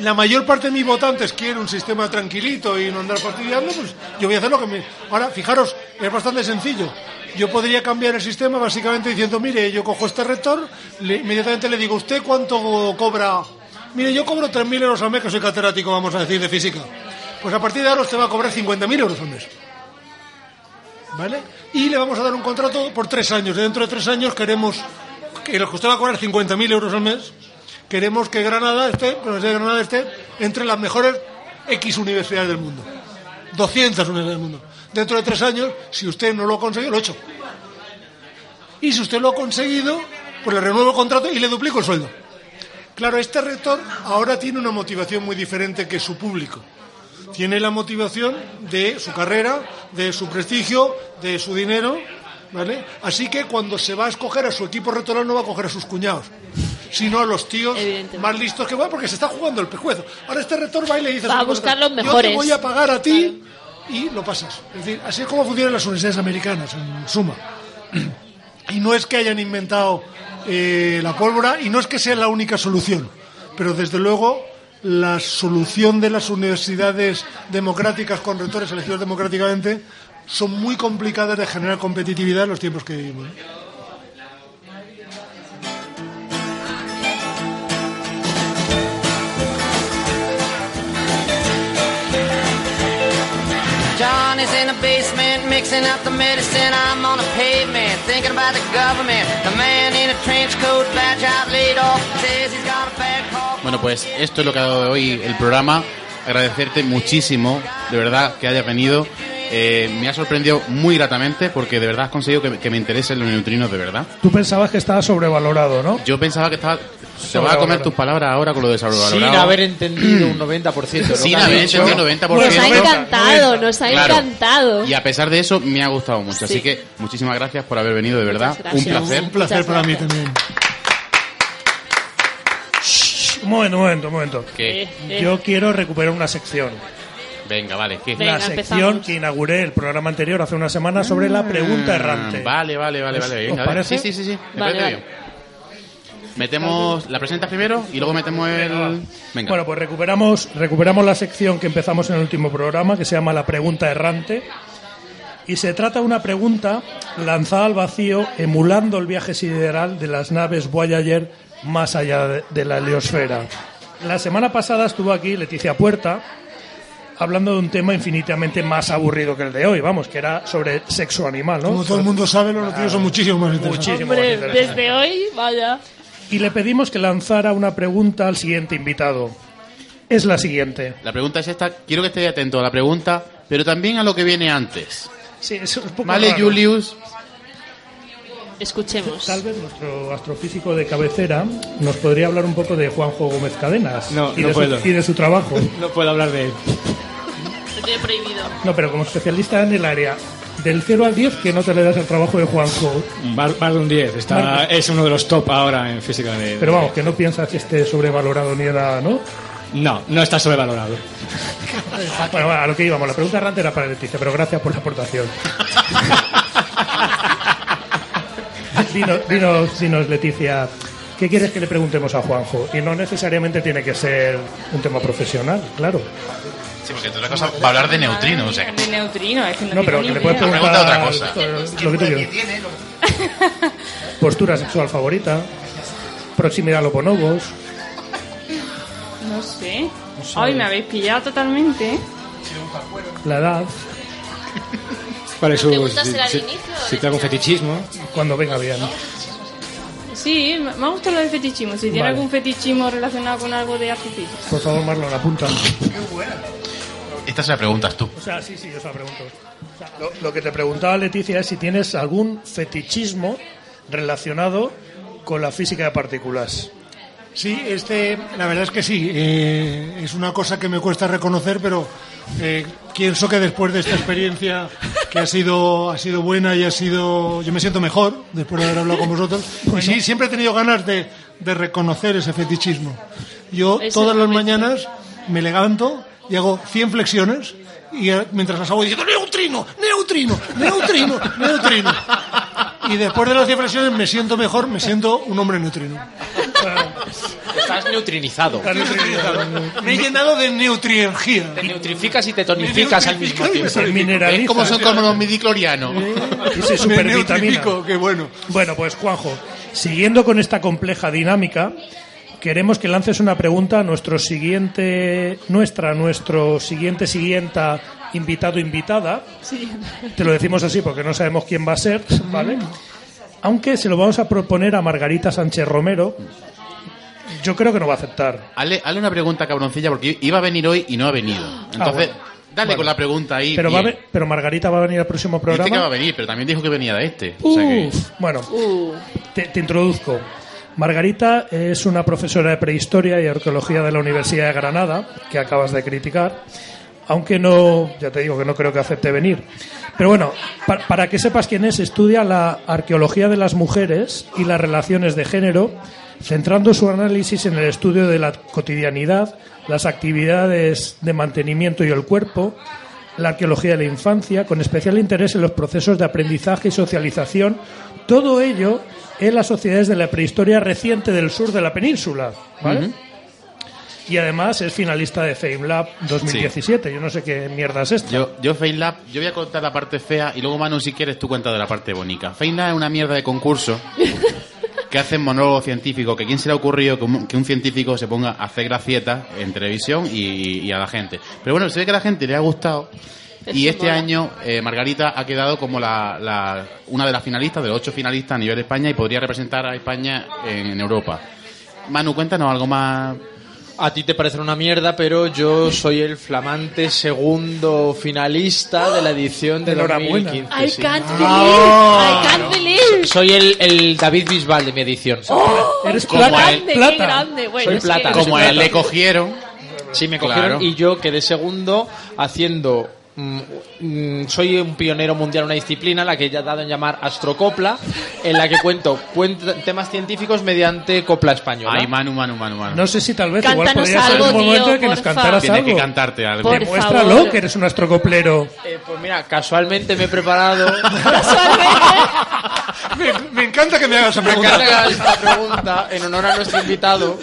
la mayor parte de mis votantes quiere un sistema tranquilito y no andar fastidiando, pues yo voy a hacer lo que me... Ahora, fijaros, es bastante sencillo. Yo podría cambiar el sistema básicamente diciendo, mire, yo cojo este rector, inmediatamente le digo, ¿usted cuánto cobra? Mire, yo cobro 3.000 euros al mes, que soy catedrático, vamos a decir, de física. Pues a partir de ahora usted va a cobrar 50.000 euros al mes. ¿Vale? Y le vamos a dar un contrato por tres años. Dentro de tres años queremos que usted va a cobrar 50.000 euros al mes, queremos que Granada esté, que Granada esté entre las mejores X universidades del mundo. 200 universidades del mundo. Dentro de tres años, si usted no lo ha conseguido, lo he hecho. Y si usted lo ha conseguido, pues le renuevo el contrato y le duplico el sueldo. Claro, este rector ahora tiene una motivación muy diferente que su público. Tiene la motivación de su carrera, de su prestigio, de su dinero, ¿vale? Así que cuando se va a escoger a su equipo rectoral no va a coger a sus cuñados, sino a los tíos más listos que van porque se está jugando el pescuezo. Ahora este rector va y le dice Va a buscar los Yo te mejores. voy a pagar a ti y lo pasas. Es decir, así es como funcionan las universidades americanas, en suma. (clears throat) Y no es que hayan inventado eh, la pólvora y no es que sea la única solución, pero desde luego la solución de las universidades democráticas con rectores elegidos democráticamente son muy complicadas de generar competitividad en los tiempos que vivimos. Johnny's in the basement mixing up the medicine. I'm on the pavement thinking about the government. The man in a trench coat, badge out laid off, says he's got a bad cough. Bueno, pues esto es lo que ha dado de hoy el programa. Agradecerte muchísimo, de verdad, que hayas venido. Eh, me ha sorprendido muy gratamente porque de verdad has conseguido que, que me interesen los neutrinos de verdad. Tú pensabas que estaba sobrevalorado, ¿no? Yo pensaba que estaba... Se va a comer tus palabras ahora con lo de sobrevalorado. Sin haber entendido un 90%. ¿no? Sin haber entendido 90%. Nos ha encantado, nos ha Claro. encantado. Y a pesar de eso, me ha gustado mucho. Así que muchísimas gracias por haber venido, de verdad. Un placer. Un placer para mí también. Un momento, un momento, un momento. ¿Qué? Eh, eh. Yo quiero recuperar una sección. Venga, vale. ¿qué? Venga, la sección empezamos. que inauguré el programa anterior hace una semana sobre la pregunta errante. Mm, Vale, vale, vale, vale. Sí, sí, sí, sí. Vale, parece vale. bien. Metemos la presentas primero y luego metemos el. Venga. Bueno, pues recuperamos, recuperamos la sección que empezamos en el último programa, que se llama La Pregunta Errante. Y se trata de una pregunta lanzada al vacío, emulando el viaje sideral de las naves Voyager más allá de, de la heliosfera. La semana pasada estuvo aquí Leticia Puerta, hablando de un tema infinitamente más aburrido que el de hoy, vamos, que era sobre sexo animal, ¿no? Como todo el mundo sabe, los noticias son muchísimo más interesantes. Muchísimo más Hombre, desde hoy, vaya. Y le pedimos que lanzara una pregunta al siguiente invitado. Es la siguiente. La pregunta es esta. Quiero que estéis atento a la pregunta, pero también a lo que viene antes. Sí, es un poco Vale, raro. Julius. Escuchemos. Tal vez nuestro astrofísico de cabecera nos podría hablar un poco de Juanjo Gómez Cadenas No, y, no de puedo. Su, y de su trabajo. (laughs) No puedo hablar de él. Se tiene prohibido. No, pero como especialista en el área del 0 al 10, ¿qué nota le das al trabajo de Juanjo? Más, de un 10. Está, es uno de los top ahora en física de. Pero vamos, que no piensas que esté sobrevalorado ni nada, ¿no? No, no está sobrevalorado. (laughs) Bueno, a lo que íbamos, la pregunta errante era para Leticia, pero gracias por la aportación. (laughs) dinos, dinos, dinos, Leticia, ¿qué quieres que le preguntemos a Juanjo? Y no necesariamente tiene que ser un tema profesional, claro. Sí, porque otra cosa va a hablar de neutrinos. O sea, que- De neutrino, es que no, No, pero que le puedes preguntar Pregunta otra cosa. Lo que tú quieras. Postura sexual favorita, proximidad a los bonobos. No sé. Ay, me habéis pillado totalmente. ¿eh? la edad, ¿Cuál es su. ¿Preguntas si, era al si- inicio o si tiene algún fetichismo? cuando venga bien. Sí, me ha gustado lo de fetichismo. Si tiene Vale. algún fetichismo relacionado con algo de artificio. Por favor, Marlon, apunta. Esta se la preguntas tú. O sea, sí, sí, yo se la pregunto. O sea, lo, lo que te preguntaba Leticia es si tienes algún fetichismo relacionado con la física de partículas. Sí, este, la verdad es que sí. eh, es una cosa que me cuesta reconocer, pero eh, pienso que después de esta experiencia que ha sido, ha sido buena y ha sido, yo me siento mejor después de haber hablado con vosotros. Y sí, siempre he tenido ganas de, de reconocer ese fetichismo. Yo Es todas las mañanas me levanto y hago 100 flexiones y eh, mientras las hago diciendo neutrino, neutrino, neutrino, neutrino. (laughs) Y después de las 100 flexiones me siento mejor, me siento un hombre neutrino. Estás neutrinizado. Me he llenado de neutriergía. Te neutrificas y te tonificas al mismo tiempo. Se mineraliza. ¿Ves cómo son como los midiclorianos? Y se supervitamina. qué bueno. Bueno, pues Juanjo, siguiendo con esta compleja dinámica, queremos que lances una pregunta a nuestro siguiente, nuestra, nuestro siguiente siguiente invitado invitada. Te lo decimos así porque no sabemos quién va a ser, ¿vale? Aunque se lo vamos a proponer a Margarita Sánchez Romero. Yo creo que no va a aceptar. Hazle, hazle una pregunta cabroncilla porque iba a venir hoy y no ha venido. Entonces, Ah, bueno. dale Bueno. con la pregunta ahí. Pero, va a ve- pero Margarita va a venir al próximo Dice que va a programa. venir, pero también dijo que venía de este. O sea que- Uf, bueno, Uh, te, te introduzco. Margarita es una profesora de prehistoria y arqueología de la Universidad de Granada, que acabas de criticar, aunque no, ya te digo que no creo que acepte venir. Pero bueno, pa- para que sepas quién es, estudia la arqueología de las mujeres y las relaciones de género, centrando su análisis en el estudio de la cotidianidad, las actividades de mantenimiento y el cuerpo, la arqueología de la infancia, con especial interés en los procesos de aprendizaje y socialización, todo ello en las sociedades de la prehistoria reciente del sur de la península. ¿vale? Y además es finalista de FameLab 2017. Yo no sé qué mierda es esto. Yo, yo FameLab, yo voy a contar la parte fea y luego Manu, si quieres, tú cuentas de la parte bonita. FameLab es una mierda de concurso (laughs) que hacen monólogo científico. Que quién se le ha ocurrido que un, que un científico se ponga a hacer gracietas en televisión y, y a la gente. Pero bueno, se ve que a la gente le ha gustado. Y este año eh, Margarita ha quedado como la, la- una de las finalistas, de los ocho finalistas a nivel de España y podría representar a España en, Europa. Manu, cuéntanos algo más. A ti te parece una mierda, pero yo soy el flamante segundo finalista de la edición de Enhorabuena. 2015. I sí. can't believe, I can't believe. Soy el, el David Bisbal de mi edición. Eres Qué plata. grande, plata. qué grande. Bueno, Soy plata. que- Como a él le cogieron. Sí, me cogieron Claro. y yo quedé segundo haciendo... mm, mm, soy un pionero mundial en una disciplina, la que ya he dado en llamar astrocopla, en la que cuento, temas científicos mediante copla española. Ay, Manu, Manu, Manu, Manu. No sé si tal vez igual Cántanos podría ser algo, un momento tío, de que nos cantaras Tienes algo. que cantarte algo. Por Demuéstralo favor. que eres un astrocoplero. Eh, pues mira, casualmente me he preparado... (laughs) Me, me encanta que me hagas esa Me pregunta. encanta que hagas esta pregunta en honor a nuestro invitado.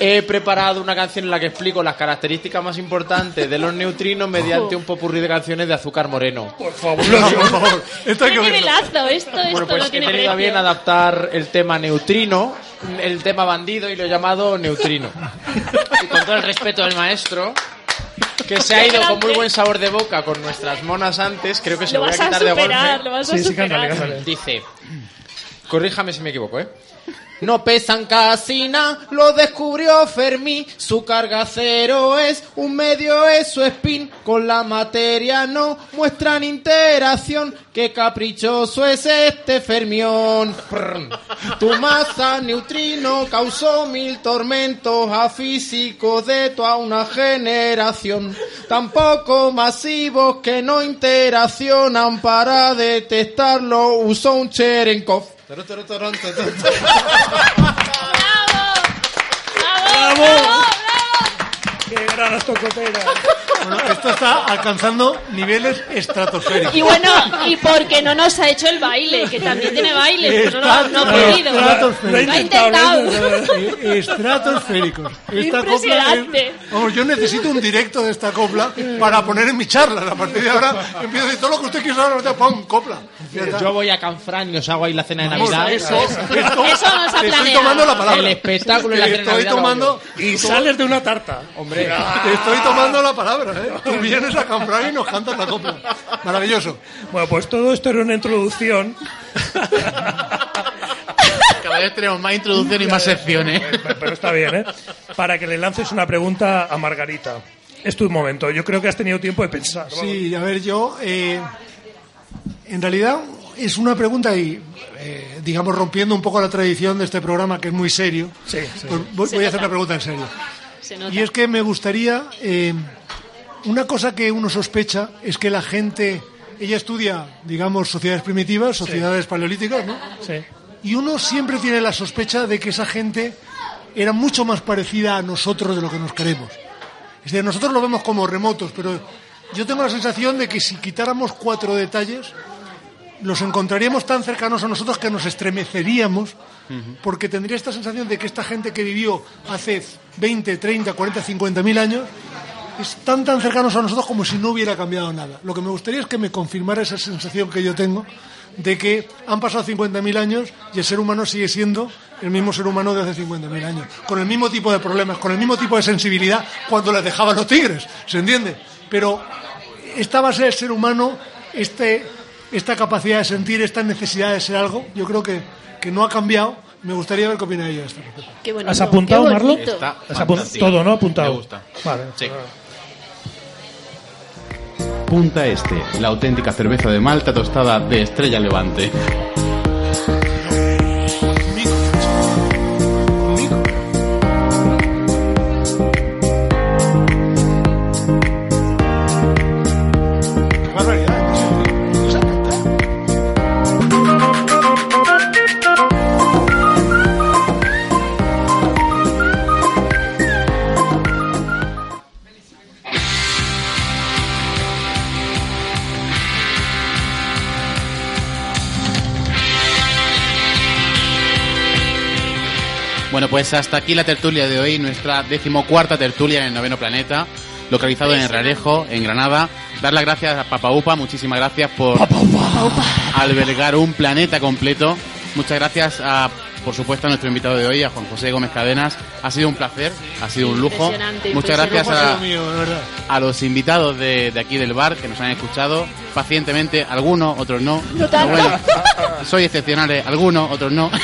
He preparado una canción en la que explico las características más importantes de los neutrinos mediante un popurrí de canciones de azúcar moreno. Por favor. Esto hay que nivelazo, esto, esto Bueno, pues no he tenido a bien adaptar el tema neutrino, el tema bandido y lo he llamado neutrino. Y con todo el respeto del maestro, que se ha ido con muy buen sabor de boca con nuestras monas antes, creo que se Lo lo voy a vas a quitar de superar, golpe. lo vas a Sí, sí, superar. cántale, cántale. Dice, corríjame si me equivoco, ¿eh? No pesan casi nada, lo descubrió Fermi. Su carga cero es un medio, es su spin. Con la materia no muestran interacción. Qué caprichoso es este fermión. Tu masa neutrino causó mil tormentos a físicos de toda una generación. Tampoco masivos que no interaccionan para detectarlo. Usó un Cherenkov. ¡Bravo! ¡Qué gran astrocopera! Bueno, esto está alcanzando niveles estratosféricos. Y bueno, y porque no nos ha hecho el baile, que también tiene baile, pero no, no ha podido. Estratosféricos. Lo ha intentado. Eh, Estratosféricos. Esta copla Impresionante. es- vamos, yo necesito un directo de esta copla para poner en mi charla. A partir de ahora empiezo a decir todo lo que usted quiera saber, ¡pum! copla. Ya está. Yo voy a Canfrán y os hago ahí la cena de Vamos, Navidad. eso, esto- Eso nos ha te estoy tomando la palabra. El espectáculo en la cena de Navidad tomando Y sales de una tarta. Hombre, Te estoy tomando la palabra, ¿eh? Tú vienes a comprar y nos cantas la copla. Maravilloso. Bueno, pues todo esto era una introducción. Cada vez tenemos más introducción y más secciones. Pero, pero está bien, ¿eh? Para que le lances una pregunta a Margarita. Es tu momento. Yo creo que has tenido tiempo de pensar. Sí, a ver, yo. eh, en realidad es una pregunta y, eh, digamos, rompiendo un poco la tradición de este programa, que es muy serio. Sí, sí. pues voy, a hacer una pregunta en serio. Y es que me gustaría. eh, una cosa que uno sospecha es que la gente. Ella estudia, digamos, sociedades primitivas, sociedades paleolíticas, ¿no? Sí. Y uno siempre tiene la sospecha de que esa gente era mucho más parecida a nosotros de lo que nos creemos. Es decir, nosotros lo vemos como remotos, pero yo tengo la sensación de que si quitáramos cuatro detalles, los encontraríamos tan cercanos a nosotros que nos estremeceríamos, porque tendría esta sensación de que esta gente que vivió hace 20, 30, 40, 50 mil años, están tan cercanos a nosotros como si no hubiera cambiado nada. Lo que me gustaría es que me confirmara esa sensación que yo tengo de que han pasado 50.000 años y el ser humano sigue siendo el mismo ser humano de hace 50.000 años, con el mismo tipo de problemas, con el mismo tipo de sensibilidad cuando les dejaban los tigres, ¿se entiende? Pero esta base del ser humano, este, esta capacidad de sentir, esta necesidad de ser algo, yo creo que, que no ha cambiado. Me gustaría ver qué opina ella de esto. ¿Has apuntado, Marlo? Está Has todo, ¿no? Apuntado. Me gusta. Vale. Sí. Punta Este, la auténtica cerveza de Malta tostada de Estrella Levante. Pues hasta aquí la tertulia de hoy, nuestra decimocuarta tertulia en el noveno planeta, localizado en el Rarejo, en Granada. Dar las gracias a Papa Upa, muchísimas gracias por albergar un planeta completo. Muchas gracias a, por supuesto, a nuestro invitado de hoy, a Juan José Gómez Cadenas. Ha sido un placer, ha sido un lujo. Impresionante, Muchas gracias a, los invitados de, de aquí del bar que nos han escuchado pacientemente, algunos, otros no. No Pero tanto. bueno, soy excepcionales, algunos, otros no. (laughs)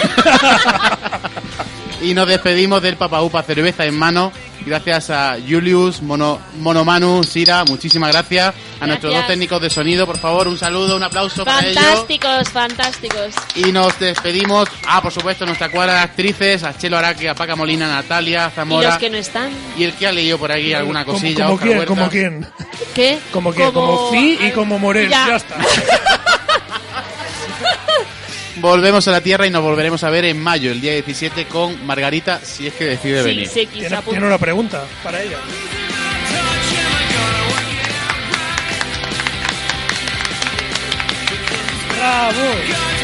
y nos despedimos del Papa Upa cerveza en mano. Gracias a Julius, Mono, Monomanu, Sira, muchísimas gracias. A nuestros dos técnicos de sonido, por favor, un saludo, un aplauso para ellos. Fantásticos, fantásticos. Y nos despedimos, ah, por supuesto, nuestra cuadra de actrices, a Chelo Araque, a Paca Molina, Natalia, Y Zamora. los que no están. Y el que ha leído por aquí alguna Como, cosilla. como quién, como quién. ¿Qué? Como quién, como Fi y como Morel. Ya. Ya, está. (laughs) Volvemos a la Tierra y nos volveremos a ver en mayo, el día 17, con Margarita, si es que decide Sí, venir. sí, Tiene, tiene una pregunta para ella. ¡Bravo!